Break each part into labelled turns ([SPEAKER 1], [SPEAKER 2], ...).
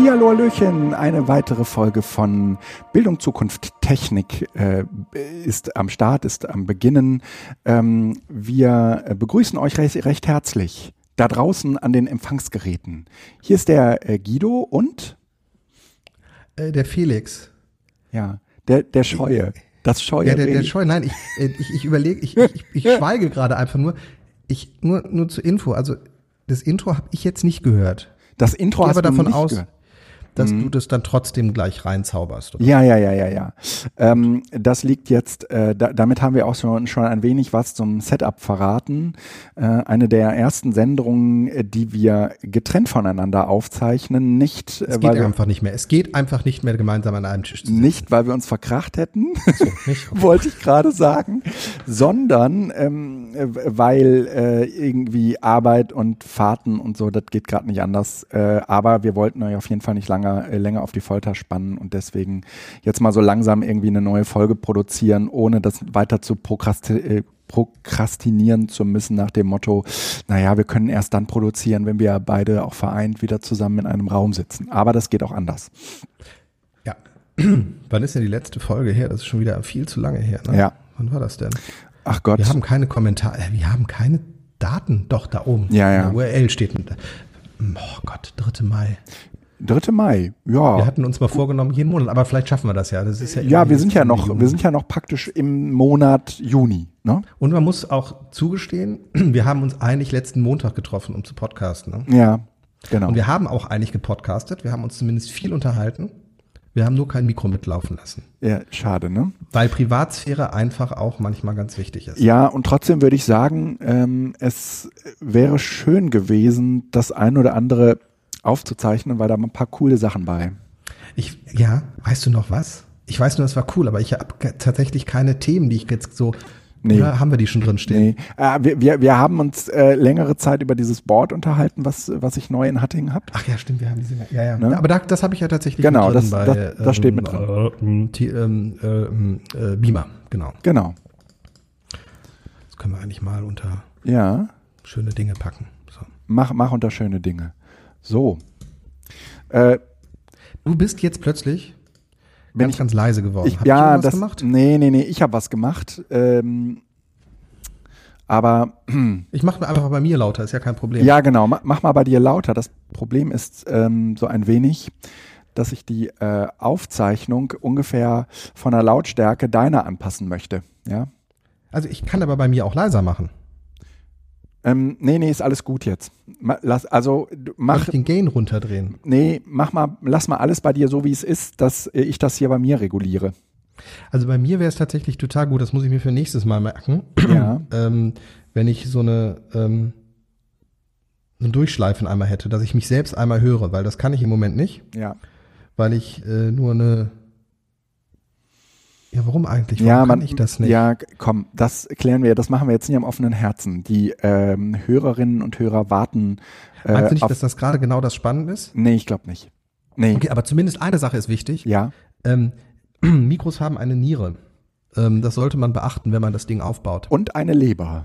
[SPEAKER 1] Hallihallo, Hallöchen, eine weitere Folge von Bildung, Zukunft, Technik äh, ist am Start, ist am Beginnen. Ähm, wir begrüßen euch recht, recht, herzlich da draußen an den Empfangsgeräten. Hier ist der äh, Guido und
[SPEAKER 2] äh, der Felix.
[SPEAKER 1] Ja, der, der Scheue. Das Scheue.
[SPEAKER 2] Ja, der, der Scheue. Nein, ich, äh, ich, ich überlege, ich, ich, ich schweige gerade einfach nur. Ich, nur, nur zur Info, also das Intro habe ich jetzt nicht gehört.
[SPEAKER 1] Das Intro
[SPEAKER 2] ich
[SPEAKER 1] hast
[SPEAKER 2] aber davon
[SPEAKER 1] nicht
[SPEAKER 2] aus,
[SPEAKER 1] gehört
[SPEAKER 2] dass
[SPEAKER 1] Mhm.
[SPEAKER 2] du das dann trotzdem gleich reinzauberst. Oder?
[SPEAKER 1] Ja, ja, ja, ja, ja. Ähm, das liegt jetzt, äh, da, damit haben wir auch schon, schon ein wenig was zum Setup verraten. Äh, eine der ersten Sendungen, äh, die wir getrennt voneinander aufzeichnen, nicht, äh,
[SPEAKER 2] Es geht
[SPEAKER 1] wir,
[SPEAKER 2] einfach nicht mehr. Es geht einfach nicht mehr gemeinsam an einem Tisch zu sitzen.
[SPEAKER 1] nicht, weil wir uns verkracht hätten,
[SPEAKER 2] So,
[SPEAKER 1] wollte ich gerade sagen, sondern ähm, äh, weil äh, irgendwie Arbeit und Fahrten und so, das geht gerade nicht anders. Äh, aber wir wollten euch auf jeden Fall nicht lange, äh, länger auf die Folter spannen und deswegen jetzt mal so langsam irgendwie eine neue Folge produzieren, ohne das weiter zu prokrasti äh, prokrastinieren zu müssen nach dem Motto, naja, wir können erst dann produzieren, wenn wir beide auch vereint wieder zusammen in einem Raum sitzen. Aber das geht auch anders.
[SPEAKER 2] Ja. Wann ist denn die letzte Folge her? Das ist schon wieder viel zu lange her. Ne?
[SPEAKER 1] Ja.
[SPEAKER 2] Wann war das denn?
[SPEAKER 1] Ach Gott.
[SPEAKER 2] Wir haben keine Kommentare, äh, wir haben keine Daten. Doch, da oben.
[SPEAKER 1] Ja, ja.
[SPEAKER 2] In der URL steht. Oh Gott, 3. Mai.
[SPEAKER 1] 3. Mai, ja.
[SPEAKER 2] Wir hatten uns mal vorgenommen, jeden Monat, aber vielleicht schaffen wir das ja. Das ist ja,
[SPEAKER 1] Ja, wir sind ja noch, wir sind ja noch praktisch im Monat Juni, ne?
[SPEAKER 2] Und man muss auch zugestehen, wir haben uns eigentlich letzten Montag getroffen, um zu podcasten. Ne?
[SPEAKER 1] Ja, genau.
[SPEAKER 2] Und wir haben auch eigentlich gepodcastet. Wir haben uns zumindest viel unterhalten. Wir haben nur kein Mikro mitlaufen lassen.
[SPEAKER 1] ja, schade, ne?
[SPEAKER 2] Weil Privatsphäre einfach auch manchmal ganz wichtig ist.
[SPEAKER 1] Ja, und trotzdem würde ich sagen, ähm, es wäre schön gewesen, das ein oder andere aufzuzeichnen, weil da ein paar coole Sachen bei.
[SPEAKER 2] Ich, ja, weißt du noch was? Ich weiß nur, es war cool, aber ich habe tatsächlich keine Themen, die ich jetzt so.
[SPEAKER 1] Nee.
[SPEAKER 2] Oder haben wir die schon drin stehen?
[SPEAKER 1] Nee, äh, wir, wir, wir haben uns äh, längere Zeit über dieses Board unterhalten, was, was ich neu in Hattingen habe.
[SPEAKER 2] Ach ja, stimmt, wir haben diese. Ja, ja.
[SPEAKER 1] Ne?
[SPEAKER 2] Aber da, das habe ich ja tatsächlich
[SPEAKER 1] Genau,
[SPEAKER 2] mit
[SPEAKER 1] das-
[SPEAKER 2] drin
[SPEAKER 1] das- das steht mit
[SPEAKER 2] drin. Äh, ähm, äh, äh, Beamer, genau.
[SPEAKER 1] Genau.
[SPEAKER 2] Das können wir eigentlich mal unter
[SPEAKER 1] Ja,
[SPEAKER 2] schöne Dinge packen. So.
[SPEAKER 1] mach, mach unter schöne Dinge. So. Äh,
[SPEAKER 2] Du bist jetzt plötzlich
[SPEAKER 1] Bin
[SPEAKER 2] ganz,
[SPEAKER 1] ich-
[SPEAKER 2] ganz leise geworden.
[SPEAKER 1] ich,
[SPEAKER 2] Hab
[SPEAKER 1] ja,
[SPEAKER 2] ich
[SPEAKER 1] das,
[SPEAKER 2] gemacht?
[SPEAKER 1] nee, nee, nee, ich habe was gemacht. Ähm, aber
[SPEAKER 2] Ich mache einfach bei mir lauter, ist ja kein Problem.
[SPEAKER 1] Ja, genau. Ma- Mach mal bei dir lauter. Das Problem ist ähm, so ein wenig, dass ich die äh, Aufzeichnung ungefähr von der Lautstärke deiner anpassen möchte. Ja.
[SPEAKER 2] Also ich kann aber bei mir auch leiser machen.
[SPEAKER 1] Ähm, nee, nee, ist alles gut jetzt. Lass, also
[SPEAKER 2] Mach den Gain runterdrehen.
[SPEAKER 1] nee, mach mal, lass mal alles bei dir so, wie es ist, dass äh, ich das hier bei mir reguliere.
[SPEAKER 2] Also bei mir wäre es tatsächlich total gut, das muss ich mir für nächstes Mal merken,
[SPEAKER 1] Ja.
[SPEAKER 2] ähm, wenn ich so eine ähm, so ein Durchschleifen einmal hätte, dass ich mich selbst einmal höre, weil das kann ich im Moment nicht,
[SPEAKER 1] Ja.
[SPEAKER 2] weil ich äh, nur eine Ja, warum eigentlich? Warum
[SPEAKER 1] ja,
[SPEAKER 2] kann
[SPEAKER 1] man,
[SPEAKER 2] ich das nicht?
[SPEAKER 1] Ja, komm, das klären wir. Das machen wir jetzt nicht am offenen Herzen. Die ähm, Hörerinnen und Hörer warten. Äh,
[SPEAKER 2] Meinst du nicht, dass das gerade genau das Spannende ist?
[SPEAKER 1] nee, ich glaube nicht. Nee.
[SPEAKER 2] Okay, aber zumindest eine Sache ist wichtig.
[SPEAKER 1] Ja.
[SPEAKER 2] Ähm, Mikros haben eine Niere. Ähm, das sollte man beachten, wenn man das Ding aufbaut.
[SPEAKER 1] Und eine Leber.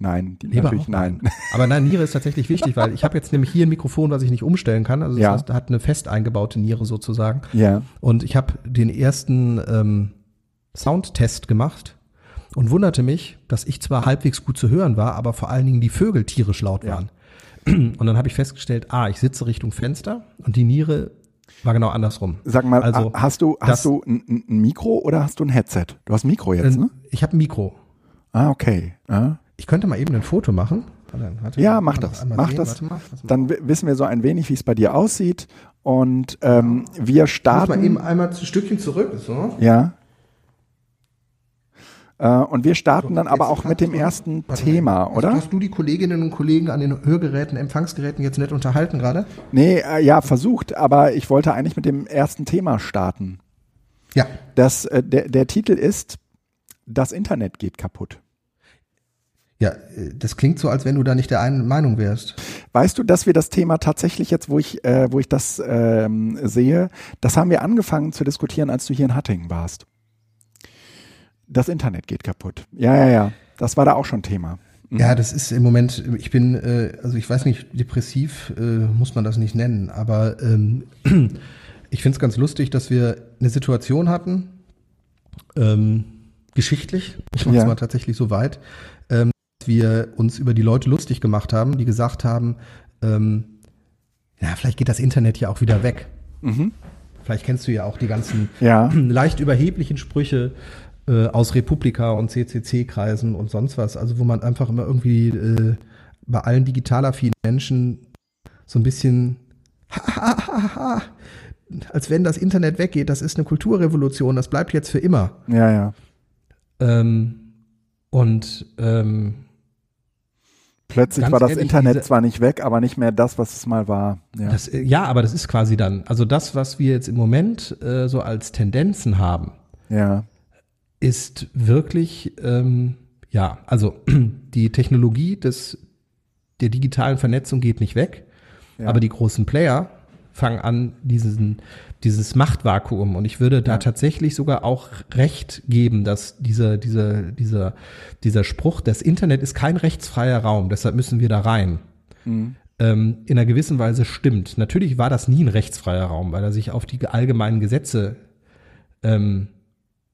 [SPEAKER 1] Nein, die
[SPEAKER 2] Leber
[SPEAKER 1] natürlich
[SPEAKER 2] auch?
[SPEAKER 1] nein.
[SPEAKER 2] Aber nein, Niere ist tatsächlich wichtig, weil ich habe jetzt nämlich hier ein Mikrofon, was ich nicht umstellen kann. Also das
[SPEAKER 1] Ja.
[SPEAKER 2] heißt, hat eine fest eingebaute Niere sozusagen.
[SPEAKER 1] ja.
[SPEAKER 2] Und ich habe den ersten ähm, Soundtest gemacht und wunderte mich, dass ich zwar halbwegs gut zu hören war, aber vor allen Dingen die Vögel tierisch laut
[SPEAKER 1] Ja.
[SPEAKER 2] waren. Und dann habe ich festgestellt, ah, ich sitze Richtung Fenster und die Niere war genau andersrum.
[SPEAKER 1] Sag mal,
[SPEAKER 2] Also,
[SPEAKER 1] hast du,
[SPEAKER 2] das-
[SPEAKER 1] hast du ein, ein- Mikro oder hast du ein Headset? Du hast ein Mikro jetzt,
[SPEAKER 2] Ähm,
[SPEAKER 1] ne?
[SPEAKER 2] Ich habe ein Mikro.
[SPEAKER 1] Ah, okay. Ja,
[SPEAKER 2] Ich könnte mal eben ein Foto machen. Warte,
[SPEAKER 1] ja mach das. Mach
[SPEAKER 2] sehen?
[SPEAKER 1] das.
[SPEAKER 2] Mal.
[SPEAKER 1] Dann wi- wissen wir so ein wenig, wie es bei dir aussieht. Und ähm, wir
[SPEAKER 2] Ich muss mal
[SPEAKER 1] starten.
[SPEAKER 2] eben einmal ein Stückchen zurück. So.
[SPEAKER 1] Ja. Äh, und wir starten dann aber auch mit dem
[SPEAKER 2] du-
[SPEAKER 1] ersten
[SPEAKER 2] Warte,
[SPEAKER 1] Thema,
[SPEAKER 2] hast-
[SPEAKER 1] oder?
[SPEAKER 2] Hast du die Kolleginnen und Kollegen an den Hörgeräten, Empfangsgeräten jetzt nicht unterhalten gerade?
[SPEAKER 1] Nee, äh, ja, versucht, aber ich wollte eigentlich mit dem ersten Thema starten.
[SPEAKER 2] Ja.
[SPEAKER 1] Das, äh, der, der Titel ist Das Internet geht kaputt.
[SPEAKER 2] Ja, äh, das klingt so, als wenn du da nicht der einen Meinung wärst.
[SPEAKER 1] Weißt du, dass wir das Thema tatsächlich jetzt, wo ich, äh, wo ich das ähm, sehe, das haben wir angefangen zu diskutieren, als du hier in Hattingen warst. Das Internet geht kaputt. Ja, ja, ja. Das war da auch schon Thema.
[SPEAKER 2] Ja, das ist im Moment, ich bin, äh, also ich weiß nicht, depressiv äh, muss man das nicht nennen, aber ähm, ich finde es ganz lustig, dass wir eine Situation hatten, ähm, geschichtlich, ich mache es
[SPEAKER 1] Ja.
[SPEAKER 2] mal tatsächlich so weit, ähm, dass wir uns über die Leute lustig gemacht haben, die gesagt haben, ähm, ja, vielleicht geht das Internet ja auch wieder weg.
[SPEAKER 1] Mhm.
[SPEAKER 2] Vielleicht kennst du ja auch die ganzen
[SPEAKER 1] Ja.
[SPEAKER 2] leicht überheblichen Sprüche äh, aus Republika und CCC-Kreisen und sonst was. Also wo man einfach immer irgendwie äh, bei allen digital affinen Menschen so ein bisschen als wenn das Internet weggeht, das ist eine Kulturrevolution, das bleibt jetzt für immer.
[SPEAKER 1] Ja, ja.
[SPEAKER 2] Ähm, und ähm,
[SPEAKER 1] Plötzlich war das
[SPEAKER 2] ehrlich,
[SPEAKER 1] Internet
[SPEAKER 2] diese-
[SPEAKER 1] zwar nicht weg, aber nicht mehr das, was es mal war. Ja.
[SPEAKER 2] Das, äh, ja, aber das ist quasi dann, also das, was wir jetzt im Moment äh, so als Tendenzen haben,
[SPEAKER 1] ja.
[SPEAKER 2] Ist wirklich, ähm, ja, also die Technologie des, der digitalen Vernetzung geht nicht weg,
[SPEAKER 1] Ja.
[SPEAKER 2] aber die großen Player fangen an, diesen, dieses Machtvakuum. Und ich würde da
[SPEAKER 1] Ja.
[SPEAKER 2] tatsächlich sogar auch recht geben, dass dieser, dieser, dieser, dieser Spruch, das Internet ist kein rechtsfreier Raum, deshalb müssen wir da rein.
[SPEAKER 1] Mhm.
[SPEAKER 2] ähm, in einer gewissen Weise stimmt. Natürlich war das nie ein rechtsfreier Raum, weil er sich auf die allgemeinen Gesetze ähm,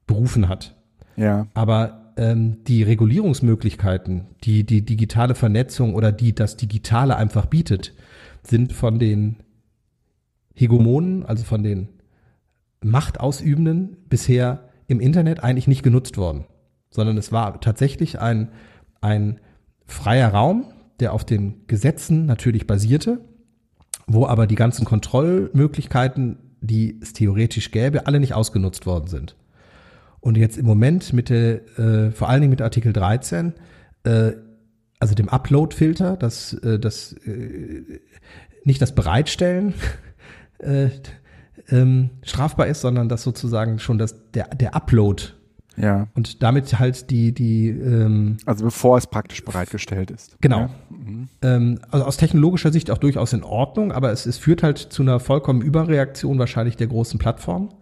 [SPEAKER 2] berufen hat.
[SPEAKER 1] Ja.
[SPEAKER 2] Aber ähm, die Regulierungsmöglichkeiten, die die digitale Vernetzung oder die das Digitale einfach bietet, sind von den Hegemonen, also von den Machtausübenden bisher im Internet eigentlich nicht genutzt worden, sondern es war tatsächlich ein, ein freier Raum, der auf den Gesetzen natürlich basierte, wo aber die ganzen Kontrollmöglichkeiten, die es theoretisch gäbe, alle nicht ausgenutzt worden sind. Und jetzt im Moment mit der, äh, vor allen Dingen mit Artikel 13, äh, also dem Upload-Filter, das, äh, das äh, nicht das Bereitstellen äh, ähm, strafbar ist, sondern dass sozusagen schon das, der, der Upload
[SPEAKER 1] Ja.
[SPEAKER 2] und damit halt die, die ähm,
[SPEAKER 1] Also bevor es praktisch bereitgestellt ist.
[SPEAKER 2] Genau.
[SPEAKER 1] Ja.
[SPEAKER 2] ähm, also aus technologischer Sicht auch durchaus in Ordnung, aber es, es führt halt zu einer vollkommen Überreaktion wahrscheinlich der großen Plattform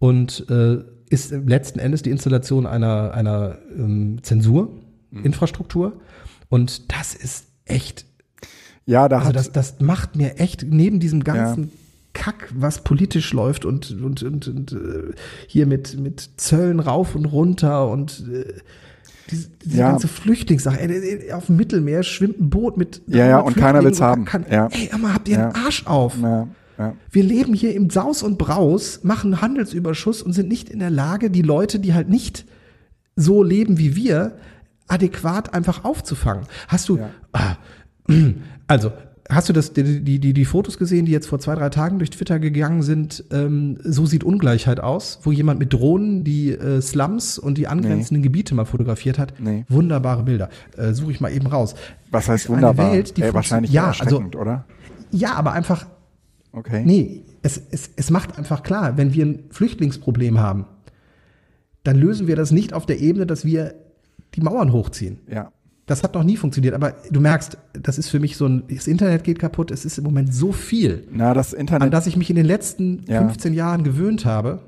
[SPEAKER 2] und äh, ist letzten Endes die Installation einer, einer ähm, Zensurinfrastruktur. Und das ist echt,
[SPEAKER 1] Ja, da
[SPEAKER 2] also
[SPEAKER 1] hat
[SPEAKER 2] das, das macht mir echt neben diesem ganzen Kack, was politisch läuft und, und, und, und äh, hier mit, mit Zöllen rauf und runter und äh, diese, diese
[SPEAKER 1] Ja.
[SPEAKER 2] ganze Flüchtlingssache. Ey, auf dem Mittelmeer schwimmt ein Boot mit
[SPEAKER 1] Ja, ja,
[SPEAKER 2] 300
[SPEAKER 1] und keiner will's
[SPEAKER 2] Flüchtlingen
[SPEAKER 1] haben.
[SPEAKER 2] Kann,
[SPEAKER 1] Ja.
[SPEAKER 2] Ey, mal, habt ihr einen
[SPEAKER 1] Ja.
[SPEAKER 2] Arsch auf?
[SPEAKER 1] ja, ja.
[SPEAKER 2] Wir leben hier im Saus und Braus, machen Handelsüberschuss und sind nicht in der Lage, die Leute, die halt nicht so leben wie wir, adäquat einfach aufzufangen. Hast du,
[SPEAKER 1] Ja.
[SPEAKER 2] ah, also, hast du das, die, die, die, Fotos gesehen, die jetzt vor zwei, drei Tagen durch Twitter gegangen sind? Ähm, so sieht Ungleichheit aus, wo jemand mit Drohnen die äh, Slums und die angrenzenden Gebiete mal fotografiert hat.
[SPEAKER 1] Nee.
[SPEAKER 2] Wunderbare Bilder. Äh, Suche ich mal eben raus.
[SPEAKER 1] Was heißt
[SPEAKER 2] Eine
[SPEAKER 1] wunderbar?
[SPEAKER 2] Welt, die
[SPEAKER 1] Ey, wahrscheinlich
[SPEAKER 2] ja, also,
[SPEAKER 1] oder?
[SPEAKER 2] ja, aber einfach
[SPEAKER 1] Okay.
[SPEAKER 2] Nee, es, es, es macht einfach klar, wenn wir ein Flüchtlingsproblem haben, dann lösen wir das nicht auf der Ebene, dass wir die Mauern hochziehen.
[SPEAKER 1] Ja.
[SPEAKER 2] Das hat noch nie funktioniert, aber du merkst, das ist für mich so ein, das Internet geht kaputt, es ist im Moment so viel,
[SPEAKER 1] Na, das
[SPEAKER 2] an
[SPEAKER 1] Internet,
[SPEAKER 2] das ich mich in den letzten
[SPEAKER 1] Ja.
[SPEAKER 2] 15 Jahren gewöhnt habe,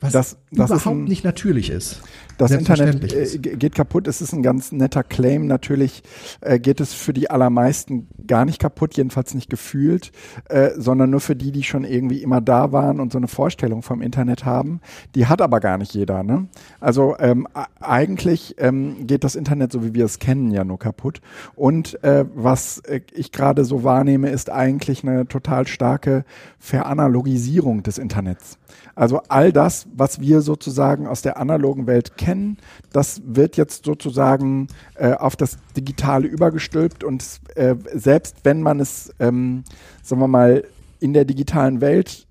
[SPEAKER 2] was
[SPEAKER 1] das, das
[SPEAKER 2] überhaupt
[SPEAKER 1] ein,
[SPEAKER 2] nicht natürlich ist.
[SPEAKER 1] Das Internet äh,
[SPEAKER 2] ist.
[SPEAKER 1] ge- geht kaputt. Es ist ein ganz netter Claim. Natürlich äh, geht es für die allermeisten gar nicht kaputt, jedenfalls nicht gefühlt, äh, sondern nur für die, die schon irgendwie immer da waren und so eine Vorstellung vom Internet haben. Die hat aber gar nicht jeder. Ne? Also ähm, eigentlich ähm, geht das Internet, so wie wir es kennen, ja nur kaputt. Und äh, was äh, ich gerade so wahrnehme, ist eigentlich eine total starke Veranalogisierung des Internets. Also all das, was wir sozusagen aus der analogen Welt kennen, das wird jetzt sozusagen äh, auf das Digitale übergestülpt und äh, selbst wenn man es, ähm, sagen wir mal, in der digitalen Welt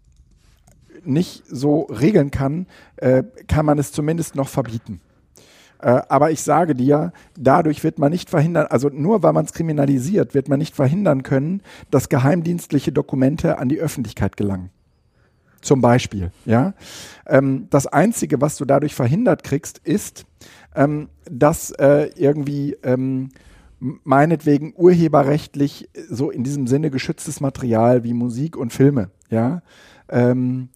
[SPEAKER 1] nicht so regeln kann, äh, kann man es zumindest noch verbieten. Äh, aber ich sage dir, dadurch wird man nicht verhindern, also nur weil man es kriminalisiert, wird man nicht verhindern können, dass geheimdienstliche Dokumente an die Öffentlichkeit gelangen. Zum Beispiel, ja. Ähm, das Einzige, was du dadurch verhindert kriegst, ist, ähm, dass äh, irgendwie ähm, meinetwegen urheberrechtlich so in diesem Sinne geschütztes Material wie Musik und Filme, ja, ähm,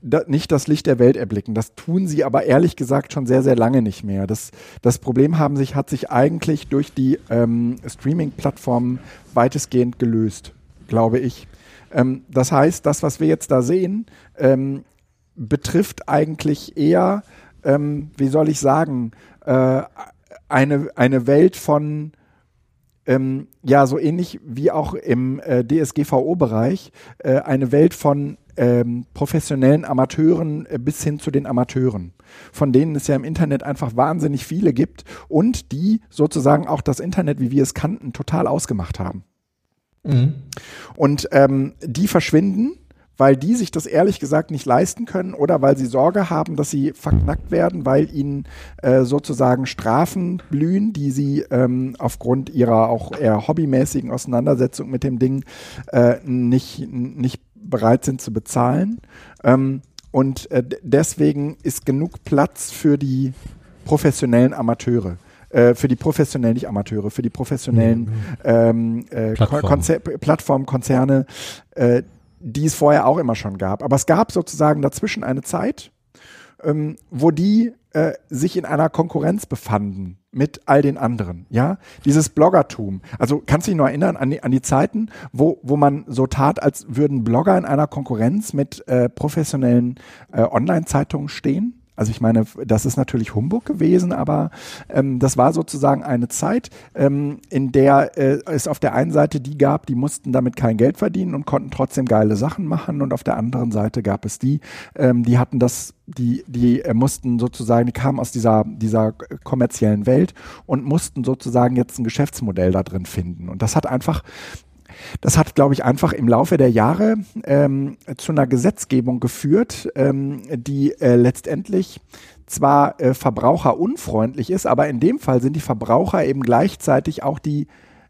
[SPEAKER 1] da, nicht das Licht der Welt erblicken. Das tun sie aber ehrlich gesagt schon sehr, sehr lange nicht mehr. Das, das Problem haben sich, hat sich eigentlich durch die ähm, Streaming-Plattformen weitestgehend gelöst, glaube ich. Ähm, das heißt, das, was wir jetzt da sehen, ähm, betrifft eigentlich eher, ähm, wie soll ich sagen, äh, eine, eine Welt von ähm, ja, so ähnlich wie auch im äh, DSGVO-Bereich, äh, eine Welt von ähm, professionellen Amateuren äh, bis hin zu den Amateuren, von denen es ja im Internet einfach wahnsinnig viele gibt und die sozusagen auch das Internet, wie wir es kannten, total ausgemacht haben. Mhm. Und ähm, die verschwinden weil die sich das ehrlich gesagt nicht leisten können oder weil sie Sorge haben, dass sie verknackt werden, weil ihnen äh, sozusagen Strafen blühen, die sie ähm, aufgrund ihrer auch eher hobbymäßigen Auseinandersetzung mit dem Ding äh, nicht, nicht bereit sind zu bezahlen. Ähm, und äh, deswegen ist genug Platz für die professionellen Amateure äh, für die professionellen, nicht Amateure, für die professionellen mhm. ähm, äh, Plattform. Konzer Plattformkonzerne, äh, die es vorher auch immer schon gab. Aber es gab sozusagen dazwischen eine Zeit, ähm, wo die äh, sich in einer Konkurrenz befanden mit all den anderen, ja, dieses Bloggertum. Also kannst du dich noch erinnern an die, an die Zeiten, wo, wo man so tat, als würden Blogger in einer Konkurrenz mit äh, professionellen äh, Online-Zeitungen stehen? Also ich meine, das ist natürlich Humbug gewesen, aber ähm, das war sozusagen eine Zeit, ähm, in der äh, es auf der einen Seite die gab, die mussten damit kein Geld verdienen und konnten trotzdem geile Sachen machen und auf der anderen Seite gab es die, ähm, die hatten das, die, die äh, mussten sozusagen, die kamen aus dieser, dieser kommerziellen Welt und mussten sozusagen jetzt ein Geschäftsmodell da drin finden. Und das hat einfach das hat, glaube ich, einfach im Laufe der Jahre ähm, zu einer Gesetzgebung geführt, ähm, die äh, letztendlich zwar äh, verbraucherunfreundlich ist, aber in dem Fall sind die Verbraucher eben gleichzeitig auch die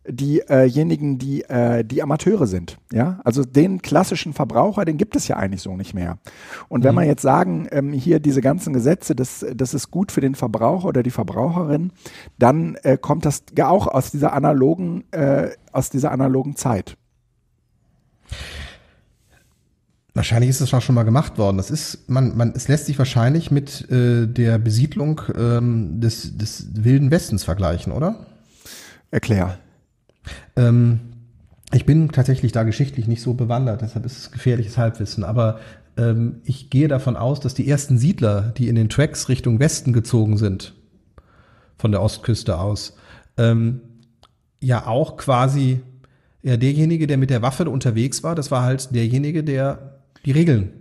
[SPEAKER 1] diejenigen, die, äh, die Amateure sind. Ja, also den klassischen Verbraucher, den gibt es ja eigentlich so nicht mehr. Und wenn mhm. man jetzt sagen, ähm, hier diese ganzen Gesetze, das, das ist gut für den Verbraucher oder die Verbraucherin, dann äh, kommt das ja auch aus dieser analogen, äh, aus dieser analogen Zeit.
[SPEAKER 2] Wahrscheinlich ist das auch schon mal gemacht worden. Das ist, man, man, es lässt sich wahrscheinlich mit äh, der Besiedlung ähm, des, des Wilden Westens vergleichen, oder?
[SPEAKER 1] Erklär.
[SPEAKER 2] Ähm, ich bin tatsächlich da geschichtlich nicht so bewandert, deshalb ist es gefährliches Halbwissen. Aber ähm, ich gehe davon aus, dass die ersten Siedler, die in den Tracks Richtung Westen gezogen sind, von der Ostküste aus, ähm, ja auch quasi ja, derjenige, der mit der Waffe unterwegs war, das war halt derjenige, der die Regeln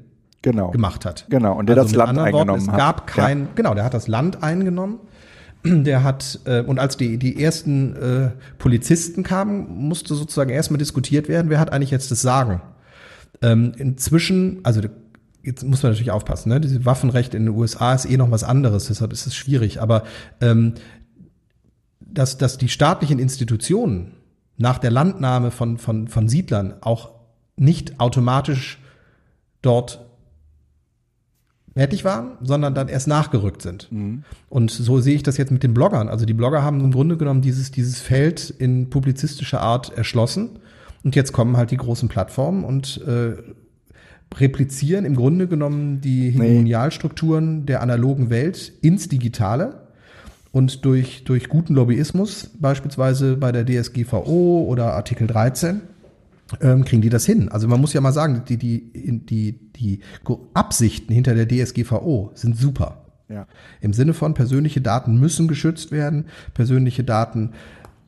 [SPEAKER 1] genau.
[SPEAKER 2] gemacht hat.
[SPEAKER 1] Genau, und der also das Land eingenommen Worten,
[SPEAKER 2] es gab kein, ja. genau, der hat das Land eingenommen der hat, äh, und als die, die ersten äh, Polizisten kamen, musste sozusagen erstmal diskutiert werden, wer hat eigentlich jetzt das Sagen. Ähm, inzwischen, also jetzt muss man natürlich aufpassen, ne? Diese Waffenrecht in den USA ist eh noch was anderes, deshalb ist es schwierig. Aber ähm, dass, dass die staatlichen Institutionen nach der Landnahme von, von, von Siedlern auch nicht automatisch dort fertig waren, sondern dann erst nachgerückt sind. Mhm. Und so sehe ich das jetzt mit den Bloggern. Also die Blogger haben im Grunde genommen dieses, dieses Feld in publizistischer Art erschlossen. Und jetzt kommen halt die großen Plattformen und äh, replizieren im Grunde genommen die Hegemonialstrukturen der analogen Welt ins Digitale. Und durch, durch guten Lobbyismus, beispielsweise bei der DSGVO oder Artikel 13, ähm, kriegen die das hin. Also man muss ja mal sagen, die, die, die, die Absichten hinter der DSGVO sind super. Ja. Im Sinne von persönliche Daten müssen geschützt werden, persönliche Daten,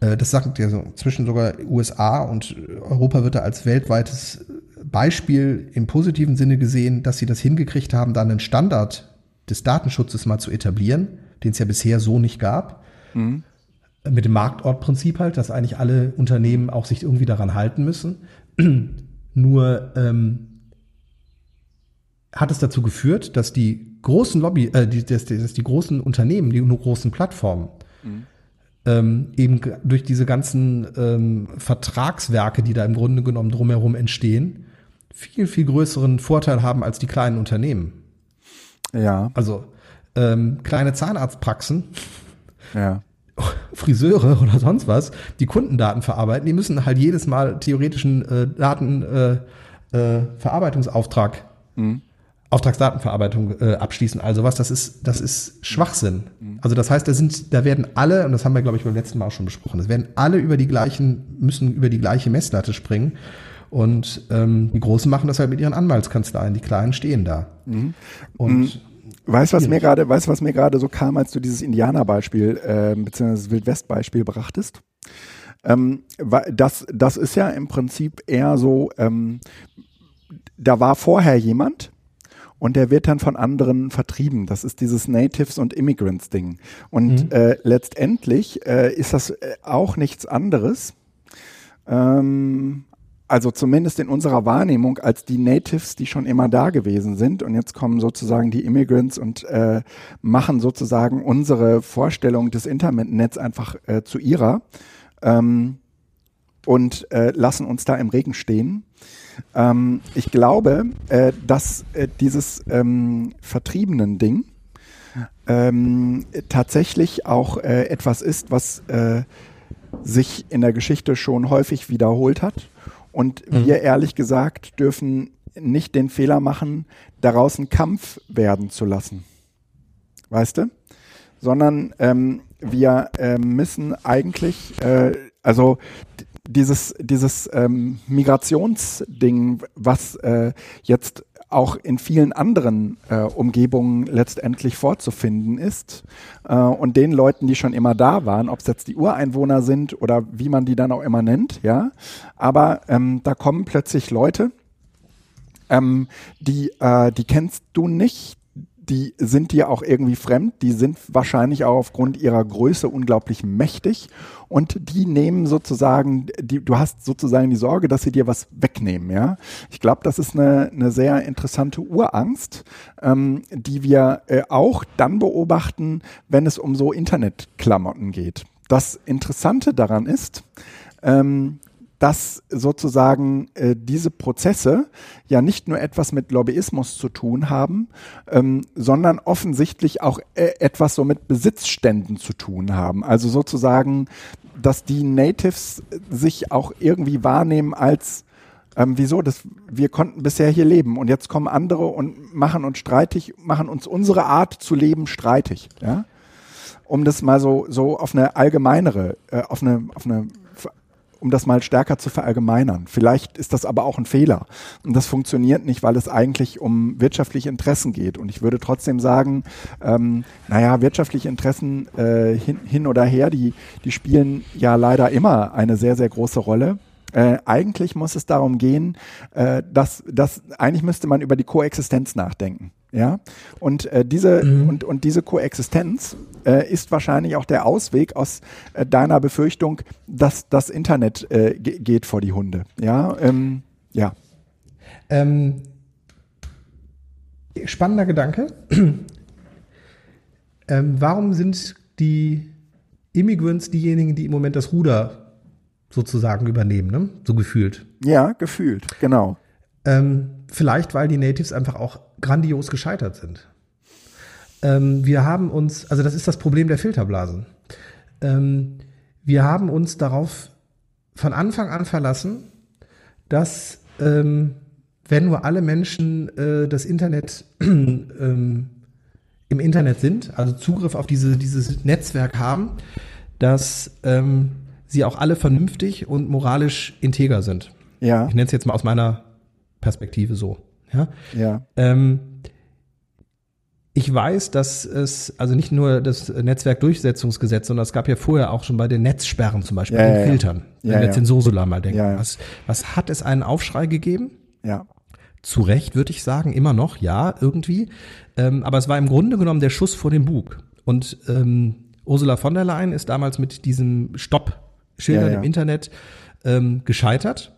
[SPEAKER 2] äh, das sagt ja so, zwischen sogar USA und Europa wird da als weltweites Beispiel im positiven Sinne gesehen, dass sie das hingekriegt haben, dann einen Standard des Datenschutzes mal zu etablieren, den es ja bisher so nicht gab. Mhm mit dem Marktortprinzip halt, dass eigentlich alle Unternehmen auch sich irgendwie daran halten müssen. Nur ähm, hat es dazu geführt, dass die großen Lobby, äh, die, dass, dass die großen Unternehmen, die nur großen Plattformen, mhm. ähm, eben durch diese ganzen ähm, Vertragswerke, die da im Grunde genommen drumherum entstehen, viel, viel größeren Vorteil haben als die kleinen Unternehmen.
[SPEAKER 1] Ja.
[SPEAKER 2] Also ähm, kleine Zahnarztpraxen.
[SPEAKER 1] Ja
[SPEAKER 2] Friseure oder sonst was, die Kundendaten verarbeiten, die müssen halt jedes Mal theoretischen äh, Datenverarbeitungsauftrag äh, mhm. Auftragsdatenverarbeitung äh, abschließen, also was, das ist, das ist Schwachsinn. Also das heißt, da sind, da werden alle, und das haben wir, glaube ich, beim letzten Mal auch schon besprochen, es werden alle über die gleichen, müssen über die gleiche Messlatte springen. Und ähm, die Großen machen das halt mit ihren Anwaltskanzleien, die Kleinen stehen da.
[SPEAKER 1] Mhm. Und mhm. Weißt was mir gerade, weißt was mir gerade so kam, als du dieses Indianerbeispiel äh, beziehungsweise Wildwest-Beispiel brachtest? Ähm, das, das ist ja im Prinzip eher so, ähm, da war vorher jemand, und der wird dann von anderen vertrieben. Das ist dieses Natives und Immigrants Ding. Und mhm. äh, letztendlich äh, ist das äh, auch nichts anderes. Ähm, also zumindest in unserer Wahrnehmung als die Natives, die schon immer da gewesen sind. Und jetzt kommen sozusagen die Immigrants und äh, machen sozusagen unsere Vorstellung des Internetnetz einfach äh, zu ihrer ähm, und äh, lassen uns da im Regen stehen. Ähm, ich glaube, äh, dass äh, dieses ähm, vertriebenen Ding ähm, tatsächlich auch äh, etwas ist, was sich in der Geschichte schon häufig wiederholt hat. Und mhm. wir ehrlich gesagt dürfen nicht den Fehler machen, daraus einen Kampf werden zu lassen. Weißt du? Sondern ähm, wir äh, müssen eigentlich, äh, also dieses, dieses ähm, Migrationsding, was äh, jetzt auch in vielen anderen äh, Umgebungen letztendlich vorzufinden ist. Äh, und den Leuten, die schon immer da waren, ob es jetzt die Ureinwohner sind oder wie man die dann auch immer nennt, ja. Aber ähm, da kommen plötzlich Leute, ähm, die, äh, die kennst du nicht, die sind dir auch irgendwie fremd, die sind wahrscheinlich auch aufgrund ihrer Größe unglaublich mächtig und die nehmen sozusagen, die, du hast sozusagen die Sorge, dass sie dir was wegnehmen, ja. Ich glaube, das ist eine, eine sehr interessante Urangst, ähm, die wir äh, auch dann beobachten, wenn es um so Internetklamotten geht. Das Interessante daran ist, ähm, dass sozusagen äh, diese Prozesse ja nicht nur etwas mit Lobbyismus zu tun haben, ähm, sondern offensichtlich auch äh, etwas so mit Besitzständen zu tun haben. Also sozusagen, dass die Natives sich auch irgendwie wahrnehmen als ähm, wieso? Das, wir konnten bisher hier leben und jetzt kommen andere und machen uns streitig, machen uns unsere Art zu leben streitig, ja? Um das mal so, so auf eine allgemeinere, äh, auf eine, auf eine um das mal stärker zu verallgemeinern. Vielleicht ist das aber auch ein Fehler. Und das funktioniert nicht, weil es eigentlich um wirtschaftliche Interessen geht. Und ich würde trotzdem sagen, ähm, naja, wirtschaftliche Interessen äh, hin, hin oder her, die, die spielen ja leider immer eine sehr, sehr große Rolle. Äh, eigentlich muss es darum gehen, äh, dass, dass eigentlich müsste man über die Koexistenz nachdenken. Ja, und äh, diese mhm. und, und diese Koexistenz äh, ist wahrscheinlich auch der Ausweg aus äh, deiner Befürchtung, dass das Internet äh, geht vor die Hunde. Ja, ähm, ja.
[SPEAKER 2] Ähm, spannender Gedanke. ähm, warum sind die Immigrants diejenigen, die im Moment das Ruder sozusagen übernehmen, ne? so gefühlt?
[SPEAKER 1] Ja, gefühlt, genau.
[SPEAKER 2] Ähm, vielleicht, weil die Natives einfach auch grandios gescheitert sind. Ähm, wir haben uns, also das ist das Problem der Filterblasen. Ähm, wir haben uns darauf von Anfang an verlassen, dass ähm, wenn nur alle Menschen äh, das Internet ähm, im Internet sind, also Zugriff auf diese, dieses Netzwerk haben, dass ähm, sie auch alle vernünftig und moralisch integer sind. Ja. Ich nenne es jetzt mal aus meiner Perspektive so. Ja.
[SPEAKER 1] ja.
[SPEAKER 2] Ähm, ich weiß, dass es, also nicht nur das Netzwerkdurchsetzungsgesetz, sondern es gab ja vorher auch schon bei den Netzsperren zum Beispiel, ja, bei den ja, Filtern, wenn wir jetzt in Sosula mal denken. Was, was hat es einen Aufschrei gegeben?
[SPEAKER 1] Ja.
[SPEAKER 2] Zu Recht würde ich sagen, immer noch, ja, irgendwie. Ähm, aber es war im Grunde genommen der Schuss vor dem Bug. Und ähm, Ursula von der Leyen ist damals mit diesem Stopp-Schildern im Internet ähm, gescheitert,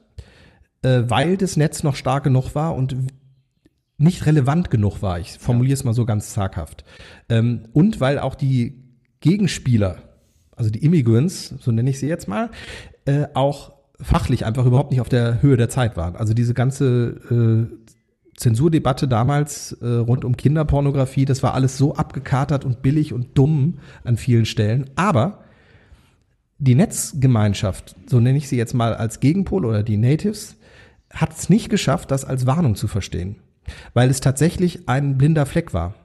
[SPEAKER 2] äh, weil das Netz noch stark genug war und nicht relevant genug war. Ich formuliere es mal so ganz zaghaft. Ähm, und weil auch die Gegenspieler, also die Immigrants, so nenne ich sie jetzt mal, äh, auch fachlich einfach überhaupt nicht auf der Höhe der Zeit waren. Also diese ganze äh, Zensurdebatte damals äh, rund um Kinderpornografie, das war alles so abgekatert und billig und dumm an vielen Stellen. Aber die Netzgemeinschaft, so nenne ich sie jetzt mal als Gegenpol oder die Natives, hat es nicht geschafft, das als Warnung zu verstehen. Weil es tatsächlich ein blinder Fleck war.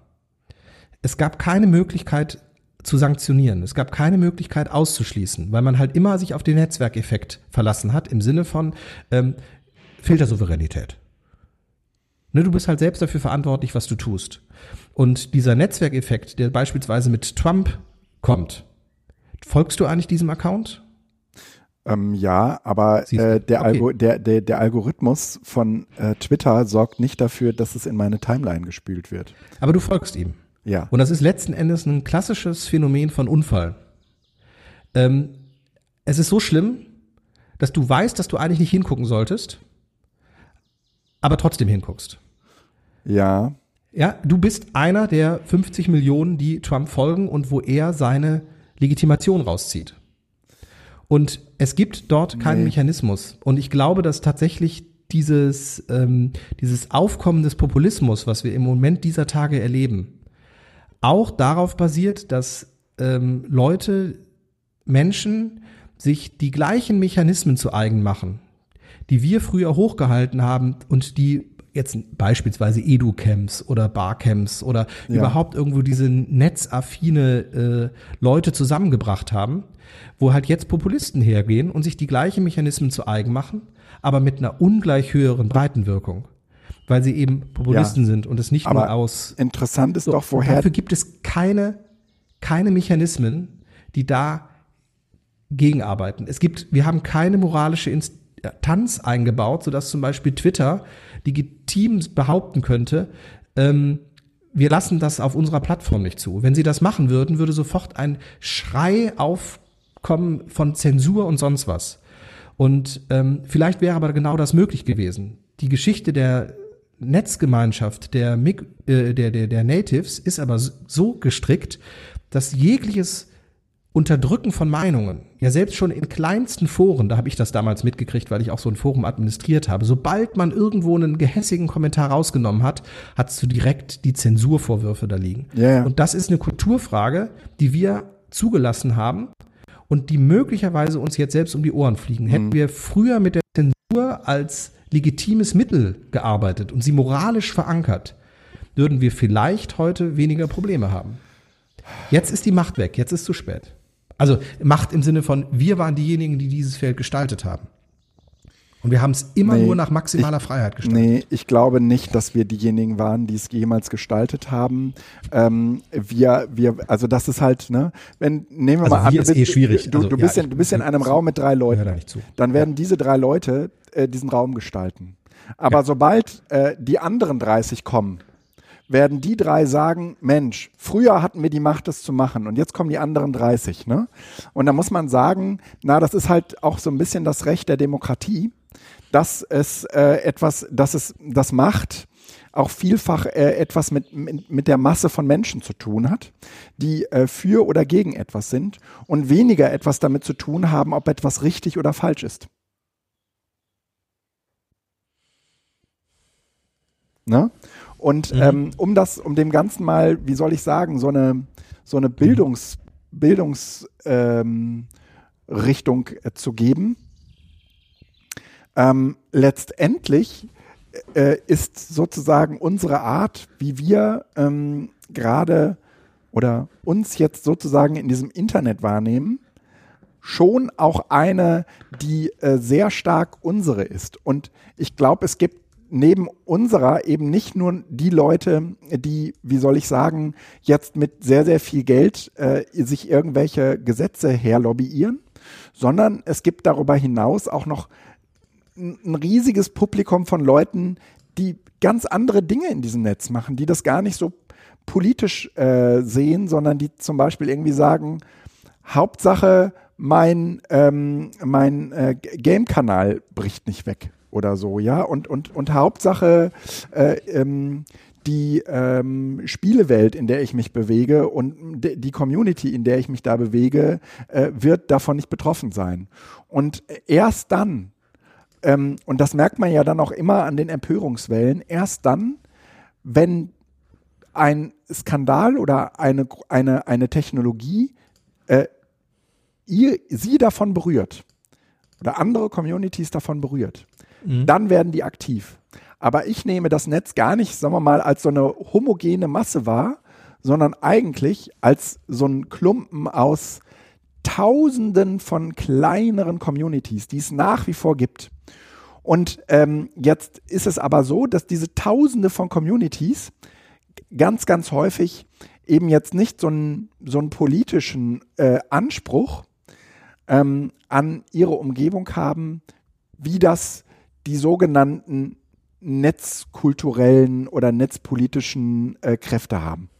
[SPEAKER 2] Es gab keine Möglichkeit zu sanktionieren. Es gab keine Möglichkeit auszuschließen, weil man halt immer sich auf den Netzwerkeffekt verlassen hat im Sinne von ähm, Filtersouveränität. Ne, du bist halt selbst dafür verantwortlich, was du tust. Und dieser Netzwerkeffekt, der beispielsweise mit Trump kommt, folgst du eigentlich diesem Account?
[SPEAKER 1] Ähm, ja, aber äh, der, okay. Algo, der, der, der Algorithmus von äh, Twitter sorgt nicht dafür, dass es in meine Timeline gespült wird.
[SPEAKER 2] Aber du folgst ihm.
[SPEAKER 1] Ja.
[SPEAKER 2] Und das ist letzten Endes ein klassisches Phänomen von Unfall. Ähm, es ist so schlimm, dass du weißt, dass du eigentlich nicht hingucken solltest, aber trotzdem hinguckst.
[SPEAKER 1] Ja.
[SPEAKER 2] Ja, du bist einer der 50 Millionen, die Trump folgen und wo er seine Legitimation rauszieht. Und es gibt dort keinen nee. Mechanismus. Und ich glaube, dass tatsächlich dieses, ähm, dieses Aufkommen des Populismus, was wir im Moment dieser Tage erleben, auch darauf basiert, dass ähm, Leute, Menschen sich die gleichen Mechanismen zu eigen machen, die wir früher hochgehalten haben und die jetzt beispielsweise Edu-Camps oder Barcamps oder ja. überhaupt irgendwo diese netzaffine äh, Leute zusammengebracht haben, wo halt jetzt Populisten hergehen und sich die gleichen Mechanismen zu eigen machen, aber mit einer ungleich höheren Breitenwirkung. Weil sie eben Populisten ja. sind und es nicht aber nur aus.
[SPEAKER 1] Interessant ist so, doch, woher.
[SPEAKER 2] Dafür gibt es keine, keine Mechanismen, die da gegenarbeiten. Es gibt, wir haben keine moralische Instanz eingebaut, sodass zum Beispiel Twitter legitim behaupten könnte, ähm, wir lassen das auf unserer Plattform nicht zu. Wenn sie das machen würden, würde sofort ein Schrei aufkommen von Zensur und sonst was. Und ähm, vielleicht wäre aber genau das möglich gewesen. Die Geschichte der Netzgemeinschaft der, äh, der, der, der Natives ist aber so gestrickt, dass jegliches Unterdrücken von Meinungen, ja selbst schon in kleinsten Foren, da habe ich das damals mitgekriegt, weil ich auch so ein Forum administriert habe, sobald man irgendwo einen gehässigen Kommentar rausgenommen hat, hast du direkt die Zensurvorwürfe da liegen.
[SPEAKER 1] Yeah.
[SPEAKER 2] Und das ist eine Kulturfrage, die wir zugelassen haben und die möglicherweise uns jetzt selbst um die Ohren fliegen. Mhm. Hätten wir früher mit der Zensur als legitimes Mittel gearbeitet und sie moralisch verankert, würden wir vielleicht heute weniger Probleme haben. Jetzt ist die Macht weg, jetzt ist zu spät. Also Macht im Sinne von, wir waren diejenigen, die dieses Feld gestaltet haben. Und wir haben es immer nee, nur nach maximaler
[SPEAKER 1] ich,
[SPEAKER 2] Freiheit gestaltet.
[SPEAKER 1] Nee, ich glaube nicht, dass wir diejenigen waren, die es jemals gestaltet haben. Ähm, wir, wir, also das ist halt, ne, wenn, nehmen wir
[SPEAKER 2] also
[SPEAKER 1] mal an,
[SPEAKER 2] du bist, eh schwierig.
[SPEAKER 1] Du, also, du, bist ja, in, du bist in einem Raum mit drei Leuten. Da dann werden ja. diese drei Leute äh, diesen Raum gestalten. Aber ja. sobald äh, die anderen 30 kommen, werden die drei sagen, Mensch, früher hatten wir die Macht, das zu machen und jetzt kommen die anderen 30. Ne? Und da muss man sagen, na, das ist halt auch so ein bisschen das Recht der Demokratie, dass es äh, etwas, dass es das Macht auch vielfach äh, etwas mit, mit, mit der Masse von Menschen zu tun hat, die äh, für oder gegen etwas sind und weniger etwas damit zu tun haben, ob etwas richtig oder falsch ist. Ne? Und mhm. ähm, um das, um dem Ganzen mal, wie soll ich sagen, so eine, so eine Bildungs, Bildungsrichtung ähm, äh, zu geben, ähm, letztendlich äh, ist sozusagen unsere Art, wie wir ähm, gerade oder uns jetzt sozusagen in diesem Internet wahrnehmen, schon auch eine, die äh, sehr stark unsere ist. Und ich glaube, es gibt neben unserer eben nicht nur die Leute, die, wie soll ich sagen, jetzt mit sehr, sehr viel Geld äh, sich irgendwelche Gesetze herlobbyieren, sondern es gibt darüber hinaus auch noch ein riesiges Publikum von Leuten, die ganz andere Dinge in diesem Netz machen, die das gar nicht so politisch äh, sehen, sondern die zum Beispiel irgendwie sagen, Hauptsache mein, ähm, mein äh, Game-Kanal bricht nicht weg oder so, ja. Und, und, und Hauptsache äh, ähm, die ähm, Spielewelt, in der ich mich bewege und die Community, in der ich mich da bewege, äh, wird davon nicht betroffen sein. Und erst dann, ähm, und das merkt man ja dann auch immer an den Empörungswellen, erst dann, wenn ein Skandal oder eine, eine, eine Technologie äh, ihr, sie davon berührt oder andere Communities davon berührt, mhm. dann werden die aktiv. Aber ich nehme das Netz gar nicht, sagen wir mal, als so eine homogene Masse wahr, sondern eigentlich als so ein Klumpen aus Tausenden von kleineren Communities, die es nach wie vor gibt. Und ähm, jetzt ist es aber so, dass diese Tausende von Communities ganz, ganz häufig eben jetzt nicht so einen, so einen politischen äh, Anspruch ähm, an ihre Umgebung haben, wie das die sogenannten netzkulturellen oder netzpolitischen äh, Kräfte haben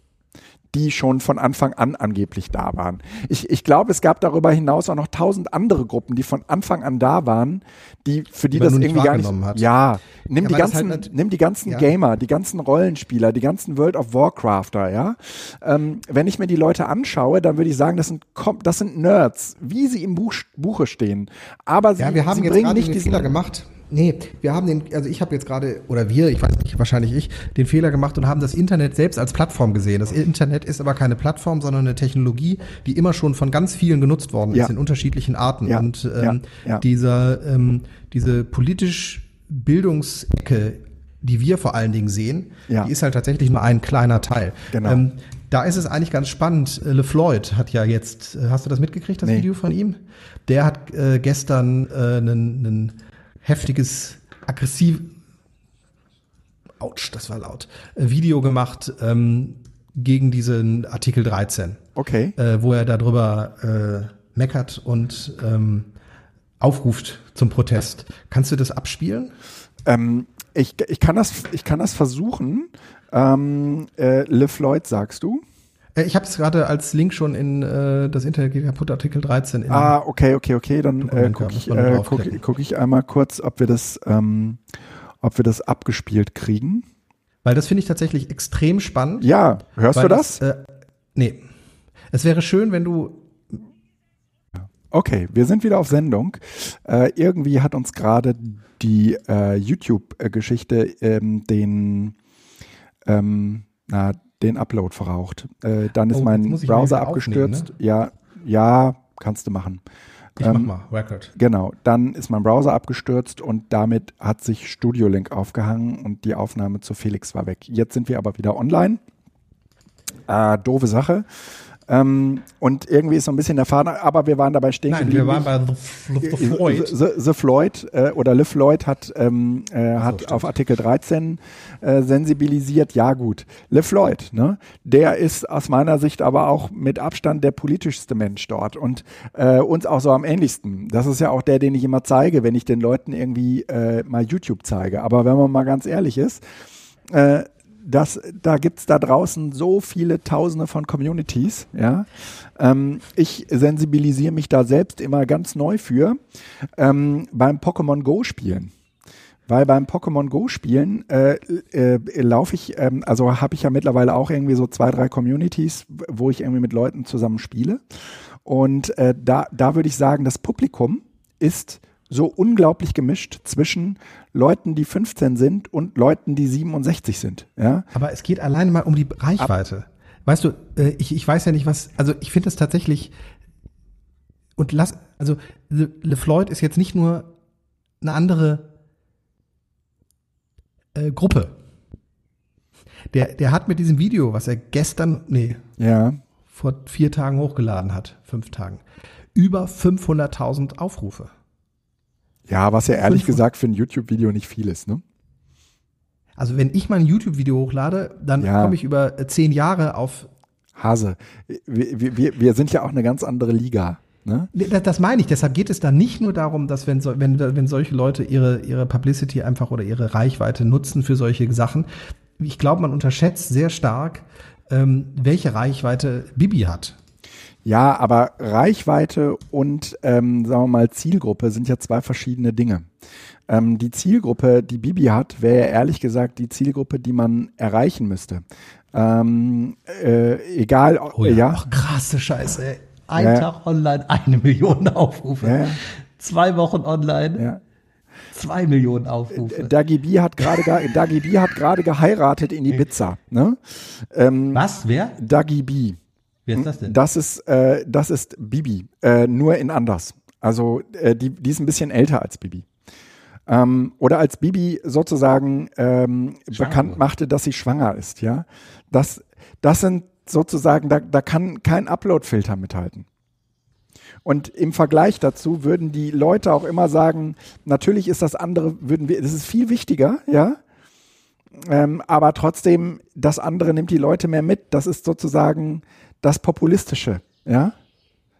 [SPEAKER 1] die schon von Anfang an angeblich da waren. Ich, ich glaube, es gab darüber hinaus auch noch tausend andere Gruppen, die von Anfang an da waren, die für die, die das irgendwie gar nicht. Hat. Ja, nimm ja, die ganzen, halt nimm die ganzen ja. Gamer, die ganzen Rollenspieler, die ganzen World of Warcrafter, ja. Ähm, wenn ich mir die Leute anschaue, dann würde ich sagen, das sind das sind Nerds, wie sie im Buch, Buche stehen. Aber sie,
[SPEAKER 2] ja, wir haben
[SPEAKER 1] sie
[SPEAKER 2] jetzt bringen nicht diesen Fehler gemacht Nee, wir haben den, also ich habe jetzt gerade, oder wir, ich weiß nicht, wahrscheinlich ich, den Fehler gemacht und haben das Internet selbst als Plattform gesehen. Das Internet ist aber keine Plattform, sondern eine Technologie, die immer schon von ganz vielen genutzt worden ja. ist, in unterschiedlichen Arten. Ja. Und ähm, ja. dieser, ähm, diese politisch Bildungsecke, die wir vor allen Dingen sehen, die ist halt tatsächlich nur ein kleiner Teil. Genau. Ähm, da ist es eigentlich ganz spannend. Äh, LeFloid hat ja jetzt, äh, hast du das mitgekriegt, das nee. Video von ihm? Der hat äh, gestern äh, einen heftiges, aggressiv, ouch, das war laut, äh, Video gemacht ähm, gegen diesen Artikel 13.
[SPEAKER 1] Okay.
[SPEAKER 2] Äh, wo er darüber äh, meckert und ähm, aufruft zum Protest. Kannst du das abspielen?
[SPEAKER 1] Ähm, ich, ich, kann das, ich kann das versuchen. Ähm, äh, Le Floyd, sagst du?
[SPEAKER 2] Äh, ich habe es gerade als Link schon in äh, das Internet geht kaputt, Artikel 13.
[SPEAKER 1] ah, okay, okay, okay. Dann äh, gucke ich, äh, guck, guck ich einmal kurz, ob wir das, ähm, ob wir das abgespielt kriegen.
[SPEAKER 2] Weil das finde ich tatsächlich extrem spannend.
[SPEAKER 1] Ja, hörst du das? das äh,
[SPEAKER 2] nee. Es wäre schön, wenn du
[SPEAKER 1] Okay, wir sind wieder auf Sendung. Äh, irgendwie hat uns gerade die äh, YouTube-Geschichte ähm, den ähm, na, den Upload verraucht. Äh, dann ist oh, mein Browser abgestürzt. Ne? Ja, ja, kannst du machen.
[SPEAKER 2] Ich ähm, mach mal, Record.
[SPEAKER 1] Genau, dann ist mein Browser abgestürzt und damit hat sich Studio Link aufgehangen und die Aufnahme zu Felix war weg. Jetzt sind wir aber wieder online. Äh, doofe Sache. Ähm, und irgendwie ist so ein bisschen der Faden, aber wir waren dabei stehen
[SPEAKER 2] Nein, wir waren bei The, the Floyd.
[SPEAKER 1] The, the Floyd äh, oder Le Floyd hat, ähm, äh, hat so, auf Artikel 13 äh, sensibilisiert. Ja gut, Le Floyd, ne? der ist aus meiner Sicht aber auch mit Abstand der politischste Mensch dort und äh, uns auch so am ähnlichsten. Das ist ja auch der, den ich immer zeige, wenn ich den Leuten irgendwie äh, mal YouTube zeige. Aber wenn man mal ganz ehrlich ist, äh, das, da gibt's da draußen so viele Tausende von Communities. Ja, ähm, ich sensibilisiere mich da selbst immer ganz neu für ähm, beim Pokémon Go Spielen. Weil beim Pokémon Go Spielen äh, äh, laufe ich, ähm, also habe ich ja mittlerweile auch irgendwie so zwei, drei Communities, wo ich irgendwie mit Leuten zusammen spiele. Und äh, da, da würde ich sagen, das Publikum ist so unglaublich gemischt zwischen Leuten, die 15 sind und Leuten, die 67 sind. Ja?
[SPEAKER 2] Aber es geht alleine mal um die Reichweite. Ab weißt du, äh, ich, ich weiß ja nicht, was, also ich finde es tatsächlich, und lass, also Le, Le Floyd ist jetzt nicht nur eine andere äh, Gruppe. Der, der hat mit diesem Video, was er gestern, nee,
[SPEAKER 1] ja.
[SPEAKER 2] vor vier Tagen hochgeladen hat, fünf Tagen, über 500.000 Aufrufe.
[SPEAKER 1] Ja, was ja ehrlich gesagt für ein YouTube-Video nicht viel ist, ne?
[SPEAKER 2] Also wenn ich mal ein YouTube-Video hochlade, dann ja. komme ich über äh, zehn Jahre auf.
[SPEAKER 1] Hase, wir, wir, wir sind ja auch eine ganz andere Liga. Ne?
[SPEAKER 2] Das, das meine ich. Deshalb geht es da nicht nur darum, dass wenn, so, wenn, wenn solche Leute ihre, ihre Publicity einfach oder ihre Reichweite nutzen für solche Sachen. Ich glaube, man unterschätzt sehr stark, ähm, welche Reichweite Bibi hat.
[SPEAKER 1] Ja, aber Reichweite und, ähm, sagen wir mal, Zielgruppe sind ja zwei verschiedene Dinge. Ähm, die Zielgruppe, die Bibi hat, wäre ja ehrlich gesagt die Zielgruppe, die man erreichen müsste. Ähm, äh, egal,
[SPEAKER 2] oh ja, ja. Ach, krasse Scheiße. Ey. Ein ja. Tag online, eine Million Aufrufe. Ja. Zwei Wochen online. Ja. Zwei Millionen Aufrufe.
[SPEAKER 1] Dagi B hat gerade Dagi B hat gerade geheiratet in Ibiza. Ne?
[SPEAKER 2] Ähm, Was? Wer?
[SPEAKER 1] Dagi B.
[SPEAKER 2] Wer ist das denn?
[SPEAKER 1] Das ist, äh, das ist Bibi, äh, nur in anders. Also äh, die, die ist ein bisschen älter als Bibi. Ähm, oder als Bibi sozusagen ähm, bekannt machte, dass sie schwanger ist, ja. Das, das sind sozusagen, da, da kann kein Upload-Filter mithalten. Und im Vergleich dazu würden die Leute auch immer sagen, natürlich ist das andere, würden wir, das ist viel wichtiger, ja. Ähm, aber trotzdem, das andere nimmt die Leute mehr mit. Das ist sozusagen das Populistische, ja.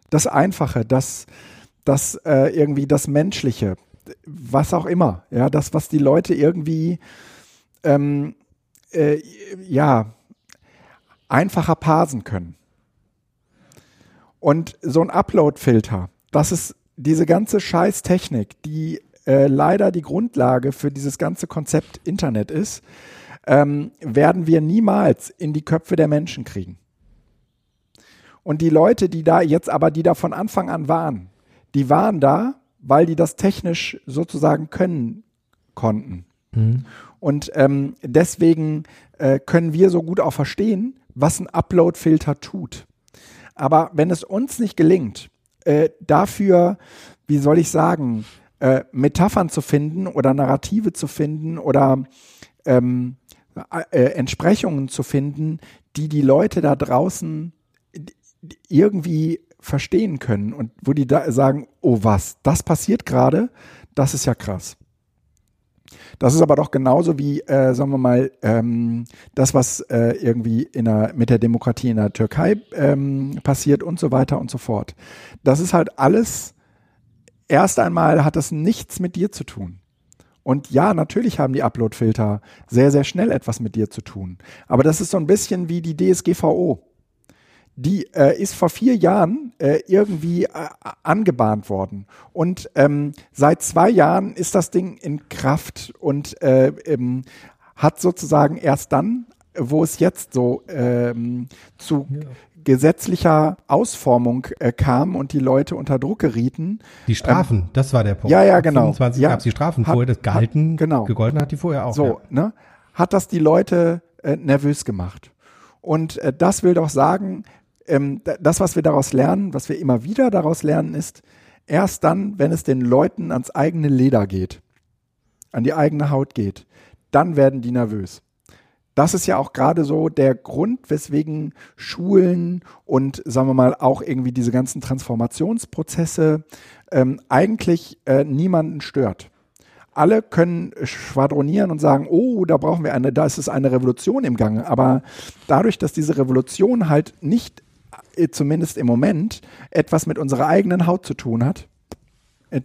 [SPEAKER 1] Das Einfache, das, das äh, irgendwie das Menschliche, was auch immer, ja, das, was die Leute irgendwie, ähm, äh, ja, einfacher parsen können. Und so ein Upload-Filter, das ist diese ganze Scheißtechnik, die äh, leider die Grundlage für dieses ganze Konzept Internet ist, ähm, werden wir niemals in die Köpfe der Menschen kriegen. Und die Leute, die da jetzt aber, die da von Anfang an waren, die waren da, weil die das technisch sozusagen können konnten. Mhm. Und ähm, deswegen äh, können wir so gut auch verstehen, was ein Upload-Filter tut. Aber wenn es uns nicht gelingt, äh, dafür, wie soll ich sagen, äh, Metaphern zu finden oder Narrative zu finden oder ähm, äh, Entsprechungen zu finden, die die Leute da draußen irgendwie verstehen können und wo die da sagen, oh was, das passiert gerade, das ist ja krass. Das ist aber doch genauso wie, äh, sagen wir mal, ähm, das, was äh, irgendwie der, mit der Demokratie in der Türkei ähm, passiert und so weiter und so fort. Das ist halt alles, erst einmal hat das nichts mit dir zu tun. Und ja, natürlich haben die Upload-Filter sehr, sehr schnell etwas mit dir zu tun. Aber das ist so ein bisschen wie die DSGVO die äh, ist vor vier Jahren äh, irgendwie äh, angebahnt worden. Und ähm, seit zwei Jahren ist das Ding in Kraft und äh, ähm, hat sozusagen erst dann, wo es jetzt so ähm, zu ja. gesetzlicher Ausformung äh, kam und die Leute unter Druck gerieten.
[SPEAKER 2] Die Strafen, ähm, das war der Punkt.
[SPEAKER 1] Ja, ja, genau.
[SPEAKER 2] 25
[SPEAKER 1] ja,
[SPEAKER 2] gab es die Strafen vorher, das gehalten,
[SPEAKER 1] hat, genau.
[SPEAKER 2] gegolten hat die vorher auch.
[SPEAKER 1] So, ja. ne? Hat das die Leute äh, nervös gemacht. Und äh, das will doch sagen, ähm, das, was wir daraus lernen, was wir immer wieder daraus lernen, ist, erst dann, wenn es den Leuten ans eigene Leder geht, an die eigene Haut geht, dann werden die nervös. Das ist ja auch gerade so der Grund, weswegen Schulen und sagen wir mal auch irgendwie diese ganzen Transformationsprozesse ähm, eigentlich äh, niemanden stört. Alle können schwadronieren und sagen, oh, da brauchen wir eine, da ist es eine Revolution im Gange. Aber dadurch, dass diese Revolution halt nicht zumindest im Moment, etwas mit unserer eigenen Haut zu tun hat,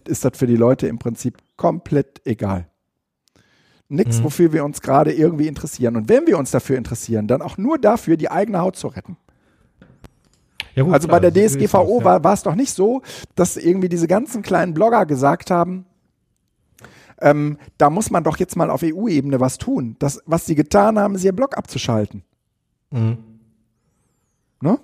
[SPEAKER 1] ist das für die Leute im Prinzip komplett egal. Nichts, mhm. wofür wir uns gerade irgendwie interessieren. Und wenn wir uns dafür interessieren, dann auch nur dafür, die eigene Haut zu retten. Ja gut, also klar, bei der DSGVO war, war es doch nicht so, dass irgendwie diese ganzen kleinen Blogger gesagt haben, ähm, da muss man doch jetzt mal auf EU-Ebene was tun. Das, was sie getan haben, ist ihr Blog abzuschalten. Mhm. Ne?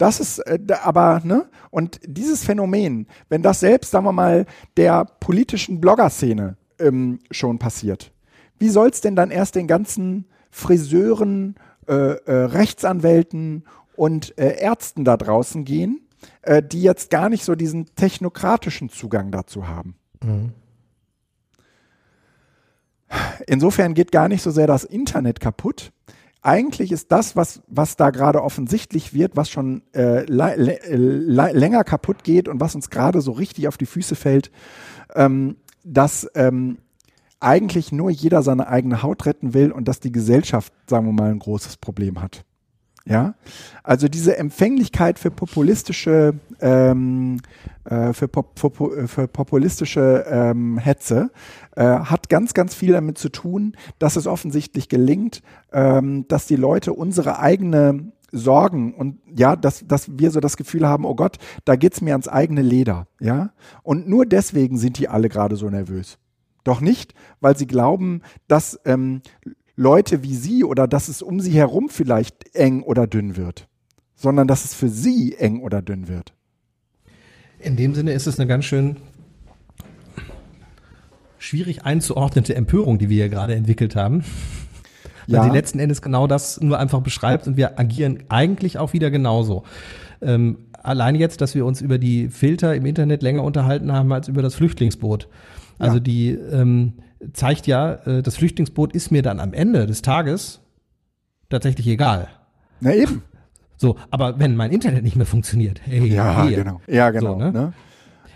[SPEAKER 1] Das ist äh, aber, ne? Und dieses Phänomen, wenn das selbst, sagen wir mal, der politischen Blogger-Szene ähm, schon passiert, wie soll es denn dann erst den ganzen Friseuren, äh, äh, Rechtsanwälten und äh, Ärzten da draußen gehen, äh, die jetzt gar nicht so diesen technokratischen Zugang dazu haben? Mhm. Insofern geht gar nicht so sehr das Internet kaputt, eigentlich ist das, was, was da gerade offensichtlich wird, was schon äh, länger kaputt geht und was uns gerade so richtig auf die Füße fällt, ähm, dass ähm, eigentlich nur jeder seine eigene Haut retten will und dass die Gesellschaft, sagen wir mal, ein großes Problem hat. Ja, also diese Empfänglichkeit für populistische, ähm, äh, für, pop, für, für, populistische ähm, Hetze äh, hat ganz, ganz viel damit zu tun, dass es offensichtlich gelingt, ähm, dass die Leute unsere eigene Sorgen und ja, dass, dass wir so das Gefühl haben, oh Gott, da geht's mir ans eigene Leder, ja. Und nur deswegen sind die alle gerade so nervös. Doch nicht, weil sie glauben, dass ähm, Leute wie sie oder dass es um sie herum vielleicht eng oder dünn wird, sondern dass es für sie eng oder dünn wird.
[SPEAKER 2] In dem Sinne ist es eine ganz schön schwierig einzuordnende Empörung, die wir hier gerade entwickelt haben. Weil ja. sie letzten Endes genau das nur einfach beschreibt und wir agieren eigentlich auch wieder genauso. Ähm, allein jetzt, dass wir uns über die Filter im Internet länger unterhalten haben als über das Flüchtlingsboot Also ja. die ähm, zeigt ja, äh, das Flüchtlingsboot ist mir dann am Ende des Tages tatsächlich egal.
[SPEAKER 1] Na eben.
[SPEAKER 2] So, aber wenn mein Internet nicht mehr funktioniert, hey,
[SPEAKER 1] ja, hey. genau. Ja, genau. So, ne? Ne?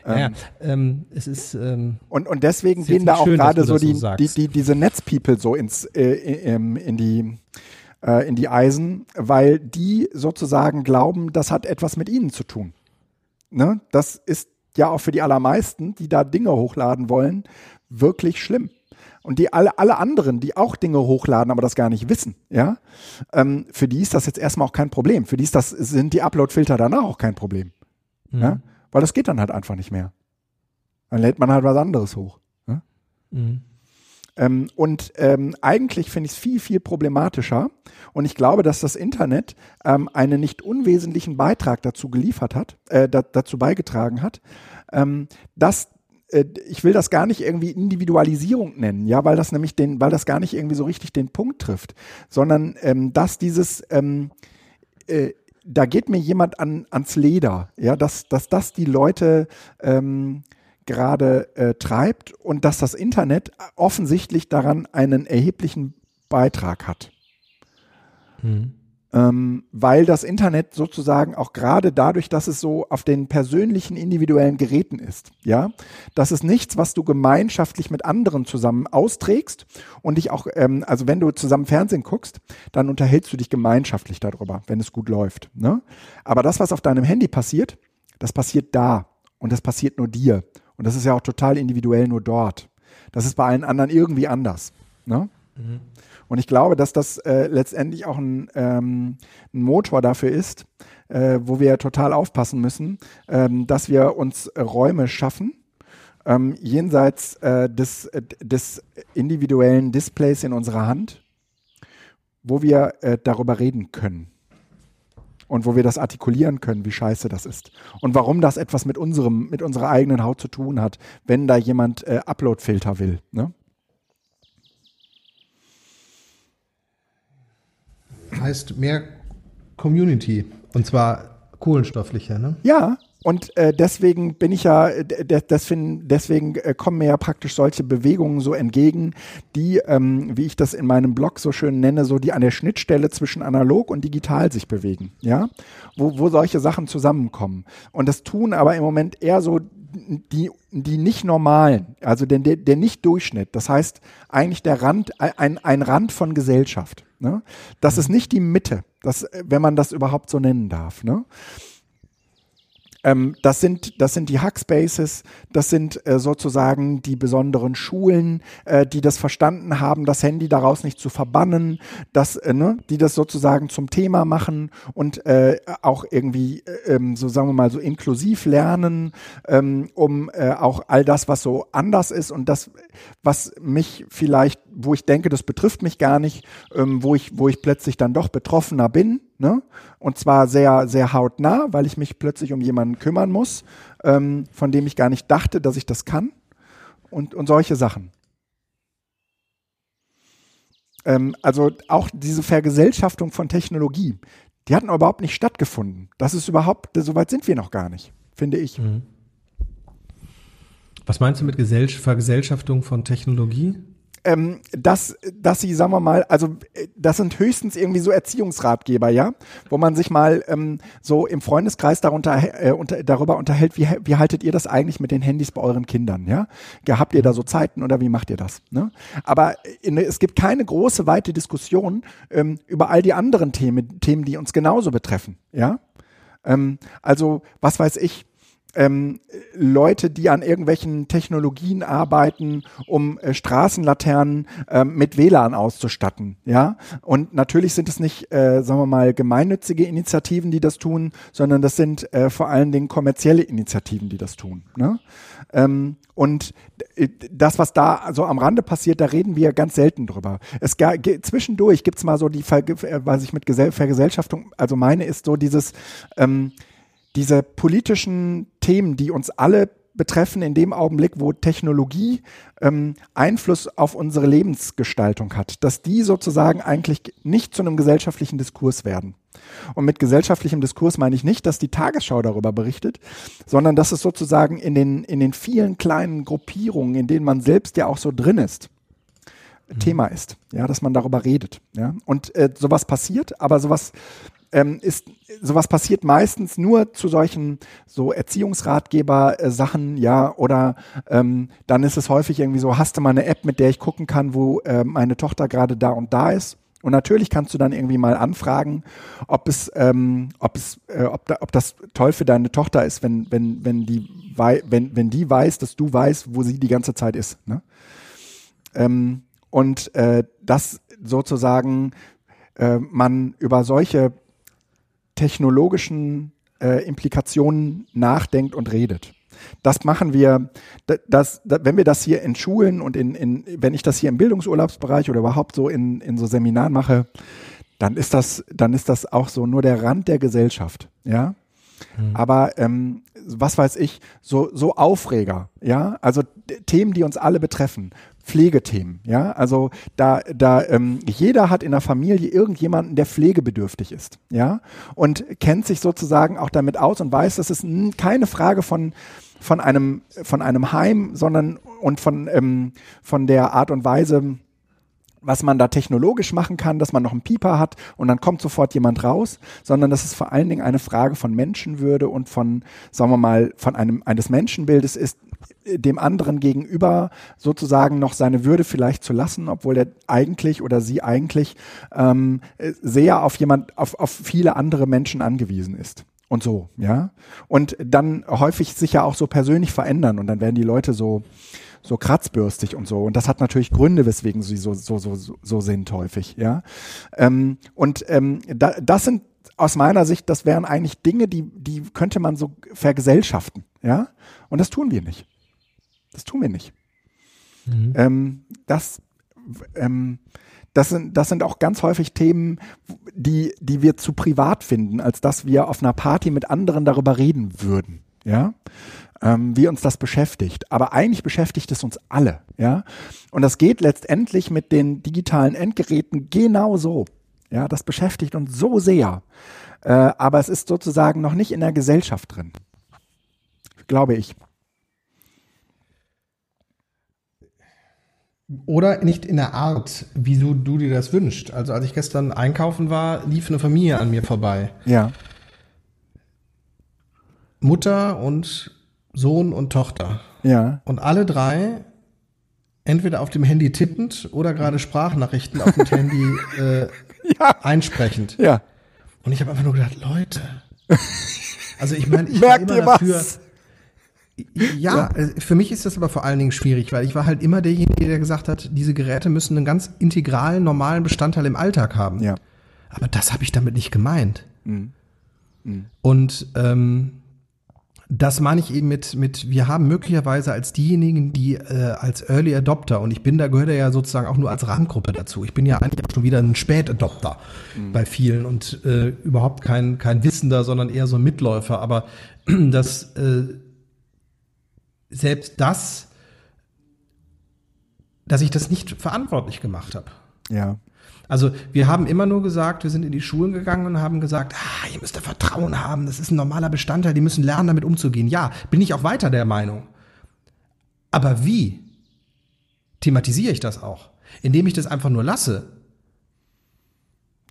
[SPEAKER 2] Ja, ähm, ähm, es ist ähm,
[SPEAKER 1] und und deswegen gehen da auch gerade so die, so die, die diese Netzpeople so ins äh, in, in die äh, in die Eisen, weil die sozusagen glauben, das hat etwas mit ihnen zu tun. Ne? Das ist ja auch für die allermeisten, die da Dinge hochladen wollen, wirklich schlimm. Und die alle, alle anderen, die auch Dinge hochladen, aber das gar nicht wissen, ja, ähm, für die ist das jetzt erstmal auch kein Problem. Für die ist das, sind die Upload-Filter danach auch kein Problem. Mhm. Ja? Weil das geht dann halt einfach nicht mehr. Dann lädt man halt was anderes hoch. Ja? Mhm. Ähm, und ähm, eigentlich finde ich es viel, viel problematischer. Und ich glaube, dass das Internet ähm, einen nicht unwesentlichen Beitrag dazu geliefert hat, äh, da, dazu beigetragen hat, ähm, dass ich will das gar nicht irgendwie Individualisierung nennen, ja, weil das nämlich den, weil das gar nicht irgendwie so richtig den Punkt trifft, sondern ähm, dass dieses ähm, äh, da geht mir jemand an, ans Leder, ja, dass, dass das die Leute ähm, gerade äh, treibt und dass das Internet offensichtlich daran einen erheblichen Beitrag hat. Mhm. Ähm, weil das Internet sozusagen auch gerade dadurch, dass es so auf den persönlichen individuellen Geräten ist, ja, das ist nichts, was du gemeinschaftlich mit anderen zusammen austrägst und dich auch, ähm, also wenn du zusammen Fernsehen guckst, dann unterhältst du dich gemeinschaftlich darüber, wenn es gut läuft. Ne? Aber das, was auf deinem Handy passiert, das passiert da und das passiert nur dir. Und das ist ja auch total individuell nur dort. Das ist bei allen anderen irgendwie anders. Ne? Mhm. Und ich glaube, dass das äh, letztendlich auch ein, ähm, ein, Motor dafür ist, äh, wo wir total aufpassen müssen, ähm, dass wir uns Räume schaffen, ähm, jenseits äh, des, des individuellen Displays in unserer Hand, wo wir äh, darüber reden können und wo wir das artikulieren können, wie scheiße das ist und warum das etwas mit unserem, mit unserer eigenen Haut zu tun hat, wenn da jemand äh, Upload-Filter will. Ne?
[SPEAKER 2] Heißt mehr Community und zwar kohlenstofflicher, ne?
[SPEAKER 1] Ja, und äh, deswegen bin ich ja, deswegen, deswegen äh, kommen mir ja praktisch solche Bewegungen so entgegen, die, ähm, wie ich das in meinem Blog so schön nenne, so die an der Schnittstelle zwischen analog und digital sich bewegen, ja, wo, wo solche Sachen zusammenkommen. Und das tun aber im Moment eher so die, die nicht normalen, also der, der Nicht-Durchschnitt, das heißt eigentlich der Rand, ein, ein Rand von Gesellschaft. Ne? Das ist nicht die Mitte, das, wenn man das überhaupt so nennen darf. Ne? Ähm, das, sind, das sind die Hackspaces, das sind äh, sozusagen die besonderen Schulen, äh, die das verstanden haben, das Handy daraus nicht zu verbannen, das, äh, ne, die das sozusagen zum Thema machen und äh, auch irgendwie, äh, ähm, so sagen wir mal, so inklusiv lernen, ähm, um äh, auch all das, was so anders ist und das, was mich vielleicht, wo ich denke, das betrifft mich gar nicht, ähm, wo ich, wo ich plötzlich dann doch betroffener bin, Ne? Und zwar sehr, sehr hautnah, weil ich mich plötzlich um jemanden kümmern muss, ähm, von dem ich gar nicht dachte, dass ich das kann. Und, und solche Sachen. Ähm, also auch diese Vergesellschaftung von Technologie, die hatten überhaupt nicht stattgefunden. Das ist überhaupt, so weit sind wir noch gar nicht, finde ich. Mhm.
[SPEAKER 2] Was meinst du mit Gesell Vergesellschaftung von Technologie?
[SPEAKER 1] Ähm, dass, dass sie, sagen wir mal, also äh, das sind höchstens irgendwie so Erziehungsratgeber, ja, wo man sich mal ähm, so im Freundeskreis darunter, äh, unter, darüber unterhält, wie, wie haltet ihr das eigentlich mit den Handys bei euren Kindern, ja? Habt ihr da so Zeiten oder wie macht ihr das? Ne? Aber in, es gibt keine große, weite Diskussion ähm, über all die anderen Themen, Themen, die uns genauso betreffen, ja? Ähm, also, was weiß ich, ähm, Leute, die an irgendwelchen Technologien arbeiten, um äh, Straßenlaternen äh, mit WLAN auszustatten. Ja, und natürlich sind es nicht, äh, sagen wir mal, gemeinnützige Initiativen, die das tun, sondern das sind äh, vor allen Dingen kommerzielle Initiativen, die das tun. Ne? Ähm, und äh, das, was da so am Rande passiert, da reden wir ganz selten drüber. Es zwischendurch gibt's mal so die, äh, was ich mit Gesell Vergesellschaftung, also meine, ist so dieses ähm, diese politischen Themen, die uns alle betreffen in dem Augenblick, wo Technologie ähm, Einfluss auf unsere Lebensgestaltung hat, dass die sozusagen eigentlich nicht zu einem gesellschaftlichen Diskurs werden. Und mit gesellschaftlichem Diskurs meine ich nicht, dass die Tagesschau darüber berichtet, sondern dass es sozusagen in den, in den vielen kleinen Gruppierungen, in denen man selbst ja auch so drin ist, mhm. Thema ist, ja, dass man darüber redet, ja. Und äh, sowas passiert, aber sowas ähm, ist, sowas passiert meistens nur zu solchen so Erziehungsratgeber-Sachen, ja, oder ähm, dann ist es häufig irgendwie so, hast du mal eine App, mit der ich gucken kann, wo äh, meine Tochter gerade da und da ist? Und natürlich kannst du dann irgendwie mal anfragen, ob es, ähm, ob es, äh, ob, da, ob das toll für deine Tochter ist, wenn, wenn, wenn die, wenn, wenn die weiß, dass du weißt, wo sie die ganze Zeit ist. Ne? Ähm, und äh, das sozusagen äh, man über solche technologischen äh, Implikationen nachdenkt und redet. Das machen wir, das, das, wenn wir das hier in Schulen und in, in, wenn ich das hier im Bildungsurlaubsbereich oder überhaupt so in, in so Seminaren mache, dann ist das, dann ist das auch so nur der Rand der Gesellschaft, ja. Hm. Aber ähm, was weiß ich, so, so Aufreger, ja, also Themen, die uns alle betreffen, Pflegethemen, ja, also da, da ähm, jeder hat in der Familie irgendjemanden, der pflegebedürftig ist, ja, und kennt sich sozusagen auch damit aus und weiß, dass es keine Frage von von einem von einem Heim, sondern und von ähm, von der Art und Weise was man da technologisch machen kann, dass man noch einen Pieper hat und dann kommt sofort jemand raus, sondern dass es vor allen Dingen eine Frage von Menschenwürde und von, sagen wir mal, von einem eines Menschenbildes ist, dem anderen gegenüber sozusagen noch seine Würde vielleicht zu lassen, obwohl er eigentlich oder sie eigentlich ähm, sehr auf jemand, auf, auf viele andere Menschen angewiesen ist und so, ja. Und dann häufig sich ja auch so persönlich verändern und dann werden die Leute so so kratzbürstig und so. Und das hat natürlich Gründe, weswegen sie so, so, so, so sind häufig, ja. Ähm, und ähm, da, das sind aus meiner Sicht, das wären eigentlich Dinge, die, die könnte man so vergesellschaften, ja. Und das tun wir nicht. Das tun wir nicht. Mhm. Ähm, das, ähm, das sind, das sind auch ganz häufig Themen, die, die wir zu privat finden, als dass wir auf einer Party mit anderen darüber reden würden. Ja, ähm, wie uns das beschäftigt. Aber eigentlich beschäftigt es uns alle, ja. Und das geht letztendlich mit den digitalen Endgeräten genauso. Ja, das beschäftigt uns so sehr. Äh, aber es ist sozusagen noch nicht in der Gesellschaft drin. Glaube ich.
[SPEAKER 2] Oder nicht in der Art, wie du, du dir das wünschst. Also als ich gestern einkaufen war, lief eine Familie an mir vorbei.
[SPEAKER 1] Ja.
[SPEAKER 2] Mutter und Sohn und Tochter.
[SPEAKER 1] Ja.
[SPEAKER 2] Und alle drei entweder auf dem Handy tippend oder gerade Sprachnachrichten auf dem Handy äh, ja. einsprechend.
[SPEAKER 1] Ja.
[SPEAKER 2] Und ich habe einfach nur gedacht, Leute. Also ich meine, ich
[SPEAKER 1] Merkt war immer dafür.
[SPEAKER 2] Was? Ja, ja, äh, für mich ist das aber vor allen Dingen schwierig, weil ich war halt immer derjenige, der gesagt hat, diese Geräte müssen einen ganz integralen, normalen Bestandteil im Alltag haben.
[SPEAKER 1] Ja.
[SPEAKER 2] Aber das habe ich damit nicht gemeint.
[SPEAKER 1] Mhm.
[SPEAKER 2] Mhm. Und ähm, das meine ich eben mit, mit, wir haben möglicherweise als diejenigen, die äh, als Early Adopter, und ich bin da, gehört ja sozusagen auch nur als Randgruppe dazu. Ich bin ja eigentlich auch schon wieder ein Spätadopter mhm. bei vielen und äh, überhaupt kein, kein Wissender, sondern eher so ein Mitläufer. Aber das, äh, selbst das, dass ich das nicht verantwortlich gemacht habe.
[SPEAKER 1] Ja.
[SPEAKER 2] Also wir haben immer nur gesagt, wir sind in die Schulen gegangen und haben gesagt, ah, ihr müsst da Vertrauen haben, das ist ein normaler Bestandteil, die müssen lernen, damit umzugehen. Ja, bin ich auch weiter der Meinung. Aber wie thematisiere ich das auch? Indem ich das einfach nur lasse.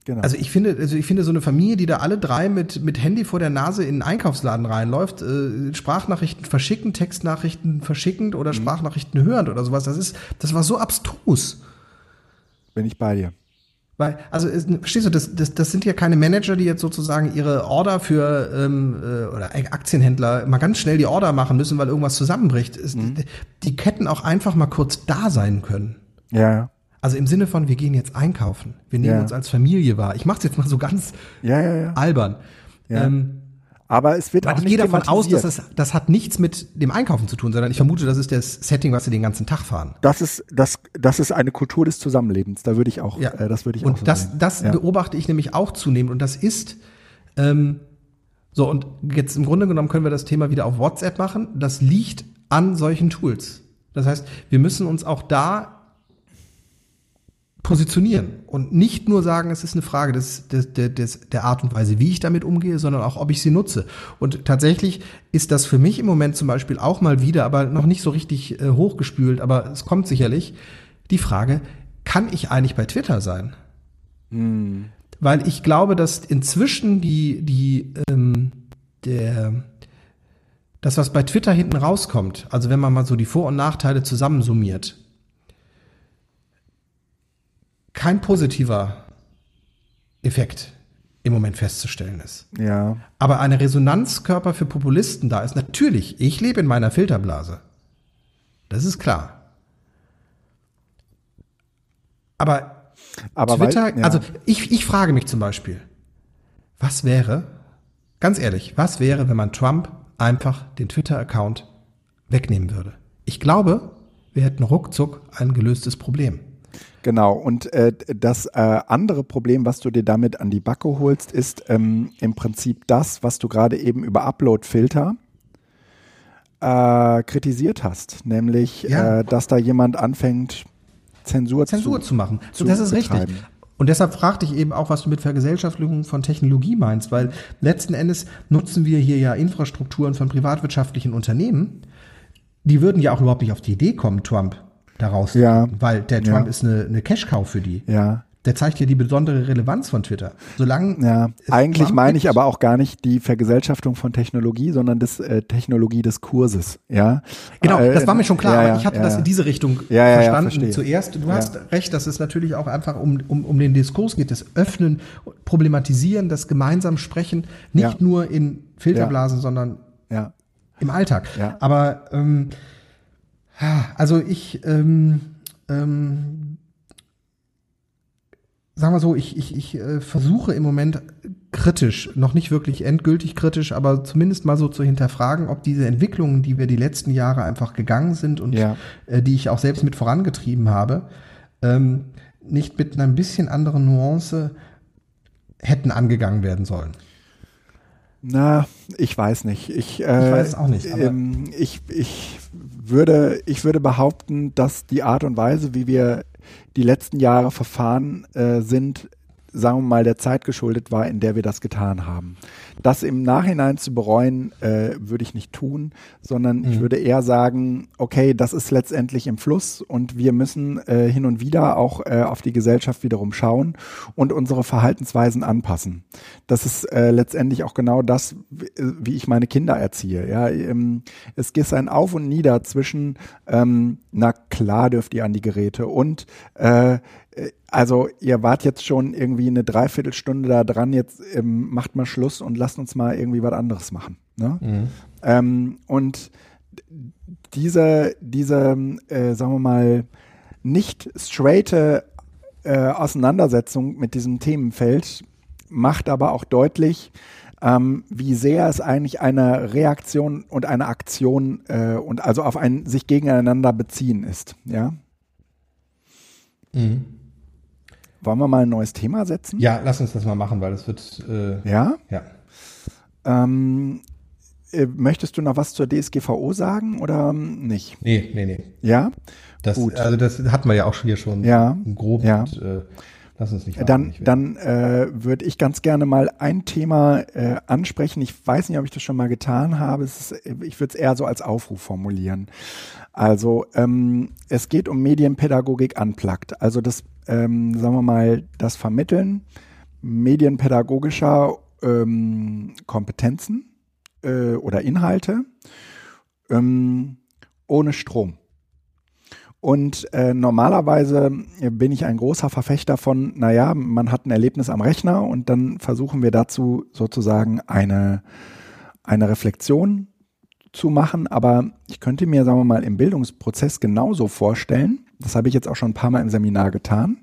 [SPEAKER 2] Genau. Also ich finde, also ich finde so eine Familie, die da alle drei mit, mit Handy vor der Nase in den Einkaufsladen reinläuft, äh, Sprachnachrichten verschicken, Textnachrichten verschickend oder mhm. Sprachnachrichten hörend oder sowas, das ist, das war so abstrus.
[SPEAKER 1] Bin ich bei dir.
[SPEAKER 2] Weil, also verstehst du, das, das, das sind ja keine Manager, die jetzt sozusagen ihre Order für ähm, äh, oder Aktienhändler mal ganz schnell die Order machen müssen, weil irgendwas zusammenbricht. Mhm. Die Ketten auch einfach mal kurz da sein können.
[SPEAKER 1] Ja.
[SPEAKER 2] Also im Sinne von, wir gehen jetzt einkaufen. Wir nehmen ja. uns als Familie wahr. Ich mach's jetzt mal so ganz
[SPEAKER 1] ja, ja,
[SPEAKER 2] albern.
[SPEAKER 1] Ja. Ähm, aber es wird
[SPEAKER 2] auch nicht Ich gehe davon aus, dass das, das hat nichts mit dem Einkaufen zu tun, sondern ich vermute, das ist das Setting, was sie den ganzen Tag fahren.
[SPEAKER 1] Das ist, das, das ist eine Kultur des Zusammenlebens. Da würde ich auch,
[SPEAKER 2] ja.
[SPEAKER 1] äh, das würde ich
[SPEAKER 2] und
[SPEAKER 1] auch so
[SPEAKER 2] das, sehen. das ja. beobachte ich nämlich auch zunehmend und das ist, ähm, so und jetzt im Grunde genommen können wir das Thema wieder auf WhatsApp machen. Das liegt an solchen Tools. Das heißt, wir müssen uns auch da positionieren und nicht nur sagen, es ist eine Frage des, des, des, der Art und Weise, wie ich damit umgehe, sondern auch, ob ich sie nutze. Und tatsächlich ist das für mich im Moment zum Beispiel auch mal wieder, aber noch nicht so richtig äh, hochgespült, aber es kommt sicherlich, die Frage, kann ich eigentlich bei Twitter sein? Hm. Weil ich glaube, dass inzwischen die, die, ähm, der, das, was bei Twitter hinten rauskommt, also wenn man mal so die Vor- und Nachteile zusammensummiert, kein positiver Effekt im Moment festzustellen ist.
[SPEAKER 1] Ja.
[SPEAKER 2] Aber eine Resonanzkörper für Populisten da ist natürlich, ich lebe in meiner Filterblase. Das ist klar. Aber,
[SPEAKER 1] Aber
[SPEAKER 2] Twitter,
[SPEAKER 1] weil, ja.
[SPEAKER 2] also ich, ich frage mich zum Beispiel, was wäre, ganz ehrlich, was wäre, wenn man Trump einfach den Twitter-Account wegnehmen würde? Ich glaube, wir hätten ruckzuck ein gelöstes Problem.
[SPEAKER 1] Genau, und äh, das äh, andere Problem, was du dir damit an die Backe holst, ist ähm, im Prinzip das, was du gerade eben über Upload-Filter äh, kritisiert hast, nämlich,
[SPEAKER 2] Ja.
[SPEAKER 1] äh, dass da jemand anfängt, Zensur,
[SPEAKER 2] Zensur
[SPEAKER 1] zu,
[SPEAKER 2] zu machen.
[SPEAKER 1] zu
[SPEAKER 2] das ist
[SPEAKER 1] betreiben.
[SPEAKER 2] richtig. Und deshalb fragte ich eben auch, was du mit Vergesellschaftung von Technologie meinst, weil letzten Endes nutzen wir hier ja Infrastrukturen von privatwirtschaftlichen Unternehmen. Die würden ja auch überhaupt nicht auf die Idee kommen, Trump daraus,
[SPEAKER 1] Ja.
[SPEAKER 2] weil der Trump
[SPEAKER 1] Ja.
[SPEAKER 2] ist eine, eine Cash-Cow für die.
[SPEAKER 1] Ja,
[SPEAKER 2] Der zeigt ja die besondere Relevanz von Twitter. Solange
[SPEAKER 1] ja. Eigentlich
[SPEAKER 2] Trump
[SPEAKER 1] meine ich aber auch gar nicht die Vergesellschaftung von Technologie, sondern des äh, Technologiediskurses. Ja.
[SPEAKER 2] Genau,
[SPEAKER 1] Äh,
[SPEAKER 2] das war mir schon klar,
[SPEAKER 1] ja,
[SPEAKER 2] ich hatte
[SPEAKER 1] ja,
[SPEAKER 2] das in diese Richtung verstanden zuerst. Du hast recht, dass es natürlich auch einfach um, um, um den Diskurs geht, das Öffnen, Problematisieren, das gemeinsam Sprechen, nicht nur in Filterblasen, sondern im Alltag. Aber ähm, also ich ähm, ähm, sagen wir so, ich, ich, ich äh, versuche im Moment kritisch, noch nicht wirklich endgültig kritisch, aber zumindest mal so zu hinterfragen, ob diese Entwicklungen, die wir die letzten Jahre einfach gegangen sind und
[SPEAKER 1] Ja.
[SPEAKER 2] äh, die ich auch selbst mit vorangetrieben habe, ähm, nicht mit einer ein bisschen anderen Nuance hätten angegangen werden sollen.
[SPEAKER 1] Na, ich weiß nicht. Ich, äh,
[SPEAKER 2] weiß es auch nicht,
[SPEAKER 1] Ähm, ich, ich, würde, ich würde behaupten, dass die Art und Weise, wie wir die letzten Jahre verfahren äh, sind, sagen wir mal, der Zeit geschuldet war, in der wir das getan haben. Das im Nachhinein zu bereuen, äh, würde ich nicht tun, sondern ich würde eher sagen, okay, das ist letztendlich im Fluss und wir müssen äh, hin und wieder auch äh, auf die Gesellschaft wiederum schauen und unsere Verhaltensweisen anpassen. Das ist äh, letztendlich auch genau das, wie- wie ich meine Kinder erziehe. Ja, ähm, es gibt ein Auf und Nieder zwischen, ähm, na klar dürft ihr an die Geräte und äh, äh, also ihr wart jetzt schon irgendwie eine Dreiviertelstunde da dran, jetzt ähm, macht mal Schluss und lasst uns mal irgendwie was anderes machen. Ne? Ähm, und diese, diese äh, sagen wir mal, nicht straighte äh, Auseinandersetzung mit diesem Themenfeld macht aber auch deutlich, ähm, wie sehr es eigentlich eine Reaktion und eine Aktion äh, und also auf ein sich gegeneinander beziehen ist. Ja? Wollen wir mal ein neues Thema setzen?
[SPEAKER 2] Ja, lass uns das mal machen, weil das wird äh,
[SPEAKER 1] Ja?
[SPEAKER 2] ja.
[SPEAKER 1] Ähm, äh, möchtest du noch was zur DSGVO sagen oder ähm, nicht?
[SPEAKER 2] Nee, nee, nee.
[SPEAKER 1] Ja?
[SPEAKER 2] Das,
[SPEAKER 1] Gut.
[SPEAKER 2] Also das hatten wir ja auch hier schon
[SPEAKER 1] Ja,
[SPEAKER 2] grob.
[SPEAKER 1] ja.
[SPEAKER 2] Und, äh, lass uns nicht
[SPEAKER 1] Dann, dann äh, würde ich ganz gerne mal ein Thema äh, ansprechen. Ich weiß nicht, ob ich das schon mal getan habe. Ist, ich würde es eher so als Aufruf formulieren. Also ähm, es geht um Medienpädagogik unplugged. Also das, ähm, sagen wir mal, das Vermitteln medienpädagogischer ähm, Kompetenzen äh, oder Inhalte ähm, ohne Strom. Und äh, normalerweise bin ich ein großer Verfechter von, naja, man hat ein Erlebnis am Rechner und dann versuchen wir dazu sozusagen eine, eine Reflexion zu machen. Aber ich könnte mir, sagen wir mal, im Bildungsprozess genauso vorstellen, das habe ich jetzt auch schon ein paar Mal im Seminar getan,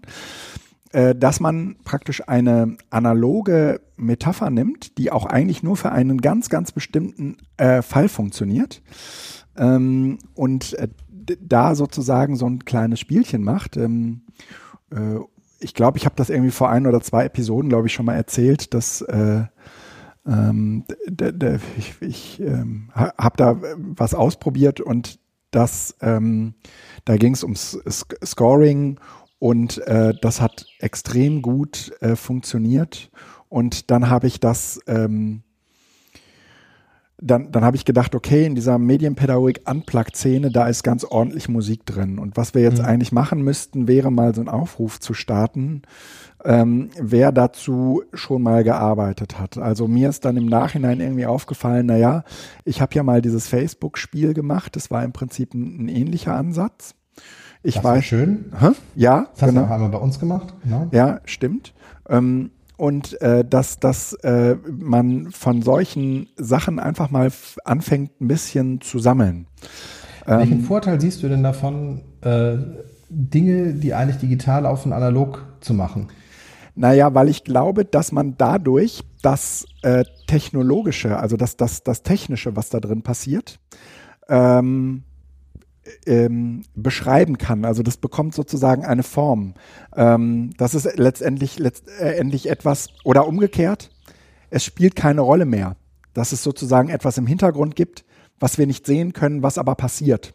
[SPEAKER 1] äh, dass man praktisch eine analoge Metapher nimmt, die auch eigentlich nur für einen ganz, ganz bestimmten äh, Fall funktioniert. Ähm, und äh, da sozusagen so ein kleines Spielchen macht. Ähm, äh, ich glaube, ich habe das irgendwie vor ein oder zwei Episoden, glaube ich, schon mal erzählt, dass äh, ähm, ich, ich ähm, ha- habe da was ausprobiert und das, ähm, da ging es ums Scoring Und äh, das hat extrem gut äh, funktioniert. Und dann habe ich das, ähm, dann, dann habe ich gedacht, okay, in dieser Medienpädagogik Unplugged-Szene, da ist ganz ordentlich Musik drin. Und was wir jetzt mhm. eigentlich machen müssten, wäre mal so einen Aufruf zu starten, ähm, wer dazu schon mal gearbeitet hat. Also mir ist dann im Nachhinein irgendwie aufgefallen, na ja, ich habe ja mal dieses Facebook-Spiel gemacht. Das war im Prinzip ein, ein ähnlicher Ansatz. Ich das weiß.
[SPEAKER 2] schön.
[SPEAKER 1] Hä? Ja.
[SPEAKER 2] Das hast genau. du auch einmal bei uns gemacht.
[SPEAKER 1] Genau. Ja, stimmt. Ähm, und äh, dass, dass äh, man von solchen Sachen einfach mal anfängt, ein bisschen zu sammeln.
[SPEAKER 2] Welchen ähm, Vorteil siehst du denn davon, äh, Dinge, die eigentlich digital laufen, analog zu machen?
[SPEAKER 1] Naja, weil ich glaube, dass man dadurch das äh, Technologische, also das, das, das Technische, was da drin passiert, ähm, ähm, beschreiben kann. Also das bekommt sozusagen eine Form. Ähm, das ist letztendlich, letztendlich etwas, oder umgekehrt, es spielt keine Rolle mehr, dass es sozusagen etwas im Hintergrund gibt, was wir nicht sehen können, was aber passiert.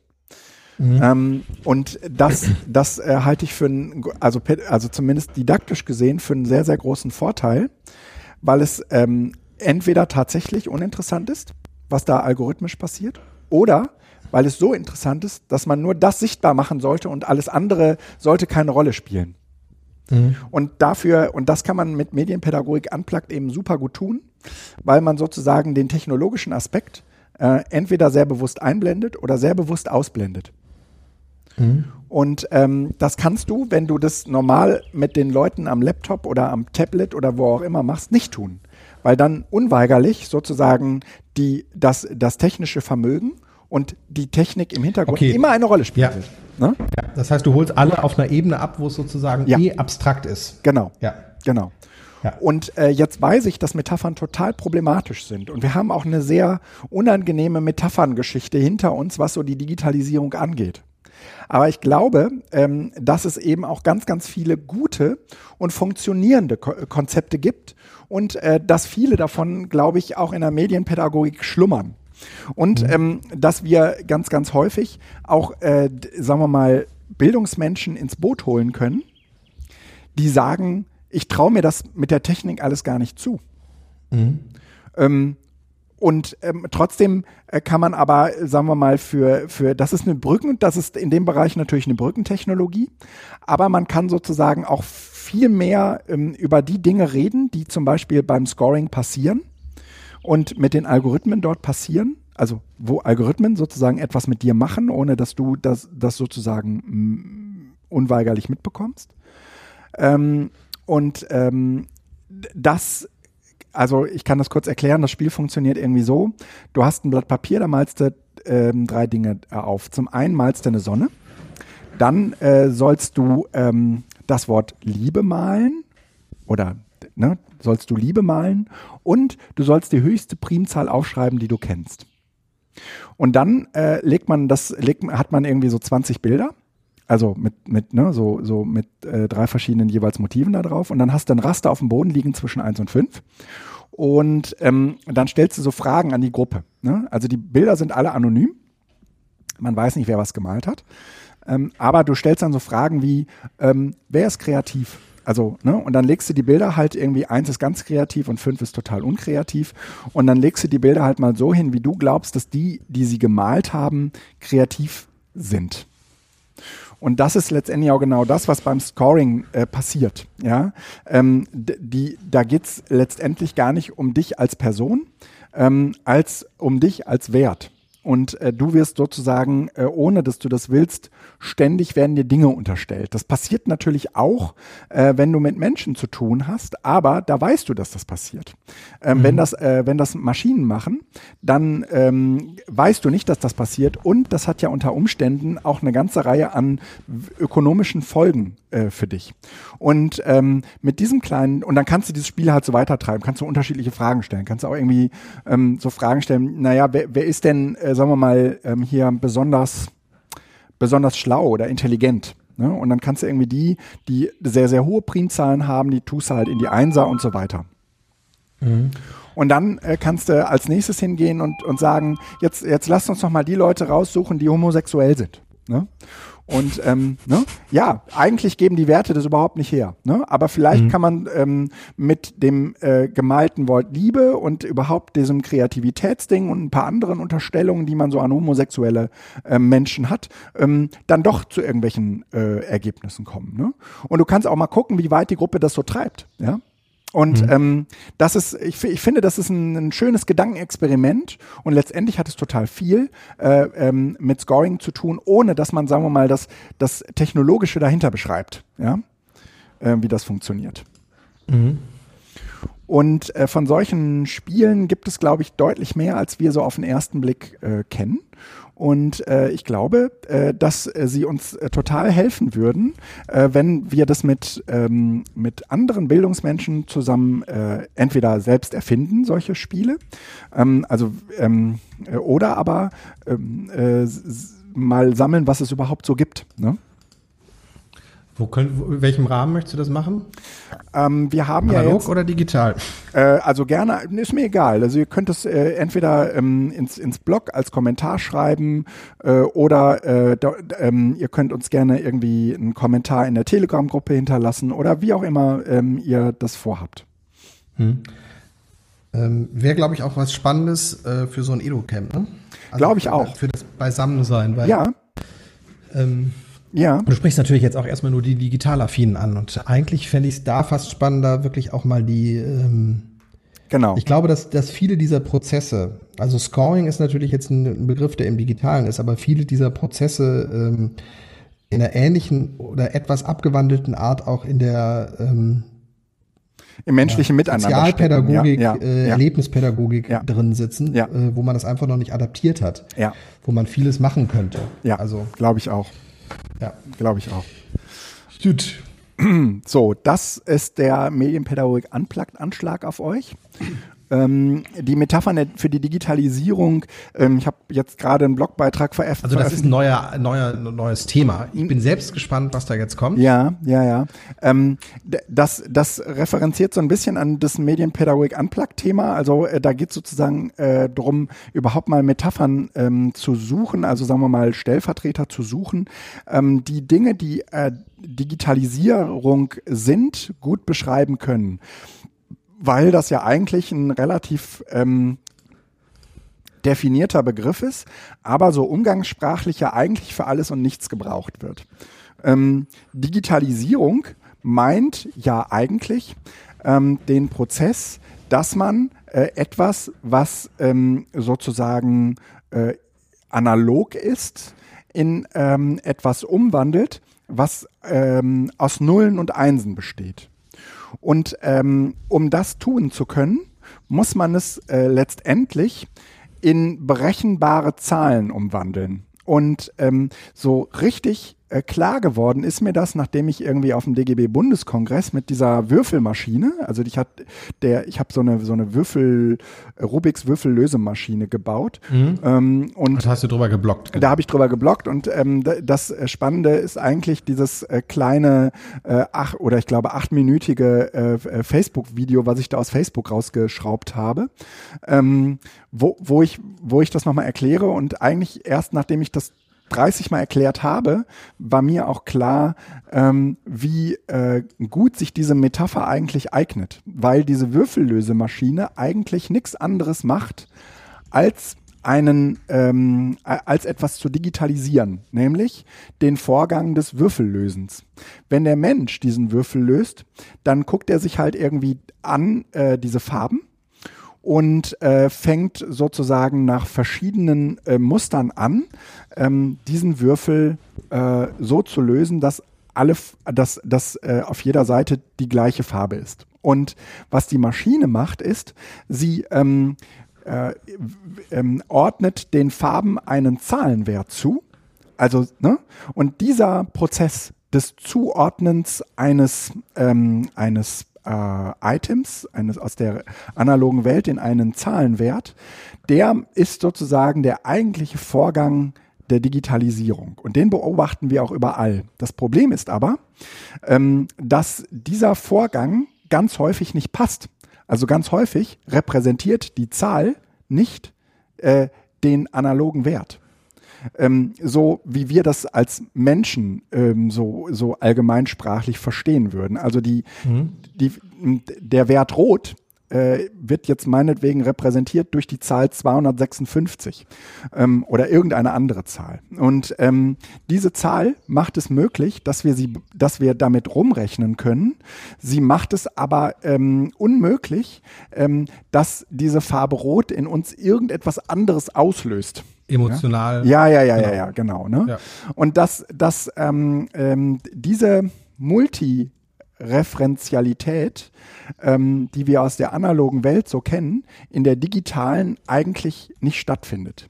[SPEAKER 1] Mhm. Ähm, und das, das äh, halte ich für einen, also, also zumindest didaktisch gesehen, für einen sehr, sehr großen Vorteil, weil es ähm, entweder tatsächlich uninteressant ist, was da algorithmisch passiert, oder weil es so interessant ist, dass man nur das sichtbar machen sollte und alles andere sollte keine Rolle spielen. Mhm. Und dafür, und das kann man mit Medienpädagogik unplugged eben super gut tun, weil man sozusagen den technologischen Aspekt äh, entweder sehr bewusst einblendet oder sehr bewusst ausblendet. Mhm. Und ähm, das kannst du, wenn du das normal mit den Leuten am Laptop oder am Tablet oder wo auch immer machst, nicht tun. Weil dann unweigerlich sozusagen die, das, das technische Vermögen und die Technik im Hintergrund okay. immer eine Rolle spielt.
[SPEAKER 2] Ja. Ne? ja. Das heißt, du holst alle auf einer Ebene ab, wo es sozusagen ja. eh abstrakt ist.
[SPEAKER 1] Genau. Ja. Genau. Ja. Und äh, jetzt weiß ich, dass Metaphern total problematisch sind. Und wir haben auch eine sehr unangenehme Metapherngeschichte hinter uns, was so die Digitalisierung angeht. Aber ich glaube, ähm, dass es eben auch ganz, ganz viele gute und funktionierende Ko Konzepte gibt und äh, dass viele davon, glaube ich, auch in der Medienpädagogik schlummern. Und mhm. ähm, dass wir ganz, ganz häufig auch, äh, sagen wir mal, Bildungsmenschen ins Boot holen können, die sagen, ich traue mir das mit der Technik alles gar nicht zu. Mhm. Ähm, und ähm, trotzdem äh, kann man aber, sagen wir mal, für, für, das ist eine Brücken, das ist in dem Bereich natürlich eine Brückentechnologie, aber man kann sozusagen auch viel mehr ähm, über die Dinge reden, die zum Beispiel beim Scoring passieren und mit den Algorithmen dort passieren, also wo Algorithmen sozusagen etwas mit dir machen, ohne dass du das, das sozusagen mm, unweigerlich mitbekommst. Ähm, und ähm, das, also ich kann das kurz erklären, das Spiel funktioniert irgendwie so. Du hast ein Blatt Papier, da malst du ähm, drei Dinge äh, auf. Zum einen malst du eine Sonne, dann äh, sollst du ähm, das Wort Liebe malen oder ne, sollst du Liebe malen und du sollst die höchste Primzahl aufschreiben, die du kennst. Und dann äh, legt man das, legt, hat man irgendwie so 20 Bilder, also mit, mit, ne, so, so mit äh, drei verschiedenen jeweils Motiven da drauf. Und dann hast du ein Raster auf dem Boden liegen zwischen 1 und 5. Und ähm, dann stellst du so Fragen an die Gruppe. Ne? Also die Bilder sind alle anonym. Man weiß nicht, wer was gemalt hat. Ähm, aber du stellst dann so Fragen wie, ähm, wer ist kreativ? Also, ne, und dann legst du die Bilder halt irgendwie, eins ist ganz kreativ und fünf ist total unkreativ. Und dann legst du die Bilder halt mal so hin, wie du glaubst, dass die, die sie gemalt haben, kreativ sind. Und das ist letztendlich auch genau das, was beim Scoring äh, passiert. Ja? Ähm, die, da geht's letztendlich gar nicht um dich als Person, ähm, als um dich als Wert und äh, du wirst sozusagen, äh, ohne dass du das willst, ständig werden dir Dinge unterstellt. Das passiert natürlich auch, äh, wenn du mit Menschen zu tun hast, aber da weißt du, dass das passiert. Ähm, mhm. Wenn das, äh, wenn das Maschinen machen, dann ähm, weißt du nicht, dass das passiert und das hat ja unter Umständen auch eine ganze Reihe an ökonomischen Folgen äh, für dich. Und ähm, mit diesem kleinen, und dann kannst du dieses Spiel halt so weitertreiben, kannst du unterschiedliche Fragen stellen, kannst du auch irgendwie ähm, so Fragen stellen, naja, wer, wer ist denn, äh, sagen wir mal, ähm, hier besonders, besonders schlau oder intelligent? Ne? Und dann kannst du irgendwie die, die sehr, sehr hohe Primzahlen haben, die tust du halt in die Einser und so weiter. Mhm. Und dann äh, kannst du als nächstes hingehen und, und sagen, jetzt, jetzt lasst uns doch mal die Leute raussuchen, die homosexuell sind. Ne? Und ähm, ne? ja, eigentlich geben die Werte das überhaupt nicht her. Ne? Aber vielleicht mhm. kann man ähm, mit dem äh, gemalten Wort Liebe und überhaupt diesem Kreativitätsding und ein paar anderen Unterstellungen, die man so an homosexuelle äh, Menschen hat, ähm, dann doch zu irgendwelchen äh, Ergebnissen kommen. Ne? Und du kannst auch mal gucken, wie weit die Gruppe das so treibt. Ja? Und mhm. ähm, das ist, ich, ich, finde, das ist ein, ein, schönes Gedankenexperiment und letztendlich hat es total viel äh, ähm, mit Scoring zu tun, ohne dass man, sagen wir mal, das, das Technologische dahinter beschreibt, ja, äh, wie das funktioniert. Mhm. Und äh, von solchen Spielen gibt es, glaube ich, deutlich mehr, als wir so auf den ersten Blick äh, kennen. Und äh, ich glaube, äh, dass äh, sie uns äh, total helfen würden, äh, wenn wir das mit, ähm, mit anderen Bildungsmenschen zusammen äh, entweder selbst erfinden, solche Spiele, ähm, also ähm, äh, oder aber ähm, äh, mal sammeln, was es überhaupt so gibt. Ne?
[SPEAKER 2] Wo können, in welchem Rahmen möchtest du das machen?
[SPEAKER 1] Ähm, wir haben
[SPEAKER 2] Analog
[SPEAKER 1] ja jetzt,
[SPEAKER 2] oder digital?
[SPEAKER 1] Äh, also gerne, ist mir egal. Also ihr könnt es äh, entweder ähm, ins, ins Blog als Kommentar schreiben äh, oder äh, da, ähm, ihr könnt uns gerne irgendwie einen Kommentar in der Telegram-Gruppe hinterlassen oder wie auch immer ähm, ihr das vorhabt.
[SPEAKER 2] Hm. Ähm, Wäre, glaube ich, auch was Spannendes äh, für so ein Edo-Camp, ne?
[SPEAKER 1] Also glaube ich auch.
[SPEAKER 2] Für das Beisammensein, weil
[SPEAKER 1] ja.
[SPEAKER 2] Ja. Du sprichst natürlich jetzt auch erstmal nur die Digitalaffinen an und eigentlich fände ich es da fast spannender, wirklich auch mal die. Ähm, genau. Ich glaube, dass, dass viele dieser Prozesse, also Scoring ist natürlich jetzt ein Begriff, der im Digitalen ist, aber viele dieser Prozesse ähm, in einer ähnlichen oder etwas abgewandelten Art auch in der ähm,
[SPEAKER 1] im menschlichen ja, Miteinander.
[SPEAKER 2] Sozialpädagogik, ja, ja, äh, Erlebnispädagogik drin sitzen, äh, wo man das einfach noch nicht adaptiert hat.
[SPEAKER 1] Ja.
[SPEAKER 2] Wo man vieles machen könnte.
[SPEAKER 1] Ja, also glaube ich auch. Ja, glaube ich auch.
[SPEAKER 2] Gut.
[SPEAKER 1] So, das ist der Medienpädagogik Unplugged Anschlag auf euch. Ähm, die Metaphern für die Digitalisierung, ähm, ich habe jetzt gerade einen Blogbeitrag veröffentlicht.
[SPEAKER 2] Also das ist ein neuer, neuer, neues Thema. Ich bin selbst gespannt, was da jetzt kommt.
[SPEAKER 1] Ja, ja, ja. Ähm, das, das referenziert so ein bisschen an das Medienpädagogik Unplugged-Thema. Also äh, da geht es sozusagen äh, darum, überhaupt mal Metaphern ähm, zu suchen, also sagen wir mal Stellvertreter zu suchen, ähm, die Dinge, die äh, Digitalisierung sind, gut beschreiben können weil das ja eigentlich ein relativ ähm, definierter Begriff ist, aber so umgangssprachlich ja eigentlich für alles und nichts gebraucht wird. Ähm, Digitalisierung meint ja eigentlich ähm, den Prozess, dass man äh, etwas, was ähm, sozusagen äh, analog ist, in ähm, etwas umwandelt, was ähm, aus Nullen und Einsen besteht. Und ähm, um das tun zu können, muss man es äh, letztendlich in berechenbare Zahlen umwandeln. Und ähm, so richtig äh, klar geworden ist mir das, nachdem ich irgendwie auf dem DGB-Bundeskongress mit dieser Würfelmaschine, also ich hat der, ich habe so eine so eine Würfel Rubiks Würfellösemaschine gebaut
[SPEAKER 2] mhm. ähm, und da hast du drüber geblockt.
[SPEAKER 1] Genau. Da habe ich drüber geblockt und ähm, das Spannende ist eigentlich dieses äh, kleine äh, ach oder ich glaube achtminütige äh, äh, Facebook-Video, was ich da aus Facebook rausgeschraubt habe, ähm, wo wo ich wo ich das nochmal erkläre und eigentlich erst nachdem ich das 30 Mal erklärt habe, war mir auch klar, ähm, wie äh, gut sich diese Metapher eigentlich eignet, weil diese Würfellösemaschine eigentlich nichts anderes macht, als einen ähm, als etwas zu digitalisieren, nämlich den Vorgang des Würfellösens. Wenn der Mensch diesen Würfel löst, dann guckt er sich halt irgendwie an äh, diese Farben und äh, fängt sozusagen nach verschiedenen äh, Mustern an, ähm, diesen Würfel äh, so zu lösen, dass alle, dass, dass äh, auf jeder Seite die gleiche Farbe ist. Und was die Maschine macht, ist, sie ähm, äh, ähm, ordnet den Farben einen Zahlenwert zu. Also, ne? Und dieser Prozess des Zuordnens eines, ähm, eines äh, Items eines aus der analogen Welt in einen Zahlenwert, der ist sozusagen der eigentliche Vorgang der Digitalisierung. Und den beobachten wir auch überall. Das Problem ist aber, ähm, dass dieser Vorgang ganz häufig nicht passt. Also ganz häufig repräsentiert die Zahl nicht äh, den analogen Wert. Ähm, so wie wir das als Menschen ähm, so, so allgemeinsprachlich verstehen würden. Also die, mhm. die, der Wert Rot äh, wird jetzt meinetwegen repräsentiert durch die Zahl 256 ähm, oder irgendeine andere Zahl. Und ähm, diese Zahl macht es möglich, dass wir sie, dass wir damit rumrechnen können. Sie macht es aber ähm, unmöglich, ähm, dass diese Farbe Rot in uns irgendetwas anderes auslöst.
[SPEAKER 2] Emotional.
[SPEAKER 1] Ja, ja, ja, ja, ja, genau. Ne? Und dass, dass ähm, ähm, diese Multi Referenzialität, ähm, die wir aus der analogen Welt so kennen, in der digitalen eigentlich nicht stattfindet.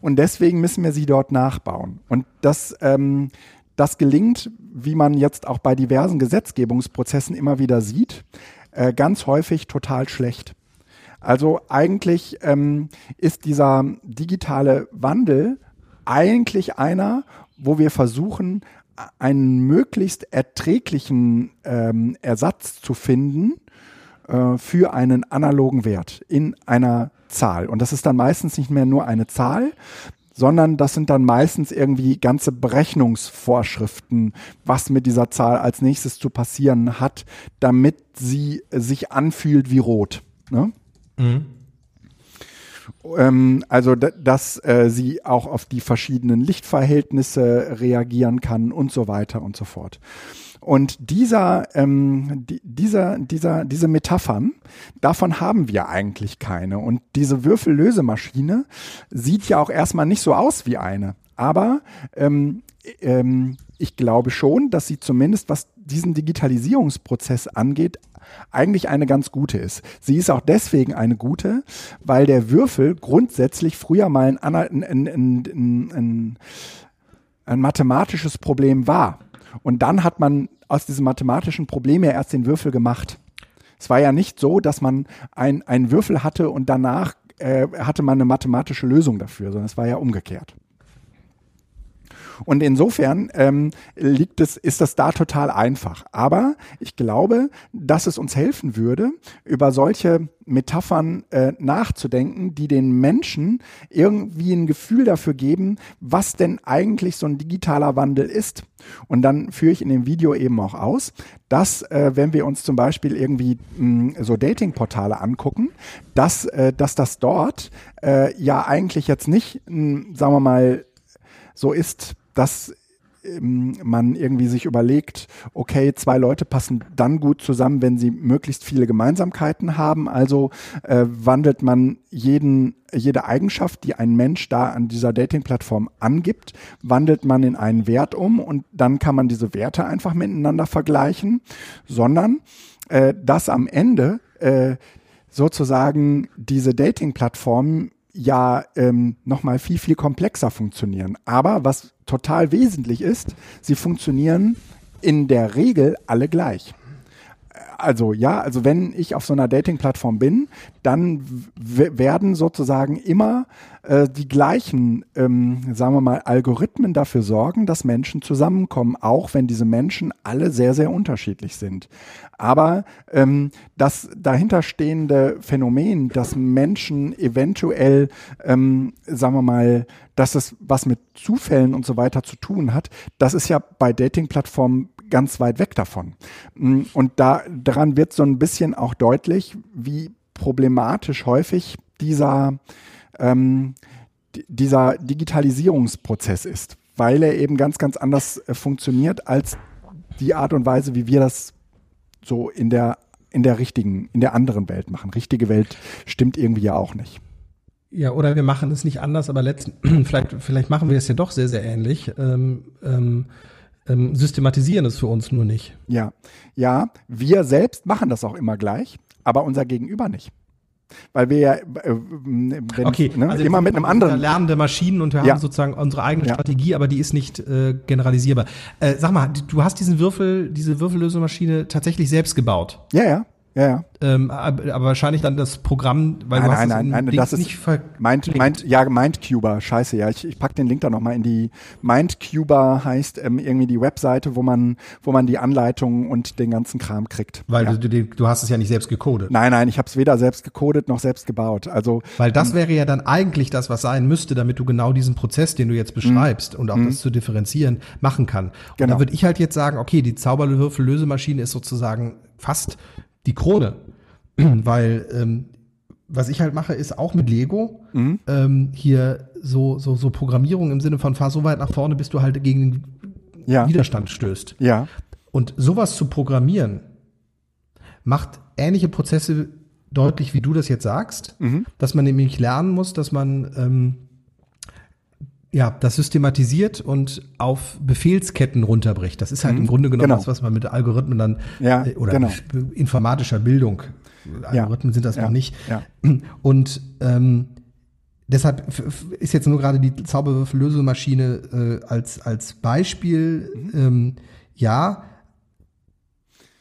[SPEAKER 1] Und deswegen müssen wir sie dort nachbauen. Und das, ähm, das gelingt, wie man jetzt auch bei diversen Gesetzgebungsprozessen immer wieder sieht, äh, ganz häufig total schlecht. Also eigentlich ähm, ist dieser digitale Wandel eigentlich einer, wo wir versuchen, einen möglichst erträglichen ähm, Ersatz zu finden äh, für einen analogen Wert in einer Zahl. Und das ist dann meistens nicht mehr nur eine Zahl, sondern das sind dann meistens irgendwie ganze Berechnungsvorschriften, was mit dieser Zahl als nächstes zu passieren hat, damit sie sich anfühlt wie rot. Ne? Mhm. Ähm, also, dass äh, sie auch auf die verschiedenen Lichtverhältnisse reagieren kann und so weiter und so fort. Und dieser, ähm, die, dieser, dieser, diese Metaphern, davon haben wir eigentlich keine. Und diese Würfellösemaschine sieht ja auch erstmal nicht so aus wie eine. Aber ähm, ähm, ich glaube schon, dass sie zumindest, was diesen Digitalisierungsprozess angeht, eigentlich eine ganz gute ist. Sie ist auch deswegen eine gute, weil der Würfel grundsätzlich früher mal ein, ein, ein, ein, mathematisches Problem war. Und dann hat man aus diesem mathematischen Problem ja erst den Würfel gemacht. Es war ja nicht so, dass man ein, einen Würfel hatte und danach äh, hatte man eine mathematische Lösung dafür, sondern es war ja umgekehrt. Und insofern ähm, liegt es, ist das da total einfach. Aber ich glaube, dass es uns helfen würde, über solche Metaphern äh, nachzudenken, die den Menschen irgendwie ein Gefühl dafür geben, was denn eigentlich so ein digitaler Wandel ist. Und dann führe ich in dem Video eben auch aus, dass äh, wenn wir uns zum Beispiel irgendwie mh, so Datingportale angucken, dass, äh, dass das dort äh, ja eigentlich jetzt nicht, mh, sagen wir mal, so ist, dass ähm, man irgendwie sich überlegt, okay, zwei Leute passen dann gut zusammen, wenn sie möglichst viele Gemeinsamkeiten haben. Also äh, wandelt man jeden, jede Eigenschaft, die ein Mensch da an dieser Dating-Plattform angibt, wandelt man in einen Wert um und dann kann man diese Werte einfach miteinander vergleichen, sondern äh, dass am Ende äh, sozusagen diese Dating-Plattformen ja ähm, nochmal viel, viel komplexer funktionieren. Aber was total wesentlich ist, sie funktionieren in der Regel alle gleich. Also ja, also wenn ich auf so einer Dating-Plattform bin, dann werden sozusagen immer äh, die gleichen, ähm, sagen wir mal, Algorithmen dafür sorgen, dass Menschen zusammenkommen, auch wenn diese Menschen alle sehr, sehr unterschiedlich sind. Aber ähm, das dahinterstehende Phänomen, dass Menschen eventuell, ähm, sagen wir mal, dass es was mit Zufällen und so weiter zu tun hat, das ist ja bei Dating-Plattformen ganz weit weg davon. Mm, und da, daran wird so ein bisschen auch deutlich, wie problematisch häufig dieser, ähm, dieser Digitalisierungsprozess ist, weil er eben ganz, ganz anders äh, funktioniert als die Art und Weise, wie wir das so in der, in der richtigen, in der anderen Welt machen. Richtige Welt stimmt irgendwie ja auch nicht.
[SPEAKER 2] Ja, oder wir machen es nicht anders, aber letzten, vielleicht, vielleicht machen wir es ja doch sehr, sehr ähnlich. Ähm, ähm, ähm, systematisieren es für uns nur nicht.
[SPEAKER 1] Ja, ja, wir selbst machen das auch immer gleich, aber unser Gegenüber nicht. Weil wir ja äh,
[SPEAKER 2] wenn, okay, ne, also immer mit einem anderen lernende Maschinen und wir ja. haben sozusagen unsere eigene ja. Strategie, aber die ist nicht äh, generalisierbar. Äh, sag mal, du hast diesen Würfel, diese Würfellösemaschine tatsächlich selbst gebaut.
[SPEAKER 1] Ja, ja. Ja, ja.
[SPEAKER 2] Ähm, aber, aber wahrscheinlich dann das Programm, weil
[SPEAKER 1] nein,
[SPEAKER 2] du hast
[SPEAKER 1] nein, nein, nein, das ist
[SPEAKER 2] ver-
[SPEAKER 1] Mind, Mind, ja, Mindcuber, scheiße, ja. Ich, ich pack den Link da nochmal in die Mindcuber heißt ähm, irgendwie die Webseite, wo man, wo man die Anleitungen und den ganzen Kram kriegt.
[SPEAKER 2] weil
[SPEAKER 1] ja.
[SPEAKER 2] du, du, du hast es ja nicht selbst gecodet.
[SPEAKER 1] Nein, nein, ich habe es weder selbst gecodet noch selbst gebaut. Also
[SPEAKER 2] Weil das wäre ja dann eigentlich das, was sein müsste, damit du genau diesen Prozess, den du jetzt beschreibst und auch das zu differenzieren, machen kann. Und
[SPEAKER 1] Mhm. Genau.
[SPEAKER 2] da würde ich halt jetzt sagen, okay, die Zauberwürfel-Lösemaschine ist sozusagen fast die Krone. Weil ähm, was ich halt mache, ist auch mit Lego
[SPEAKER 1] Mhm.
[SPEAKER 2] ähm, hier so, so, so Programmierung im Sinne von fahr so weit nach vorne, bis du halt gegen den
[SPEAKER 1] ja,
[SPEAKER 2] Widerstand stößt.
[SPEAKER 1] ja,
[SPEAKER 2] Und sowas zu programmieren, macht ähnliche Prozesse deutlich, wie du das jetzt sagst,
[SPEAKER 1] Mhm.
[SPEAKER 2] dass man nämlich lernen muss, dass man ähm, ja, das systematisiert und auf Befehlsketten runterbricht. Das ist halt im Grunde genommen
[SPEAKER 1] genau.
[SPEAKER 2] das, was man mit Algorithmen dann
[SPEAKER 1] Ja,
[SPEAKER 2] äh, oder
[SPEAKER 1] genau.
[SPEAKER 2] informatischer Bildung, Algorithmen sind das
[SPEAKER 1] ja,
[SPEAKER 2] noch nicht.
[SPEAKER 1] ja.
[SPEAKER 2] Und ähm, deshalb ist jetzt nur gerade die Zauberwürfel-Lösemaschine äh, als, als Beispiel,
[SPEAKER 1] Mhm.
[SPEAKER 2] ähm, ja,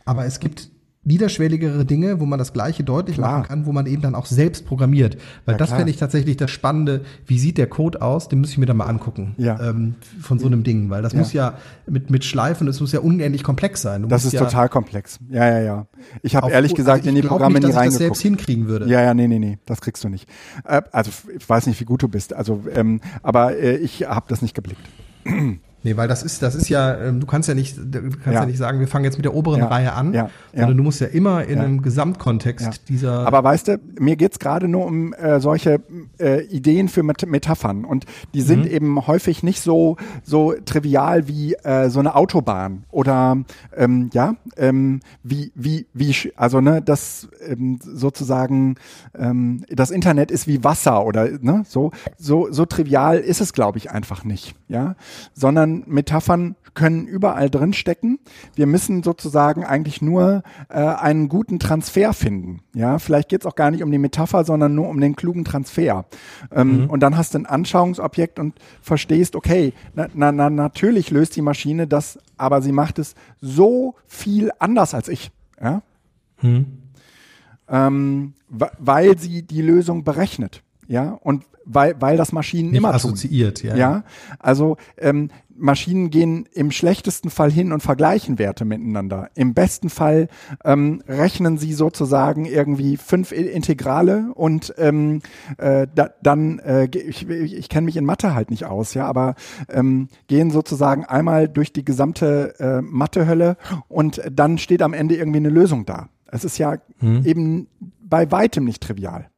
[SPEAKER 2] aber es gibt niederschwelligere Dinge, wo man das Gleiche deutlich
[SPEAKER 1] Klar.
[SPEAKER 2] machen kann, wo man eben dann auch selbst programmiert. Weil
[SPEAKER 1] Ja,
[SPEAKER 2] das fände ich tatsächlich das Spannende. Wie sieht der Code aus? Den muss ich mir dann mal angucken.
[SPEAKER 1] Ja.
[SPEAKER 2] Ähm, von so einem Ding. Weil das
[SPEAKER 1] Ja.
[SPEAKER 2] muss ja mit, mit Schleifen, es muss ja unendlich komplex sein. Du
[SPEAKER 1] das ist
[SPEAKER 2] ja
[SPEAKER 1] total komplex. Ja, ja, ja. Ich habe ehrlich gesagt
[SPEAKER 2] also
[SPEAKER 1] in die Programme
[SPEAKER 2] nicht,
[SPEAKER 1] nie
[SPEAKER 2] dass ich das selbst
[SPEAKER 1] reingeguckt.
[SPEAKER 2] hinkriegen würde.
[SPEAKER 1] Ja, ja, nee, nee, nee, das kriegst du nicht. Äh, also ich weiß nicht, wie gut du bist. Also, ähm, aber äh, ich habe das nicht geblickt.
[SPEAKER 2] Nee, weil das ist, das ist ja, ähm, du kannst ja nicht, du kannst ja.
[SPEAKER 1] Ja.
[SPEAKER 2] nicht sagen, wir fangen jetzt mit der oberen
[SPEAKER 1] Ja.
[SPEAKER 2] Reihe an,
[SPEAKER 1] Ja.
[SPEAKER 2] sondern du musst ja immer in einem Gesamtkontext dieser.
[SPEAKER 1] Aber weißt du, mir geht's gerade nur um äh, solche äh, Ideen für Met Metaphern und die sind
[SPEAKER 2] Mhm.
[SPEAKER 1] eben häufig nicht so so trivial wie äh, so eine Autobahn oder ähm, ja ähm, wie wie wie also ne das ähm, sozusagen ähm, das Internet ist wie Wasser oder ne so so so trivial ist es glaube ich einfach nicht ja sondern Metaphern können überall drin stecken. Wir müssen sozusagen eigentlich nur äh, einen guten Transfer finden. Ja, vielleicht geht es auch gar nicht um die Metapher, sondern nur um den klugen Transfer. Ähm, Und dann hast du ein Anschauungsobjekt und verstehst, okay, na, na, na, natürlich löst die Maschine das, aber sie macht es so viel anders als ich. Ja? Ähm, wa- weil sie die Lösung berechnet. Ja, und weil, weil das Maschinen
[SPEAKER 2] nicht
[SPEAKER 1] immer tun.
[SPEAKER 2] assoziiert, ja.
[SPEAKER 1] Ja, also ähm, Maschinen gehen im schlechtesten Fall hin und vergleichen Werte miteinander. Im besten Fall ähm, rechnen sie sozusagen irgendwie fünf Integrale und ähm, äh, da, dann, äh, ich, ich, ich kenne mich in Mathe halt nicht aus, ja, aber ähm, gehen sozusagen einmal durch die gesamte äh, Mathehölle und dann steht am Ende irgendwie eine Lösung da. Es ist ja eben bei weitem nicht trivial.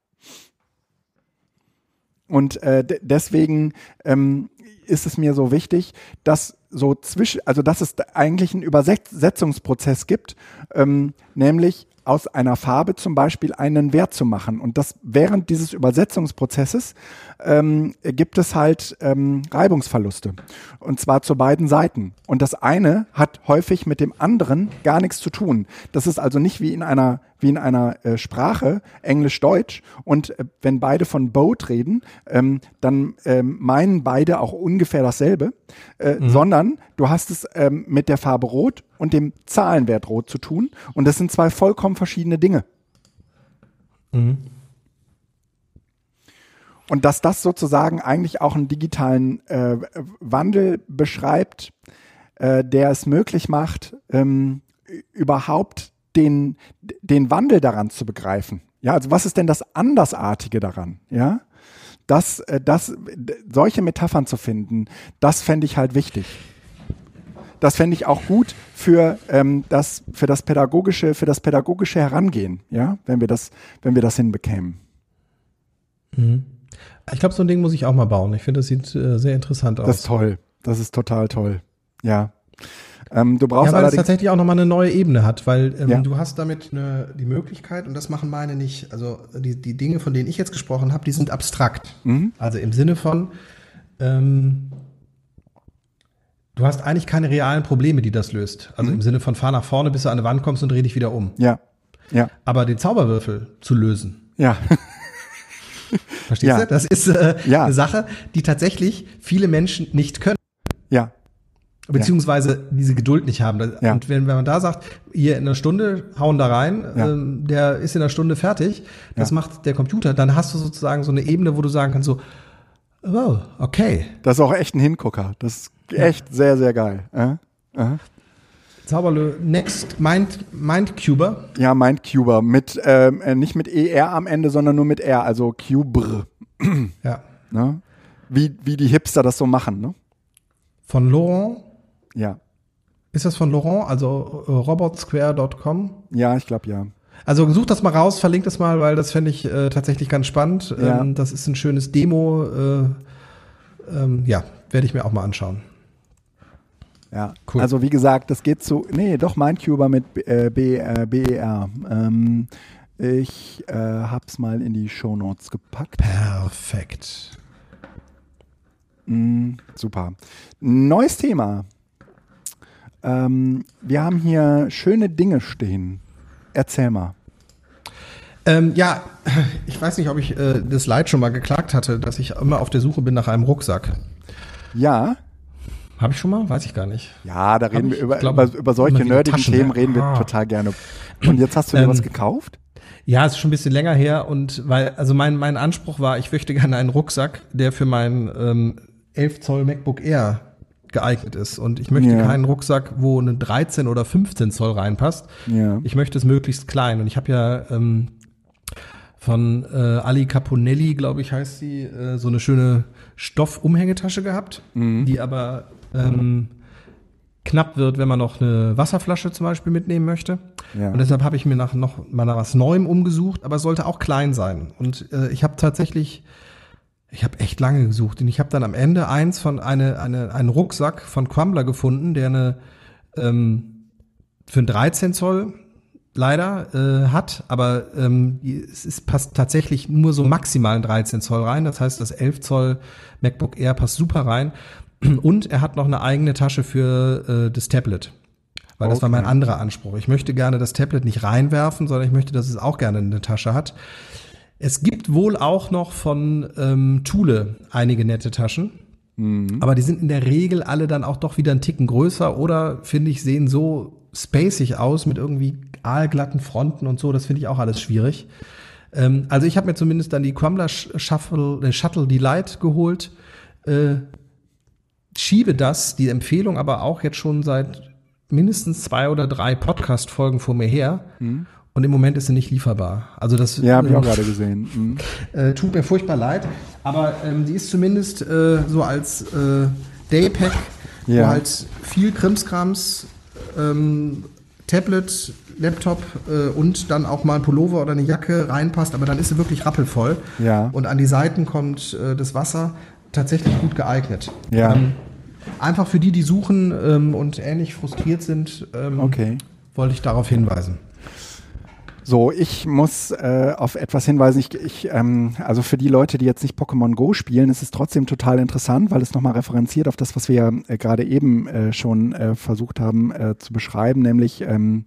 [SPEAKER 1] Und äh, de- deswegen ähm, ist es mir so wichtig, dass so zwischen, also dass es eigentlich einen Übersetzungsprozess gibt, ähm, nämlich aus einer Farbe zum Beispiel einen Wert zu machen. Und das während dieses Übersetzungsprozesses ähm, gibt es halt ähm, Reibungsverluste. Und zwar zu beiden Seiten. Und das eine hat häufig mit dem anderen gar nichts zu tun. Das ist also nicht wie in einer wie in einer äh, Sprache, Englisch-Deutsch. Und äh, wenn beide von Boat reden, ähm, dann ähm, meinen beide auch ungefähr dasselbe, äh, sondern du hast es ähm, mit der Farbe Rot und dem Zahlenwert Rot zu tun. Und das sind zwei vollkommen verschiedene Dinge. Und dass das sozusagen eigentlich auch einen digitalen äh, Wandel beschreibt, äh, der es möglich macht, ähm, überhaupt den, den Wandel daran zu begreifen. Ja, also was ist denn das Andersartige daran? Ja, das, äh, das, solche Metaphern zu finden, das fände ich halt wichtig. Das fände ich auch gut für ähm, das, für das pädagogische, für das pädagogische Herangehen. Ja, wenn wir das, wenn wir das hinbekämen.
[SPEAKER 2] Ich glaube, so ein Ding muss ich auch mal bauen. Ich finde, das sieht äh, sehr interessant aus.
[SPEAKER 1] Das ist toll. Das ist total toll. Ja. Ähm, du brauchst
[SPEAKER 2] ja, weil es tatsächlich auch nochmal eine neue Ebene hat, weil ähm,
[SPEAKER 1] Ja.
[SPEAKER 2] du hast damit eine, die Möglichkeit, und das machen meine nicht, also die, die Dinge, von denen ich jetzt gesprochen habe, die sind abstrakt.
[SPEAKER 1] Mhm.
[SPEAKER 2] Also im Sinne von, ähm, du hast eigentlich keine realen Probleme, die das löst. Also
[SPEAKER 1] Mhm.
[SPEAKER 2] im Sinne von fahr nach vorne, bis du an eine Wand kommst und dreh dich wieder um.
[SPEAKER 1] Ja. Ja.
[SPEAKER 2] Aber den Zauberwürfel zu lösen,
[SPEAKER 1] Ja.
[SPEAKER 2] verstehst
[SPEAKER 1] Ja.
[SPEAKER 2] du? Das ist äh,
[SPEAKER 1] Ja.
[SPEAKER 2] eine Sache, die tatsächlich viele Menschen nicht können.
[SPEAKER 1] Ja.
[SPEAKER 2] beziehungsweise diese Geduld nicht haben.
[SPEAKER 1] Ja.
[SPEAKER 2] Und wenn, wenn man da sagt, hier in einer Stunde hauen da rein,
[SPEAKER 1] Ja.
[SPEAKER 2] ähm, der ist in einer Stunde fertig, das
[SPEAKER 1] Ja.
[SPEAKER 2] macht der Computer, dann hast du sozusagen so eine Ebene, wo du sagen kannst so, wow, okay,
[SPEAKER 1] Das ist auch echt ein Hingucker. Das ist echt sehr, sehr geil. Äh? Aha.
[SPEAKER 2] Zauberlö, next, Mind, Mindcuber,
[SPEAKER 1] Ja, Mindcuber mit ähm, äh, nicht mit ER am Ende, sondern nur mit R, also Cubr.
[SPEAKER 2] ja,
[SPEAKER 1] Ne? Wie, wie die Hipster das so machen, ne?
[SPEAKER 2] von Laurent,
[SPEAKER 1] Ja.
[SPEAKER 2] ist das von Laurent, also äh, robotsquare.com?
[SPEAKER 1] Ja, ich glaube ja.
[SPEAKER 2] Also such das mal raus, verlinkt das mal, weil das fände ich äh, tatsächlich ganz spannend.
[SPEAKER 1] Ja.
[SPEAKER 2] Ähm, das ist ein schönes Demo. Äh, ähm, ja, werde ich mir auch mal anschauen.
[SPEAKER 1] Ja.
[SPEAKER 2] Cool.
[SPEAKER 1] Also wie gesagt, das geht zu. Nee, doch Mindcuber mit äh, B, äh, BER. Ähm, ich äh, hab's mal in die Shownotes gepackt.
[SPEAKER 2] Perfekt.
[SPEAKER 1] Mm, super. Neues Thema. Ähm, wir haben hier schöne Dinge stehen. Erzähl mal.
[SPEAKER 2] Ähm, ja, ich weiß nicht, ob ich äh, das Leid schon mal geklagt hatte, dass ich immer auf der Suche bin nach einem Rucksack.
[SPEAKER 1] Ja,
[SPEAKER 2] Habe ich schon mal? Weiß ich gar nicht.
[SPEAKER 1] ja, da reden
[SPEAKER 2] ich,
[SPEAKER 1] wir über,
[SPEAKER 2] glaube,
[SPEAKER 1] über, über solche nerdigen
[SPEAKER 2] Taschen,
[SPEAKER 1] Themen reden wir
[SPEAKER 2] Ah.
[SPEAKER 1] total gerne. Und jetzt hast du dir
[SPEAKER 2] Ähm,
[SPEAKER 1] was gekauft?
[SPEAKER 2] Ja, es ist schon ein bisschen länger her und weil, also mein, mein Anspruch war, ich möchte gerne einen Rucksack, der für mein ähm, 11 Zoll MacBook Air geeignet ist. Und ich möchte
[SPEAKER 1] Ja.
[SPEAKER 2] keinen Rucksack, wo eine 13 oder 15 Zoll reinpasst.
[SPEAKER 1] Ja.
[SPEAKER 2] Ich möchte es möglichst klein. Und ich habe ja ähm, von äh, Ali Caponelli, glaube ich, heißt sie, äh, so eine schöne Stoffumhängetasche gehabt, die aber ähm, knapp wird, wenn man noch eine Wasserflasche zum Beispiel mitnehmen möchte.
[SPEAKER 1] Ja.
[SPEAKER 2] Und deshalb habe ich mir nach noch mal nach was Neuem umgesucht, aber es sollte auch klein sein. Und äh, ich habe tatsächlich, ich habe echt lange gesucht und ich habe dann am Ende eins von eine, eine einen Rucksack von Crumbler gefunden, der eine ähm, für ein 13 Zoll leider äh, hat, aber ähm, es ist, passt tatsächlich nur so maximal ein 13 Zoll rein. Das heißt, das 11 Zoll MacBook Air passt super rein. Und er hat noch eine eigene Tasche für äh, das Tablet. Weil das war mein
[SPEAKER 1] Okay.
[SPEAKER 2] anderer Anspruch. Ich möchte gerne das Tablet nicht reinwerfen, sondern ich möchte, dass es auch gerne eine Tasche hat. Es gibt wohl auch noch von ähm, Thule einige nette Taschen. Aber die sind in der Regel alle dann auch doch wieder einen Ticken größer oder finde ich sehen so spacig aus mit irgendwie aalglatten Fronten und so. Das finde ich auch alles schwierig. Ähm, also ich habe mir zumindest dann die Crumbler Sh- Shuffle, äh, Shuttle Delight geholt. Äh, schiebe das, die Empfehlung aber auch jetzt schon seit mindestens zwei oder drei Podcast-Folgen vor mir her. Und im Moment ist sie nicht lieferbar. Also das
[SPEAKER 1] Ja, habe ich auch
[SPEAKER 2] ähm,
[SPEAKER 1] gerade gesehen. Mhm.
[SPEAKER 2] äh, tut mir furchtbar leid, aber ähm, die ist zumindest äh, so als äh, Daypack,
[SPEAKER 1] Ja.
[SPEAKER 2] wo halt viel Krimskrams, ähm, Tablet, Laptop äh, und dann auch mal ein Pullover oder eine Jacke reinpasst, aber dann ist sie wirklich rappelvoll.
[SPEAKER 1] Ja.
[SPEAKER 2] Und an die Seiten kommt äh, das Wasser tatsächlich gut geeignet.
[SPEAKER 1] Ja.
[SPEAKER 2] Ähm, einfach für die, die suchen ähm, und ähnlich frustriert sind, ähm,
[SPEAKER 1] Okay.
[SPEAKER 2] wollte ich darauf hinweisen.
[SPEAKER 1] So, ich muss äh, auf etwas hinweisen. Ich, ich, ähm, also für die Leute, die jetzt nicht Pokémon Go spielen, ist es trotzdem total interessant, weil es nochmal referenziert auf das, was wir äh, gerade eben äh, schon äh, versucht haben äh, zu beschreiben, nämlich ähm,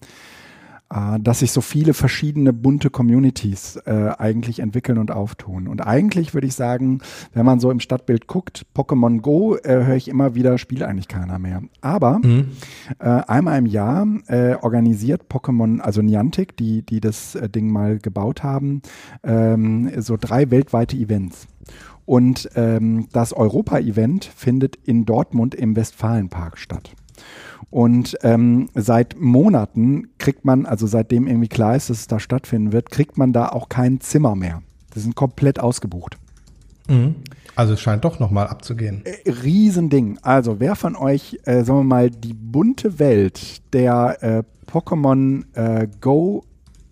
[SPEAKER 1] äh, dass sich so viele verschiedene bunte Communities äh, eigentlich entwickeln und auftun. Und eigentlich würde ich sagen, wenn man so im Stadtbild guckt, Pokémon Go, äh, höre ich immer wieder, spielt eigentlich keiner mehr. Aber äh, einmal im Jahr äh, organisiert Pokémon, also Niantic, die, die das äh, Ding mal gebaut haben, ähm, so drei weltweite Events. Und ähm, das Europa-Event findet in Dortmund im Westfalenpark statt. Und ähm, seit Monaten kriegt man, also seitdem irgendwie klar ist, dass es da stattfinden wird, kriegt man da auch kein Zimmer mehr. Die sind komplett ausgebucht.
[SPEAKER 2] Also es scheint doch nochmal abzugehen.
[SPEAKER 1] Äh, Riesending. Also wer von euch, äh, sagen wir mal, die bunte Welt der äh, Pokémon äh, Go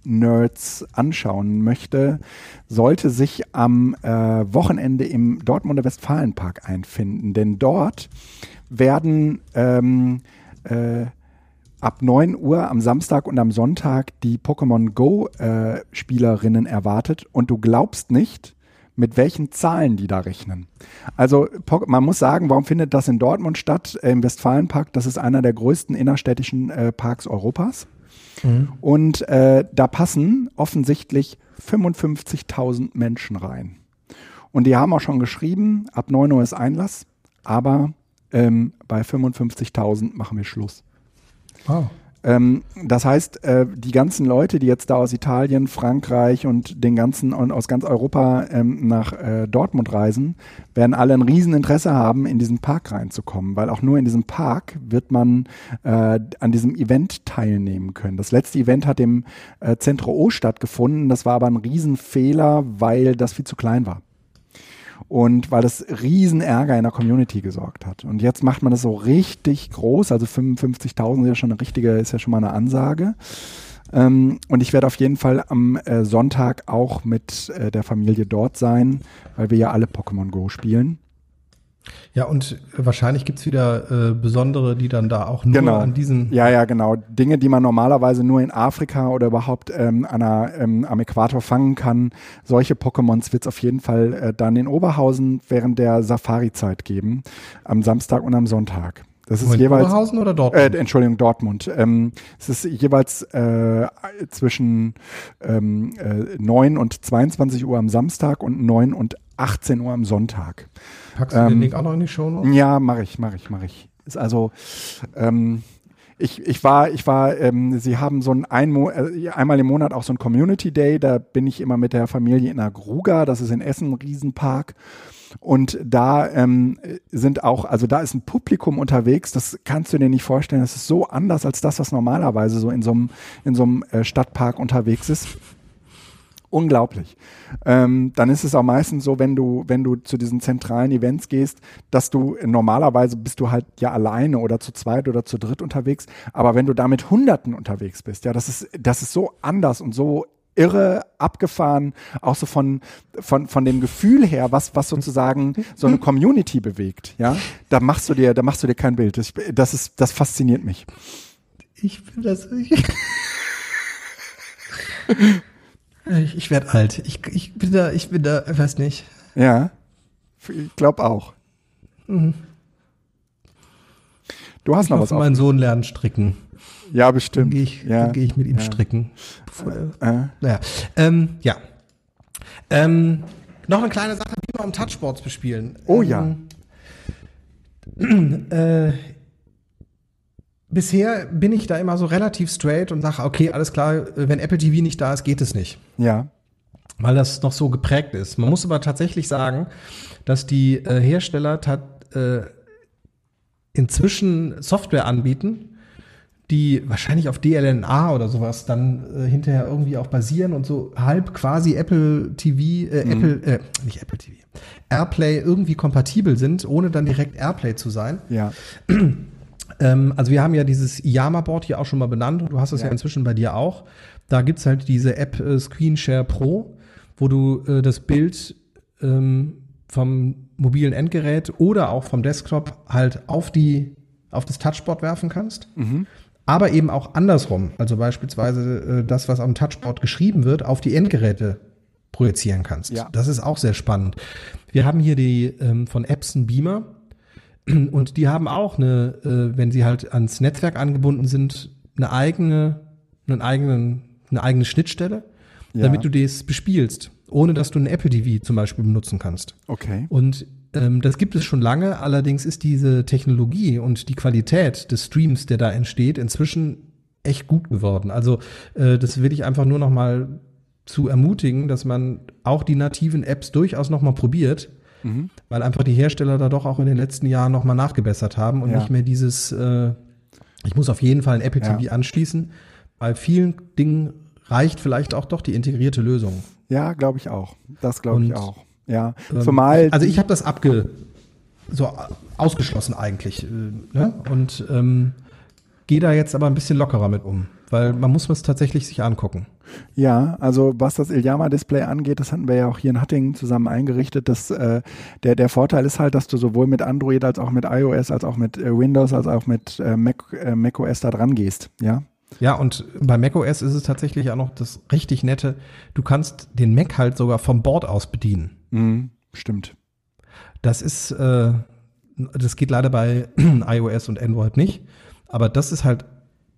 [SPEAKER 1] Nerds anschauen möchte, sollte sich am äh, Wochenende im Dortmunder Westfalenpark einfinden. Denn dort werden ähm, äh, ab 9 Uhr am Samstag und am Sonntag die Pokémon Go äh, Spielerinnen erwartet. Und du glaubst nicht, mit welchen Zahlen die da rechnen. Also man muss sagen, warum findet das in Dortmund statt, äh, im Westfalenpark? Das ist einer der größten innerstädtischen äh, Parks Europas. Und äh, da passen offensichtlich 55.000 Menschen rein. Und die haben auch schon geschrieben, ab 9 Uhr ist Einlass, aber ähm, bei 55.000 machen wir Schluss.
[SPEAKER 2] Wow.
[SPEAKER 1] Ähm, das heißt, äh, die ganzen Leute, die jetzt da aus Italien, Frankreich und den ganzen und aus ganz Europa ähm, nach äh, Dortmund reisen, werden alle ein Rieseninteresse haben, in diesen Park reinzukommen, weil auch nur in diesem Park wird man äh, an diesem Event teilnehmen können. Das letzte Event hat im äh, Centro O stattgefunden. Das war aber ein Riesenfehler, weil das viel zu klein war und weil das riesen Ärger in der Community gesorgt hat. Und jetzt macht man das so richtig groß, also 55.000 ist ja schon eine richtige, ist ja schon mal eine Ansage. Ähm, und ich werde auf jeden Fall am äh, Sonntag auch mit äh, der Familie dort sein, weil wir ja alle Pokémon Go spielen.
[SPEAKER 2] Ja, und wahrscheinlich gibt's wieder äh, besondere, die dann da auch nur
[SPEAKER 1] Genau.
[SPEAKER 2] an diesen.
[SPEAKER 1] Ja, ja, genau. Dinge, die man normalerweise nur in Afrika oder überhaupt ähm, an einer, ähm, am Äquator fangen kann. Solche Pokémons wird es auf jeden Fall äh, dann in Oberhausen während der Safari-Zeit geben. Am Samstag und am Sonntag. Das ist
[SPEAKER 2] Moment,
[SPEAKER 1] jeweils.
[SPEAKER 2] Oberhausen oder
[SPEAKER 1] Äh,
[SPEAKER 2] Dortmund?
[SPEAKER 1] Entschuldigung, Dortmund. Ähm, es ist jeweils äh, zwischen ähm, äh, 9 und 22 Uhr am Samstag und 9 und 18 Uhr am Sonntag.
[SPEAKER 2] Packst du den
[SPEAKER 1] ähm,
[SPEAKER 2] Link auch noch in die Show?
[SPEAKER 1] Ja, mache ich, mache ich, mache ich. Ist also, ähm, ich, ich war, ich war, ähm, sie haben so ein, ein äh, einmal im Monat auch so ein Community Day, da bin ich immer mit der Familie in der Gruga, das ist in Essen, ein Riesenpark. Und da ähm, sind auch, also da ist ein Publikum unterwegs, das kannst du dir nicht vorstellen. Das ist so anders als das, was normalerweise so in so einem, in so einem äh, Stadtpark unterwegs ist. Unglaublich. Ähm, dann ist es auch meistens so, wenn du, wenn du zu diesen zentralen Events gehst, dass du normalerweise bist du halt ja alleine oder zu zweit oder zu dritt unterwegs. Aber wenn du da mit Hunderten unterwegs bist, ja, das ist, das ist so anders und so irre abgefahren, auch so von, von, von dem Gefühl her, was, was sozusagen so eine Community bewegt, ja, da machst du dir, da machst du dir kein Bild. Das, das ist, das fasziniert mich.
[SPEAKER 2] Ich will das. Ich, ich, ich werde alt. Ich, ich bin da, ich bin da, ich weiß nicht.
[SPEAKER 1] Ja, ich glaube auch.
[SPEAKER 2] Mhm.
[SPEAKER 1] Du hast
[SPEAKER 2] Ich
[SPEAKER 1] noch was auf.
[SPEAKER 2] meinen Sohn lernen stricken.
[SPEAKER 1] Ja,
[SPEAKER 2] Dann
[SPEAKER 1] bestimmt.
[SPEAKER 2] gehe ich,
[SPEAKER 1] ja.
[SPEAKER 2] dann geh ich mit ihm
[SPEAKER 1] ja.
[SPEAKER 2] stricken.
[SPEAKER 1] Äh,
[SPEAKER 2] Naja, ähm, ja. Ähm, noch eine kleine Sache, wie wir um Touchboards bespielen.
[SPEAKER 1] Oh
[SPEAKER 2] ähm, Äh, bisher bin ich da immer so relativ straight und sage, okay, alles klar, wenn Apple TV nicht da ist, geht es nicht.
[SPEAKER 1] ja.
[SPEAKER 2] weil das noch so geprägt ist. Man muss aber tatsächlich sagen, dass die äh, Hersteller tat, äh, inzwischen Software anbieten, die wahrscheinlich auf DLNA oder sowas dann äh, hinterher irgendwie auch basieren und so halb quasi Apple TV, äh, Apple, äh, nicht Apple TV, Airplay irgendwie kompatibel sind, ohne dann direkt Airplay zu sein.
[SPEAKER 1] Ja.
[SPEAKER 2] Ähm, also wir haben ja dieses Yama-Board hier auch schon mal benannt und du hast es ja,
[SPEAKER 1] Ja.
[SPEAKER 2] inzwischen bei dir auch. Da gibt's halt diese App äh, Screenshare Pro, wo du äh, das Bild ähm, vom mobilen Endgerät oder auch vom Desktop halt auf die auf das Touchboard werfen kannst. Aber eben auch andersrum. Also beispielsweise äh, das, was am Touchboard geschrieben wird, auf die Endgeräte projizieren kannst.
[SPEAKER 1] Ja.
[SPEAKER 2] Das ist auch sehr spannend. Wir haben hier die ähm, von Epson Beamer. Und die haben auch eine, äh, wenn sie halt ans Netzwerk angebunden sind, eine eigene, einen eigenen, eine eigene Schnittstelle,
[SPEAKER 1] Ja.
[SPEAKER 2] damit du das bespielst, ohne dass du ein Apple TV zum Beispiel benutzen kannst.
[SPEAKER 1] Okay.
[SPEAKER 2] Und das gibt es schon lange, allerdings ist diese Technologie und die Qualität des Streams, der da entsteht, inzwischen echt gut geworden. Also äh, das will ich einfach nur noch mal zu ermutigen, dass man auch die nativen Apps durchaus noch mal probiert,
[SPEAKER 1] Mhm.
[SPEAKER 2] weil einfach die Hersteller da doch auch in den letzten Jahren noch mal nachgebessert haben und
[SPEAKER 1] Ja.
[SPEAKER 2] nicht mehr dieses, äh, ich muss auf jeden Fall ein Apple
[SPEAKER 1] Ja.
[SPEAKER 2] TV anschließen. Bei vielen Dingen reicht vielleicht auch doch die integrierte Lösung.
[SPEAKER 1] Ja, glaube ich auch. Das glaube ich auch. Ja.
[SPEAKER 2] Ähm,
[SPEAKER 1] Zumal.
[SPEAKER 2] Also ich habe das abge so ausgeschlossen eigentlich. Äh, ne? Und ähm, gehe da jetzt aber ein bisschen lockerer mit um, weil man muss es tatsächlich sich angucken.
[SPEAKER 1] Ja, also was das Ilyama-Display angeht, das hatten wir ja auch hier in Hattingen zusammen eingerichtet. Das, äh, der, der Vorteil ist halt, dass du sowohl mit Android als auch mit iOS, als auch mit äh, Windows, als auch mit äh, Mac, äh, macOS da dran gehst. Ja.
[SPEAKER 2] Ja, und bei macOS ist es tatsächlich auch noch das richtig nette. Du kannst den Mac halt sogar vom Board aus bedienen.
[SPEAKER 1] Mhm, stimmt.
[SPEAKER 2] Das ist, äh, das geht leider bei iOS und Android nicht. Aber das ist halt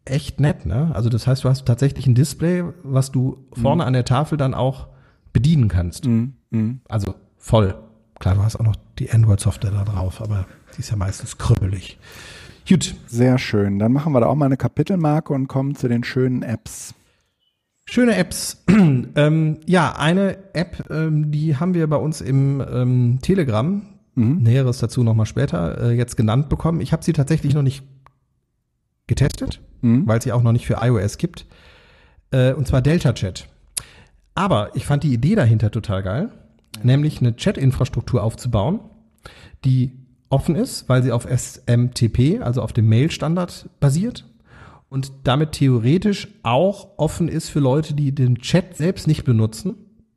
[SPEAKER 2] echt nett, ne? Also das heißt, du hast tatsächlich ein Display, was du vorne an der Tafel dann auch bedienen kannst.
[SPEAKER 1] Mhm, mhm.
[SPEAKER 2] Also voll Klar, du hast auch noch die Android-Software da drauf, aber die ist ja meistens krüppelig.
[SPEAKER 1] Gut. Sehr schön. Dann machen wir da auch mal eine Kapitelmarke und kommen zu den schönen Apps.
[SPEAKER 2] Schöne Apps. ähm, ja, eine App, ähm, die haben wir bei uns im ähm, Telegram, mhm. Näheres dazu nochmal später, äh, jetzt genannt bekommen. Ich habe sie tatsächlich noch nicht getestet, mhm. weil sie auch noch nicht für iOS gibt. Äh, und zwar Delta Chat. Aber ich fand die Idee dahinter total geil, ja. nämlich eine Chat-Infrastruktur aufzubauen, die offen ist, weil sie auf SMTP, also auf dem Mail-Standard basiert und damit theoretisch auch offen ist für Leute, die den Chat selbst nicht benutzen,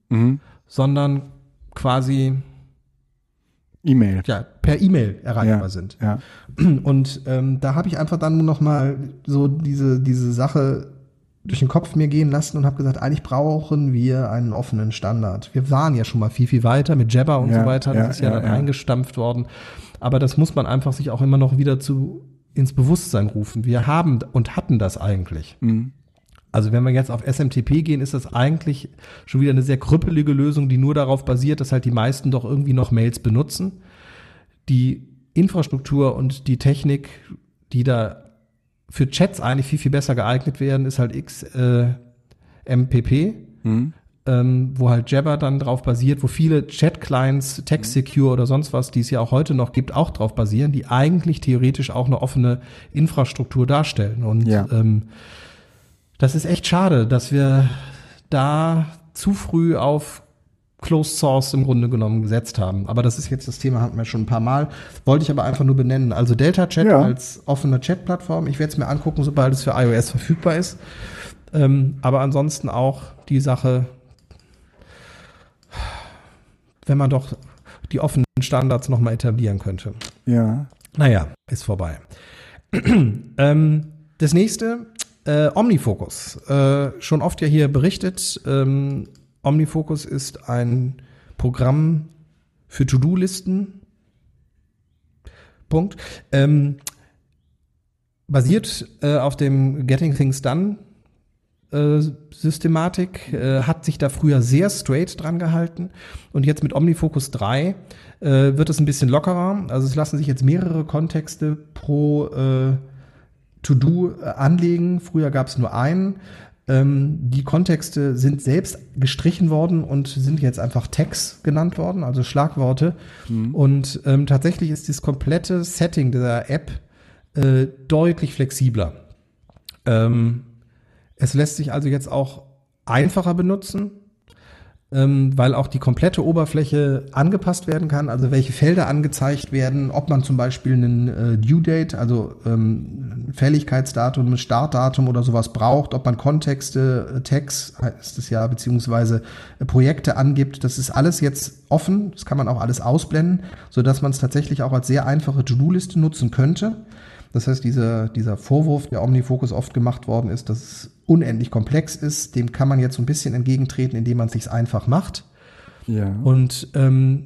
[SPEAKER 2] mhm. sondern quasi
[SPEAKER 1] E-Mail.
[SPEAKER 2] Ja, per E-Mail erreichbar ja, sind.
[SPEAKER 1] Ja.
[SPEAKER 2] Und ähm, da habe ich einfach dann noch mal so diese, diese Sache durch den Kopf mir gehen lassen und habe gesagt, eigentlich brauchen wir einen offenen Standard. Wir waren ja schon mal viel, viel weiter mit Jabber und ja, so weiter. Das ist ja, dann eingestampft worden. Aber das muss man einfach sich auch immer noch wieder zu ins Bewusstsein rufen. Wir haben und hatten das eigentlich. Mhm. Also wenn wir jetzt auf SMTP gehen, ist das eigentlich schon wieder eine sehr krüppelige Lösung, die nur darauf basiert, dass halt die meisten doch irgendwie noch Mails benutzen. Die Infrastruktur und die Technik, die da für Chats eigentlich viel, viel besser geeignet werden, ist halt XMPP. Äh, mhm ähm, wo halt Jabber dann drauf basiert, wo viele Chat-Clients, Text-Secure oder sonst was, die es ja auch heute noch gibt, auch drauf basieren, die eigentlich theoretisch auch eine offene Infrastruktur darstellen. Und ja. ähm, das ist echt schade, dass wir da zu früh auf Closed Source im Grunde genommen gesetzt haben. Aber das ist jetzt das Thema, hatten wir schon ein paar Mal. Wollte ich aber einfach nur benennen. Also Delta Chat ja. als offene Chat-Plattform. Ich werde es mir angucken, sobald es für iOS verfügbar ist. Ähm, aber ansonsten auch die Sache, wenn man doch die offenen Standards nochmal etablieren könnte.
[SPEAKER 1] Ja.
[SPEAKER 2] Naja, ist vorbei. ähm, das nächste, äh, Omnifocus. Äh, schon oft ja hier berichtet. Ähm, Omnifocus ist ein Programm für To-Do-Listen. Punkt. Ähm, basiert äh, auf dem Getting Things Done Systematik, äh, hat sich da früher sehr straight dran gehalten und jetzt mit OmniFocus 3 äh, wird es ein bisschen lockerer. Also es lassen sich jetzt mehrere Kontexte pro äh, To-Do äh, anlegen. Früher gab es nur einen. Ähm, die Kontexte sind selbst gestrichen worden und sind jetzt einfach Tags genannt worden, also Schlagworte. Mhm. Und ähm, tatsächlich ist das komplette Setting dieser App äh, deutlich flexibler. Ähm, es lässt sich also jetzt auch einfacher benutzen, ähm, weil auch die komplette Oberfläche angepasst werden kann, also welche Felder angezeigt werden, ob man zum Beispiel einen äh, Due Date, also ähm, Fälligkeitsdatum, Startdatum oder sowas braucht, ob man Kontexte, äh, Tags heißt es ja, beziehungsweise äh, Projekte angibt. Das ist alles jetzt offen, das kann man auch alles ausblenden, so dass man es tatsächlich auch als sehr einfache To-Do-Liste nutzen könnte. Das heißt, dieser, dieser Vorwurf, der Omnifocus oft gemacht worden ist, dass es unendlich komplex ist, dem kann man jetzt so ein bisschen entgegentreten, indem man es sich einfach macht.
[SPEAKER 1] Ja.
[SPEAKER 2] Und ähm,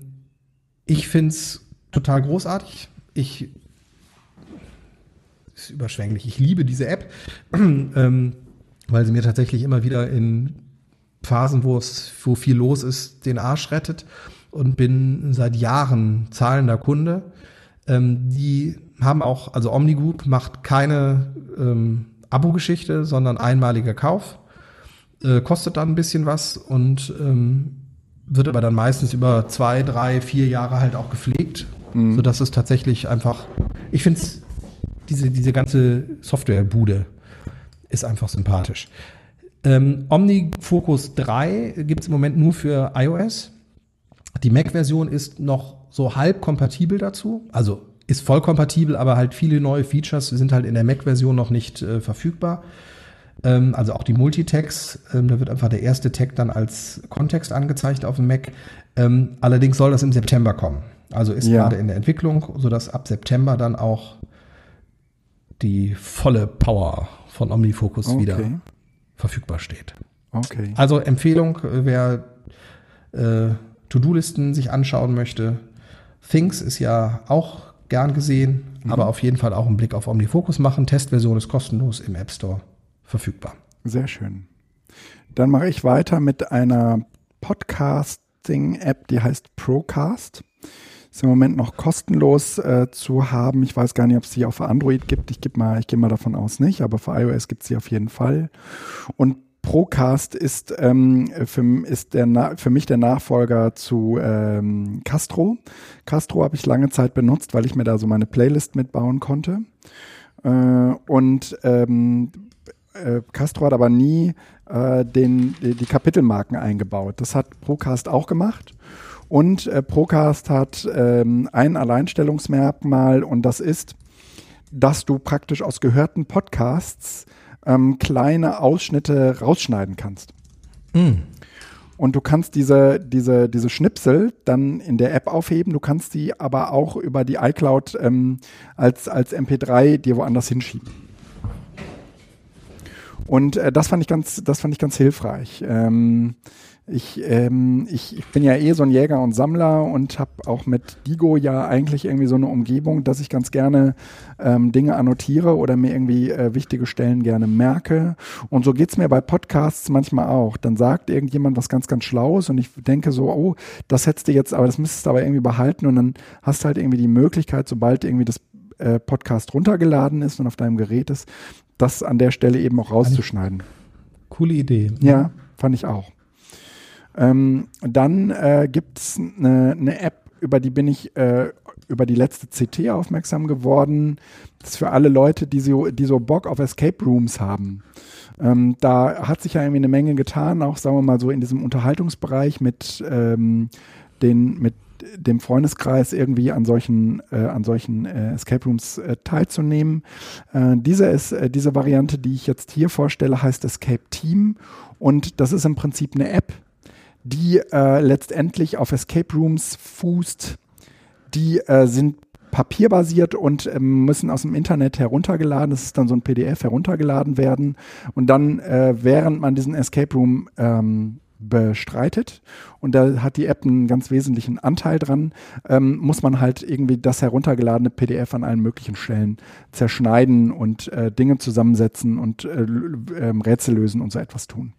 [SPEAKER 2] ich finde es total großartig. Ich ist überschwänglich. Ich liebe diese App, ähm, weil sie mir tatsächlich immer wieder in Phasen, wo es, wo viel los ist, den Arsch rettet und bin seit Jahren zahlender Kunde. Ähm, die haben auch, also Omnigroup macht keine ähm, Abo-Geschichte, sondern einmaliger Kauf. Äh, kostet dann ein bisschen was und ähm, wird aber dann meistens über zwei, drei, vier Jahre halt auch gepflegt, mhm. sodass es tatsächlich einfach, ich finde es, diese, diese ganze Softwarebude ist einfach sympathisch. Ähm, OmniFocus 3 gibt es im Moment nur für iOS. Die Mac-Version ist noch so halb kompatibel dazu, also ist voll kompatibel, aber halt viele neue Features sind halt in der Mac-Version noch nicht äh, verfügbar. Ähm, also auch die Multitags, ähm, da wird einfach der erste Tag dann als Kontext angezeigt auf dem Mac. Ähm, allerdings soll das im September kommen. Also ist ja. gerade in der Entwicklung, sodass ab September dann auch die volle Power von OmniFocus okay. wieder verfügbar steht.
[SPEAKER 1] Okay.
[SPEAKER 2] Also Empfehlung, äh, wer äh, To-Do-Listen sich anschauen möchte. Things ist ja auch gern gesehen, mhm. aber auf jeden Fall auch einen Blick auf OmniFocus machen. Testversion ist kostenlos im App Store verfügbar.
[SPEAKER 1] Sehr schön. Dann mache ich weiter mit einer Podcasting-App, die heißt Procast. Ist im Moment noch kostenlos äh, zu haben. Ich weiß gar nicht, ob es sie auch für Android gibt. Ich, mal, ich gehe mal davon aus nicht, aber für iOS gibt es sie auf jeden Fall. Und Procast ist, ähm, für, ist der, für mich der Nachfolger zu ähm, Castro. Castro habe ich lange Zeit benutzt, weil ich mir da so meine Playlist mitbauen konnte. Äh, und ähm, äh, Castro hat aber nie äh, den, die, die, Kapitelmarken eingebaut. Das hat Procast auch gemacht. Und äh, Procast hat ähm, ein Alleinstellungsmerkmal und das ist, dass du praktisch aus gehörten Podcasts ähm, kleine Ausschnitte rausschneiden kannst. Mm. Und du kannst diese, diese, diese Schnipsel dann in der App aufheben. Du kannst die aber auch über die iCloud ähm, als, als MP3 dir woanders hinschieben. Und äh, das fand ich ganz, das fand ich ganz hilfreich. Ähm, ich, ähm, ich, ich bin ja eh so ein Jäger und Sammler und habe auch mit Digo ja eigentlich irgendwie so eine Umgebung, dass ich ganz gerne ähm, Dinge annotiere oder mir irgendwie äh, wichtige Stellen gerne merke. Und so geht's mir bei Podcasts manchmal auch. Dann sagt irgendjemand was ganz, ganz Schlaues und ich denke so, oh, das hättest du jetzt, aber das müsstest du aber irgendwie behalten und dann hast du halt irgendwie die Möglichkeit, sobald irgendwie das äh, Podcast runtergeladen ist und auf deinem Gerät ist, das an der Stelle eben auch rauszuschneiden.
[SPEAKER 2] Coole Idee.
[SPEAKER 1] Ja, fand ich auch. Ähm, dann äh, gibt es eine, eine, App, über die bin ich äh, über die letzte CT aufmerksam geworden. Das ist für alle Leute, die so, die so Bock auf Escape Rooms haben. Ähm, da hat sich ja irgendwie eine Menge getan, auch sagen wir mal so in diesem Unterhaltungsbereich mit ähm, den, mit dem Freundeskreis irgendwie an solchen, äh, an solchen äh, Escape Rooms äh, teilzunehmen. Äh, diese, ist, äh, diese Variante, die ich jetzt hier vorstelle, heißt Escape Team und das ist im Prinzip eine App, die äh, letztendlich auf Escape Rooms fußt. Die sind papierbasiert und ähm, müssen aus dem Internet heruntergeladen. Das ist dann so ein PDF heruntergeladen werden. Und dann, äh, während man diesen Escape Room ähm, bestreitet und da hat die App einen ganz wesentlichen Anteil dran, ähm, muss man halt irgendwie das heruntergeladene PDF an allen möglichen Stellen zerschneiden und äh, Dinge zusammensetzen und äh, äh, Rätsel lösen und so etwas tun.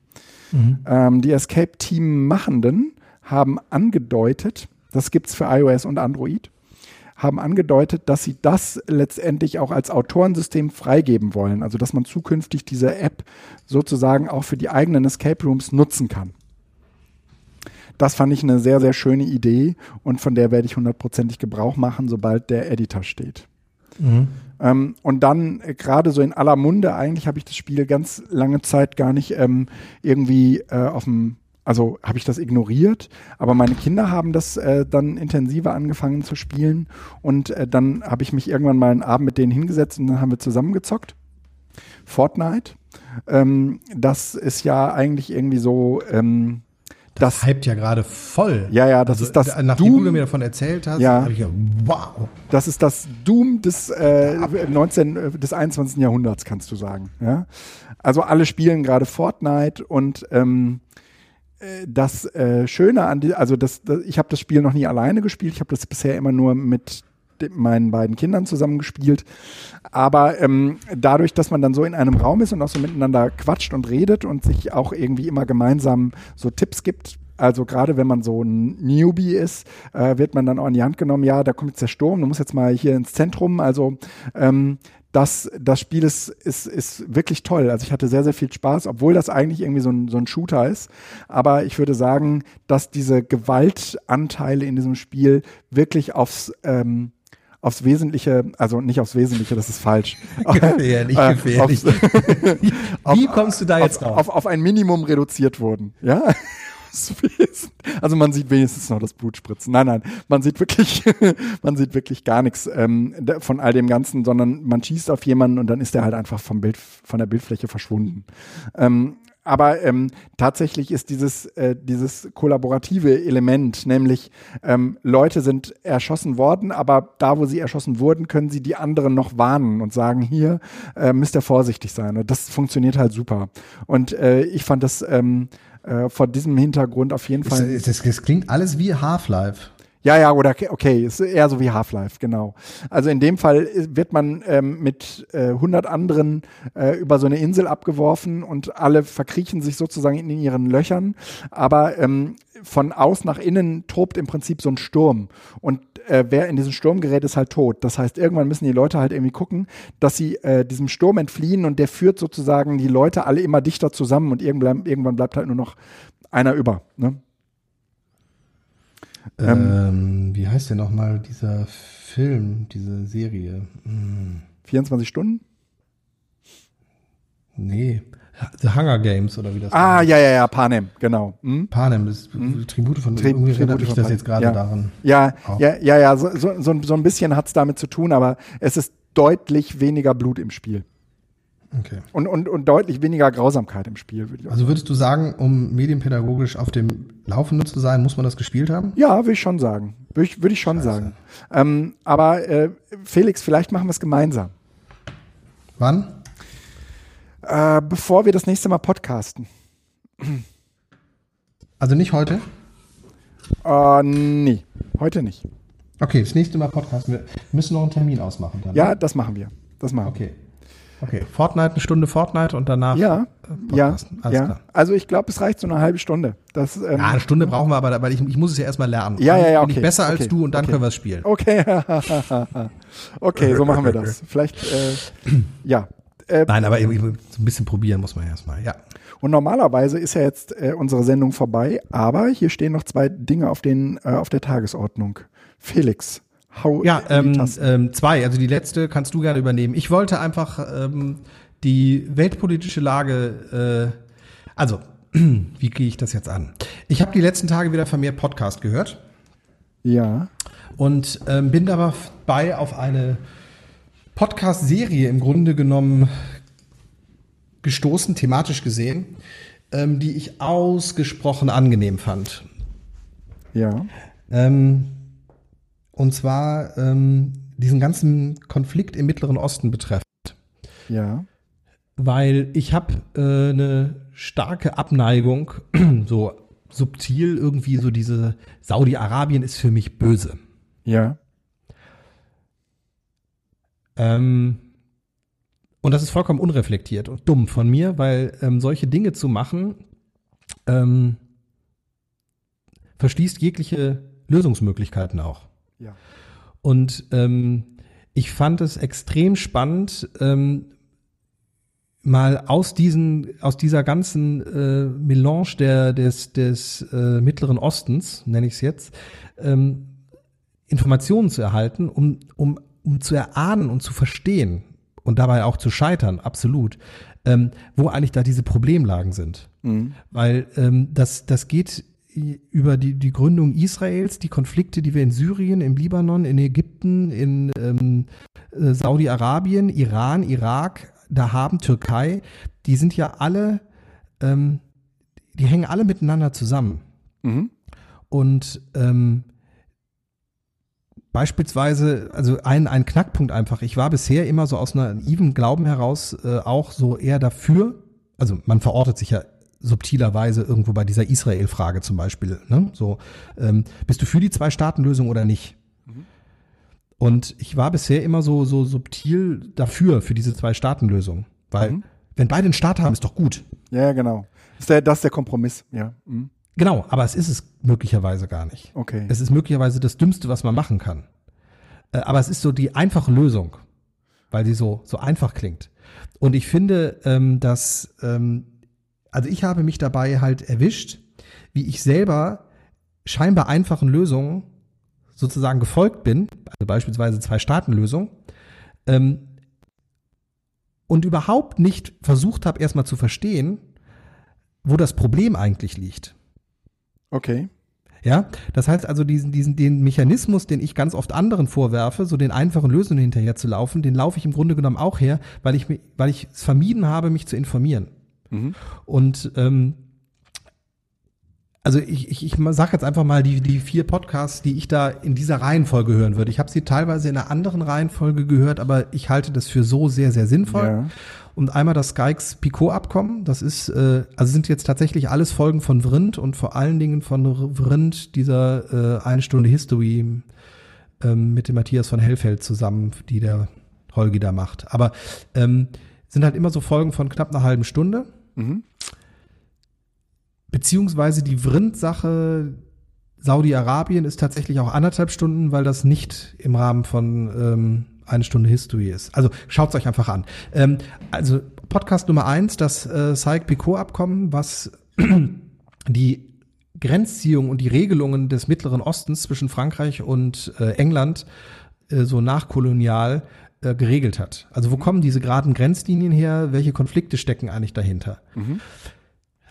[SPEAKER 1] Mhm. Ähm, die Escape-Team-Machenden haben angedeutet, das gibt es für iOS und Android, haben angedeutet, dass sie das letztendlich auch als Autorensystem freigeben wollen. Also dass man zukünftig diese App sozusagen auch für die eigenen Escape Rooms nutzen kann. Das fand ich eine sehr, sehr schöne Idee und von der werde ich hundertprozentig Gebrauch machen, sobald der Editor steht. Mhm. Ähm, und dann äh, gerade so in aller Munde, eigentlich habe ich das Spiel ganz lange Zeit gar nicht ähm, irgendwie äh, auf dem also habe ich das ignoriert, aber meine Kinder haben das äh, dann intensiver angefangen zu spielen und äh, dann habe ich mich irgendwann mal einen Abend mit denen hingesetzt und dann haben wir zusammengezockt. Fortnite. Ähm, das ist ja eigentlich irgendwie so ähm,
[SPEAKER 2] das, das hypt ja gerade voll.
[SPEAKER 1] Ja, ja, das also, ist das
[SPEAKER 2] Nachdem Doom, du mir davon erzählt hast,
[SPEAKER 1] ja, ich ja, wow. Das ist das Doom des, äh, 19, äh, des 21. Jahrhunderts, kannst du sagen. Ja? Also alle spielen gerade Fortnite und ähm, äh, das äh, Schöne an die, also das, das ich habe das Spiel noch nie alleine gespielt, ich habe das bisher immer nur mit meinen beiden Kindern zusammen gespielt. Aber ähm, dadurch, dass man dann so in einem Raum ist und auch so miteinander quatscht und redet und sich auch irgendwie immer gemeinsam so Tipps gibt, also gerade wenn man so ein Newbie ist, äh, wird man dann auch in die Hand genommen, ja, da kommt jetzt der Sturm, du musst jetzt mal hier ins Zentrum. Also ähm, das, das Spiel ist, ist, ist wirklich toll. Also ich hatte sehr, sehr viel Spaß, obwohl das eigentlich irgendwie so ein, so ein Shooter ist. Aber ich würde sagen, dass diese Gewaltanteile in diesem Spiel wirklich aufs ähm, aufs Wesentliche, also nicht aufs Wesentliche, das ist falsch.
[SPEAKER 2] gefährlich, äh, gefährlich. Wie kommst du da jetzt
[SPEAKER 1] auf, auf, auf ein Minimum reduziert wurden, ja? Also man sieht wenigstens noch das Blut spritzen. Nein, nein, man sieht wirklich, man sieht wirklich gar nichts ähm, von all dem Ganzen, sondern man schießt auf jemanden und dann ist er halt einfach vom Bild, von der Bildfläche verschwunden. Ähm, aber ähm, tatsächlich ist dieses, äh, dieses kollaborative Element, nämlich ähm, Leute sind erschossen worden, aber da, wo sie erschossen wurden, können sie die anderen noch warnen und sagen, hier äh, müsst ihr vorsichtig sein. Und das funktioniert halt super. Und äh, ich fand das ähm, äh, vor diesem Hintergrund auf jeden Fall.
[SPEAKER 2] Das, das, das klingt alles wie Half-Life.
[SPEAKER 1] Ja, ja, oder okay, ist eher so wie Half-Life, genau. Also in dem Fall wird man ähm, mit äh, 100 anderen äh, über so eine Insel abgeworfen und alle verkriechen sich sozusagen in ihren Löchern. Aber ähm, von aus nach innen tobt im Prinzip so ein Sturm. Und äh, wer in diesen Sturm gerät, ist halt tot. Das heißt, irgendwann müssen die Leute halt irgendwie gucken, dass sie äh, diesem Sturm entfliehen und der führt sozusagen die Leute alle immer dichter zusammen und irgendwann, irgendwann bleibt halt nur noch einer über. Ne?
[SPEAKER 2] Ähm, ähm, wie heißt der nochmal, dieser Film, diese Serie? Hm.
[SPEAKER 1] 24 Stunden?
[SPEAKER 2] Nee. The Hunger Games oder wie das
[SPEAKER 1] Ah, heißt. ja, ja, ja, Panem, genau.
[SPEAKER 2] Hm? Panem, das hm? Tribute von
[SPEAKER 1] Tri irgendwie
[SPEAKER 2] Tribute ich das jetzt gerade
[SPEAKER 1] ja.
[SPEAKER 2] daran.
[SPEAKER 1] Ja, auch. ja, ja, ja, so, so, so ein bisschen hat es damit zu tun, aber es ist deutlich weniger Blut im Spiel.
[SPEAKER 2] Okay.
[SPEAKER 1] Und, und, und deutlich weniger Grausamkeit im Spiel.
[SPEAKER 2] Würde ich also würdest du sagen, um medienpädagogisch auf dem Laufenden zu sein, muss man das gespielt haben?
[SPEAKER 1] Ja, würde ich schon sagen. Würde ich, würde ich schon Scheiße. sagen. Ähm, aber äh, Felix, vielleicht machen wir es gemeinsam.
[SPEAKER 2] Wann?
[SPEAKER 1] Äh, bevor wir das nächste Mal podcasten.
[SPEAKER 2] Also nicht heute?
[SPEAKER 1] Äh, nee, heute nicht.
[SPEAKER 2] Okay, das nächste Mal podcasten. Wir müssen noch einen Termin ausmachen.
[SPEAKER 1] Dann, ja, ne? das machen wir. Das machen
[SPEAKER 2] okay. Okay, Fortnite, eine Stunde Fortnite und danach.
[SPEAKER 1] Ja, äh, ja, ja. Klar. Also ich glaube, es reicht so eine halbe Stunde. Das,
[SPEAKER 2] ähm, ja, eine Stunde brauchen wir aber, weil ich, ich muss es ja erstmal lernen.
[SPEAKER 1] Ja, ja, ja.
[SPEAKER 2] Okay, Bin ich besser okay, als du und dann
[SPEAKER 1] okay.
[SPEAKER 2] können wir es spielen.
[SPEAKER 1] Okay, okay, so machen wir das. Vielleicht, äh, ja.
[SPEAKER 2] Äh, Nein, aber so ein bisschen probieren muss man erstmal, ja.
[SPEAKER 1] Und normalerweise ist ja jetzt äh, unsere Sendung vorbei, aber hier stehen noch zwei Dinge auf, den, äh, auf der Tagesordnung. Felix,
[SPEAKER 2] Hau ja, ähm, ähm, zwei. Also die letzte kannst du gerne übernehmen. Ich wollte einfach ähm, die weltpolitische Lage, äh, also wie gehe ich das jetzt an? Ich habe die letzten Tage wieder vermehrt Podcast gehört.
[SPEAKER 1] Ja.
[SPEAKER 2] Und ähm, bin dabei auf eine Podcast-Serie im Grunde genommen gestoßen, thematisch gesehen, ähm, die ich ausgesprochen angenehm fand.
[SPEAKER 1] Ja.
[SPEAKER 2] Ähm, und zwar ähm, diesen ganzen Konflikt im Mittleren Osten betreffend.
[SPEAKER 1] Ja.
[SPEAKER 2] Weil ich habe äh, eine starke Abneigung, so subtil irgendwie so diese Saudi-Arabien ist für mich böse.
[SPEAKER 1] Ja.
[SPEAKER 2] Ähm, und das ist vollkommen unreflektiert und dumm von mir, weil ähm, solche Dinge zu machen ähm, verschließt jegliche Lösungsmöglichkeiten auch.
[SPEAKER 1] Ja.
[SPEAKER 2] Und ähm, ich fand es extrem spannend, ähm, mal aus diesen, aus dieser ganzen äh, Melange der, des, des äh, Mittleren Ostens, nenne ich es jetzt, ähm, Informationen zu erhalten, um, um, um zu erahnen und zu verstehen und dabei auch zu scheitern, absolut, ähm, wo eigentlich da diese Problemlagen sind. Mhm. Weil ähm, das, das geht über die, die Gründung Israels, die Konflikte, die wir in Syrien, im Libanon, in Ägypten, in ähm, äh, Saudi-Arabien, Iran, Irak da haben, Türkei, die sind ja alle, ähm, die hängen alle miteinander zusammen. Mhm. Und ähm, beispielsweise, also ein, ein Knackpunkt einfach, ich war bisher immer so aus einer naiven Glauben heraus äh, auch so eher dafür, also man verortet sich ja subtilerweise irgendwo bei dieser Israel-Frage zum Beispiel. Ne? So, ähm, bist du für die Zwei-Staaten-Lösung oder nicht? Mhm. Und ich war bisher immer so, so subtil dafür, für diese Zwei-Staaten-Lösung. Weil, mhm. wenn beide einen Staat haben, ist doch gut.
[SPEAKER 1] Ja, genau. Das ist der, das ist der Kompromiss, ja. Mhm.
[SPEAKER 2] Genau, aber es ist es möglicherweise gar nicht.
[SPEAKER 1] Okay.
[SPEAKER 2] Es ist möglicherweise das Dümmste, was man machen kann. Äh, aber es ist so die einfache Lösung, weil sie so, so einfach klingt. Und ich finde, ähm, dass ähm, also ich habe mich dabei halt erwischt, wie ich selber scheinbar einfachen Lösungen sozusagen gefolgt bin, also beispielsweise Zwei-Staaten-Lösung, ähm, und überhaupt nicht versucht habe, erstmal zu verstehen, wo das Problem eigentlich liegt.
[SPEAKER 1] Okay.
[SPEAKER 2] Ja, das heißt also, diesen, diesen, den Mechanismus, den ich ganz oft anderen vorwerfe, so den einfachen Lösungen hinterher zu laufen, den laufe ich im Grunde genommen auch her, weil ich, weil ich es vermieden habe, mich zu informieren. Mhm. Und ähm, also ich, ich, ich sage jetzt einfach mal die, die vier Podcasts, die ich da in dieser Reihenfolge hören würde. Ich habe sie teilweise in einer anderen Reihenfolge gehört, aber ich halte das für so sehr, sehr sinnvoll. Ja. Und einmal das Skykes-Picot-Abkommen. Das ist, äh, also sind jetzt tatsächlich alles Folgen von Vrind und vor allen Dingen von Vrind dieser äh, eine Stunde History ähm, mit dem Matthias von Hellfeld zusammen, die der Holgi da macht. Aber ähm, sind halt immer so Folgen von knapp einer halben Stunde. Mhm. Beziehungsweise die Vrind-Sache Saudi-Arabien ist tatsächlich auch anderthalb Stunden, weil das nicht im Rahmen von ähm, eine Stunde History ist. Also schaut es euch einfach an. Ähm, also Podcast Nummer eins, das äh, Saik-Picot-Abkommen, was die Grenzziehung und die Regelungen des Mittleren Ostens zwischen Frankreich und äh, England äh, so nachkolonial äh, geregelt hat. Also wo kommen diese geraden Grenzlinien her? Welche Konflikte stecken eigentlich dahinter? Mhm.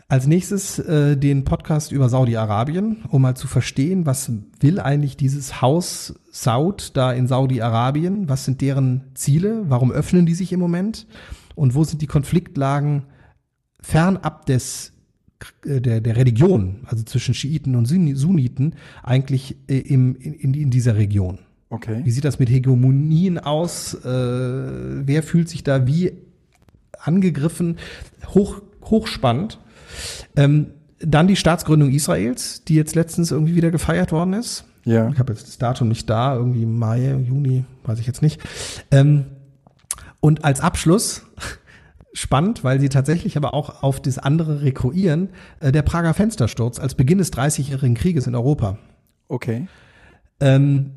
[SPEAKER 2] Als nächstes äh, den Podcast über Saudi-Arabien, um mal zu verstehen, was will eigentlich dieses Haus Saud da in Saudi-Arabien? Was sind deren Ziele? Warum öffnen die sich im Moment? Und wo sind die Konfliktlagen fernab des äh, der, der Religion, also zwischen Schiiten und Sunniten, eigentlich äh, im, in, in dieser Region? Okay. Wie sieht das mit Hegemonien aus? Äh, wer fühlt sich da wie angegriffen? Hoch, hochspannend. Ähm, dann die Staatsgründung Israels, die jetzt letztens irgendwie wieder gefeiert worden ist. Ja. Ich habe jetzt das Datum nicht da, irgendwie Mai, Juni, weiß ich jetzt nicht. Ähm, und als Abschluss, spannend, weil sie tatsächlich aber auch auf das andere rekurrieren, äh, der Prager Fenstersturz als Beginn des Dreißigjährigen Krieges in Europa.
[SPEAKER 1] Okay.
[SPEAKER 2] Ähm,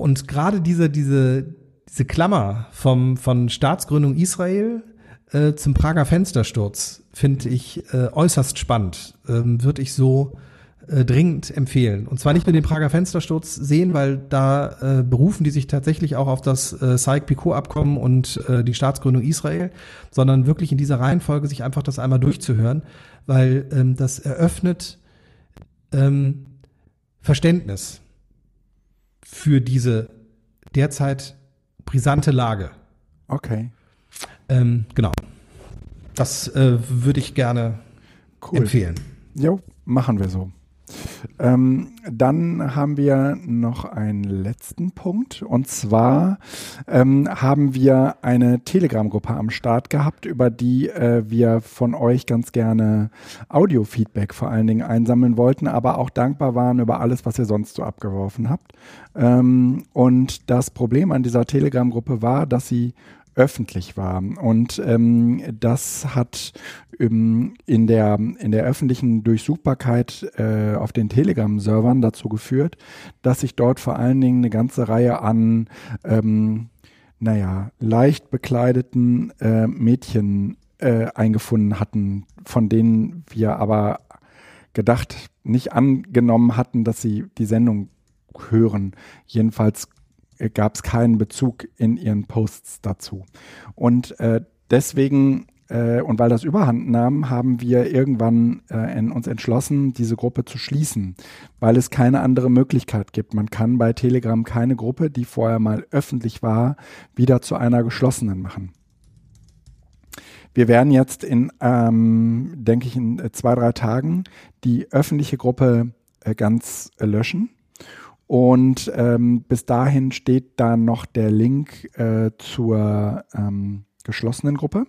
[SPEAKER 2] und gerade diese, diese, diese Klammer vom, von Staatsgründung Israel äh, zum Prager Fenstersturz finde ich äh, äußerst spannend. Ähm, Würde ich so äh, dringend empfehlen. Und zwar nicht nur den Prager Fenstersturz sehen, weil da äh, berufen die sich tatsächlich auch auf das äh, Saik-Picot-Abkommen und äh, die Staatsgründung Israel, sondern wirklich in dieser Reihenfolge sich einfach das einmal durchzuhören, weil ähm, das eröffnet ähm, Verständnis für diese derzeit brisante Lage.
[SPEAKER 1] Okay.
[SPEAKER 2] Ähm, genau. Das äh, würde ich gerne cool. empfehlen.
[SPEAKER 1] Jo, machen wir so. Ähm, dann haben wir noch einen letzten Punkt und zwar ähm, haben wir eine Telegram-Gruppe am Start gehabt, über die äh, wir von euch ganz gerne Audio-Feedback vor allen Dingen einsammeln wollten, aber auch dankbar waren über alles, was ihr sonst so abgeworfen habt. Ähm, und das Problem an dieser Telegram-Gruppe war, dass sie öffentlich war. Und ähm, das hat ähm, in, der, in der öffentlichen Durchsuchbarkeit äh, auf den Telegram-Servern dazu geführt, dass sich dort vor allen Dingen eine ganze Reihe an, ähm, naja, leicht bekleideten äh, Mädchen äh, eingefunden hatten, von denen wir aber gedacht, nicht angenommen hatten, dass sie die Sendung hören. Jedenfalls gab es keinen Bezug in ihren Posts dazu. Und äh, deswegen äh, und weil das überhand nahm, haben wir irgendwann äh, in uns entschlossen, diese Gruppe zu schließen, weil es keine andere Möglichkeit gibt. Man kann bei Telegram keine Gruppe, die vorher mal öffentlich war, wieder zu einer geschlossenen machen. Wir werden jetzt in, ähm, denke ich, in äh, zwei, drei Tagen die öffentliche Gruppe äh, ganz äh, löschen und ähm, bis dahin steht da noch der Link äh, zur ähm, geschlossenen Gruppe.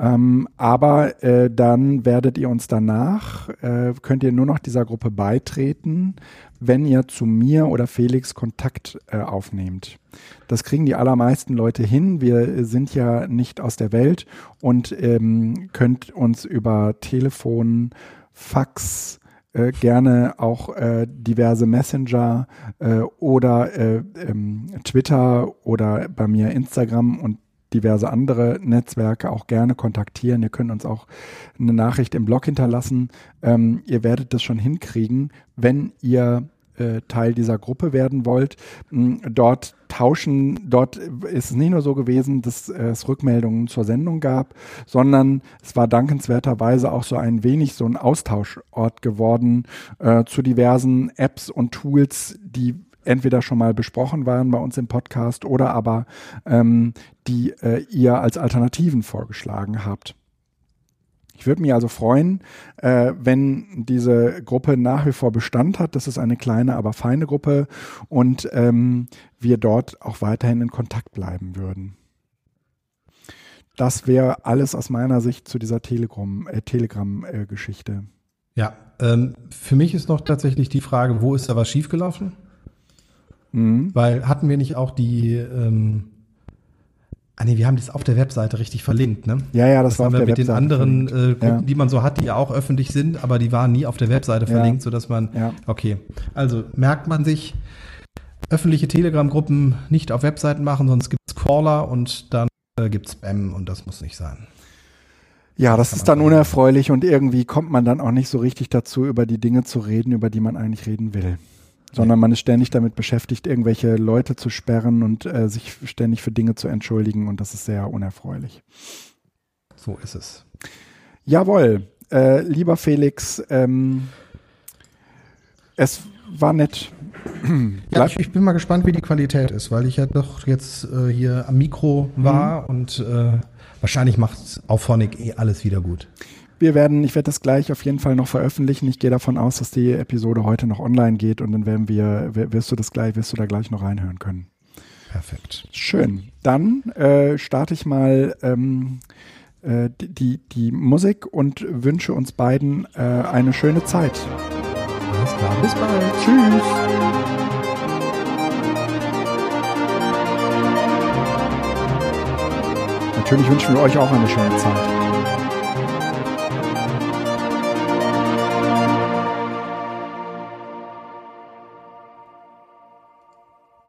[SPEAKER 1] Ähm, aber äh, dann werdet ihr uns danach, äh, könnt ihr nur noch dieser Gruppe beitreten, wenn ihr zu mir oder Felix Kontakt äh, aufnehmt. Das kriegen die allermeisten Leute hin. Wir sind ja nicht aus der Welt und ähm, könnt uns über Telefon, Fax, äh, gerne auch äh, diverse Messenger äh, oder äh, ähm, Twitter oder bei mir Instagram und diverse andere Netzwerke auch gerne kontaktieren. Ihr könnt uns auch eine Nachricht im Blog hinterlassen. Ähm, ihr werdet das schon hinkriegen, wenn ihr äh, Teil dieser Gruppe werden wollt. Dort tauschen, dort ist es nicht nur so gewesen, dass es Rückmeldungen zur Sendung gab, sondern es war dankenswerterweise auch so ein wenig so ein Austauschort geworden äh, zu diversen Apps und Tools, die entweder schon mal besprochen waren bei uns im Podcast oder aber ähm, die äh, ihr als Alternativen vorgeschlagen habt. Ich würde mich also freuen, äh, wenn diese Gruppe nach wie vor Bestand hat. Das ist eine kleine, aber feine Gruppe und ähm, wir dort auch weiterhin in Kontakt bleiben würden. Das wäre alles aus meiner Sicht zu dieser Telegram-Geschichte. Äh, Telegram, äh,
[SPEAKER 2] ja, ähm, für mich ist noch tatsächlich die Frage, wo ist da was schiefgelaufen?
[SPEAKER 1] Mhm.
[SPEAKER 2] Weil hatten wir nicht auch die, ähm, ah nee, wir haben das auf der Webseite richtig verlinkt, ne?
[SPEAKER 1] Ja, ja, das,
[SPEAKER 2] Das
[SPEAKER 1] war
[SPEAKER 2] haben
[SPEAKER 1] auf
[SPEAKER 2] wir
[SPEAKER 1] der
[SPEAKER 2] mit den
[SPEAKER 1] Webseite
[SPEAKER 2] anderen äh. Gruppen,
[SPEAKER 1] Ja.
[SPEAKER 2] die man so hat, die ja auch öffentlich sind, aber die waren nie auf der Webseite
[SPEAKER 1] Ja.
[SPEAKER 2] verlinkt, sodass man,
[SPEAKER 1] Ja.
[SPEAKER 2] okay, also merkt man sich, öffentliche Telegram-Gruppen nicht auf Webseiten machen, sonst gibt es Caller und dann äh, gibt es Spam und das muss nicht sein.
[SPEAKER 1] Ja, das ist dann unerfreulich und irgendwie kommt man dann auch nicht so richtig dazu, über die Dinge zu reden, über die man eigentlich reden will. Sondern man ist ständig damit beschäftigt, irgendwelche Leute zu sperren und äh, sich ständig für Dinge zu entschuldigen und das ist sehr unerfreulich.
[SPEAKER 2] So ist es.
[SPEAKER 1] Jawohl, äh, lieber Felix, ähm, es war nett.
[SPEAKER 2] Ja, ich, ich bin mal gespannt, wie die Qualität ist, weil ich ja doch jetzt äh, hier am Mikro war und äh, wahrscheinlich macht Auphonic eh alles wieder gut.
[SPEAKER 1] Wir werden, ich werde das gleich auf jeden Fall noch veröffentlichen. Ich gehe davon aus, dass die Episode heute noch online geht und dann werden wir, wirst du das gleich, wirst du da gleich noch reinhören können.
[SPEAKER 2] Perfekt.
[SPEAKER 1] Schön. Dann äh, starte ich mal ähm, äh, die, die, die Musik und wünsche uns beiden äh, eine schöne Zeit.
[SPEAKER 2] Alles klar, bis bald.
[SPEAKER 1] Tschüss. Natürlich wünschen wir euch auch eine schöne Zeit.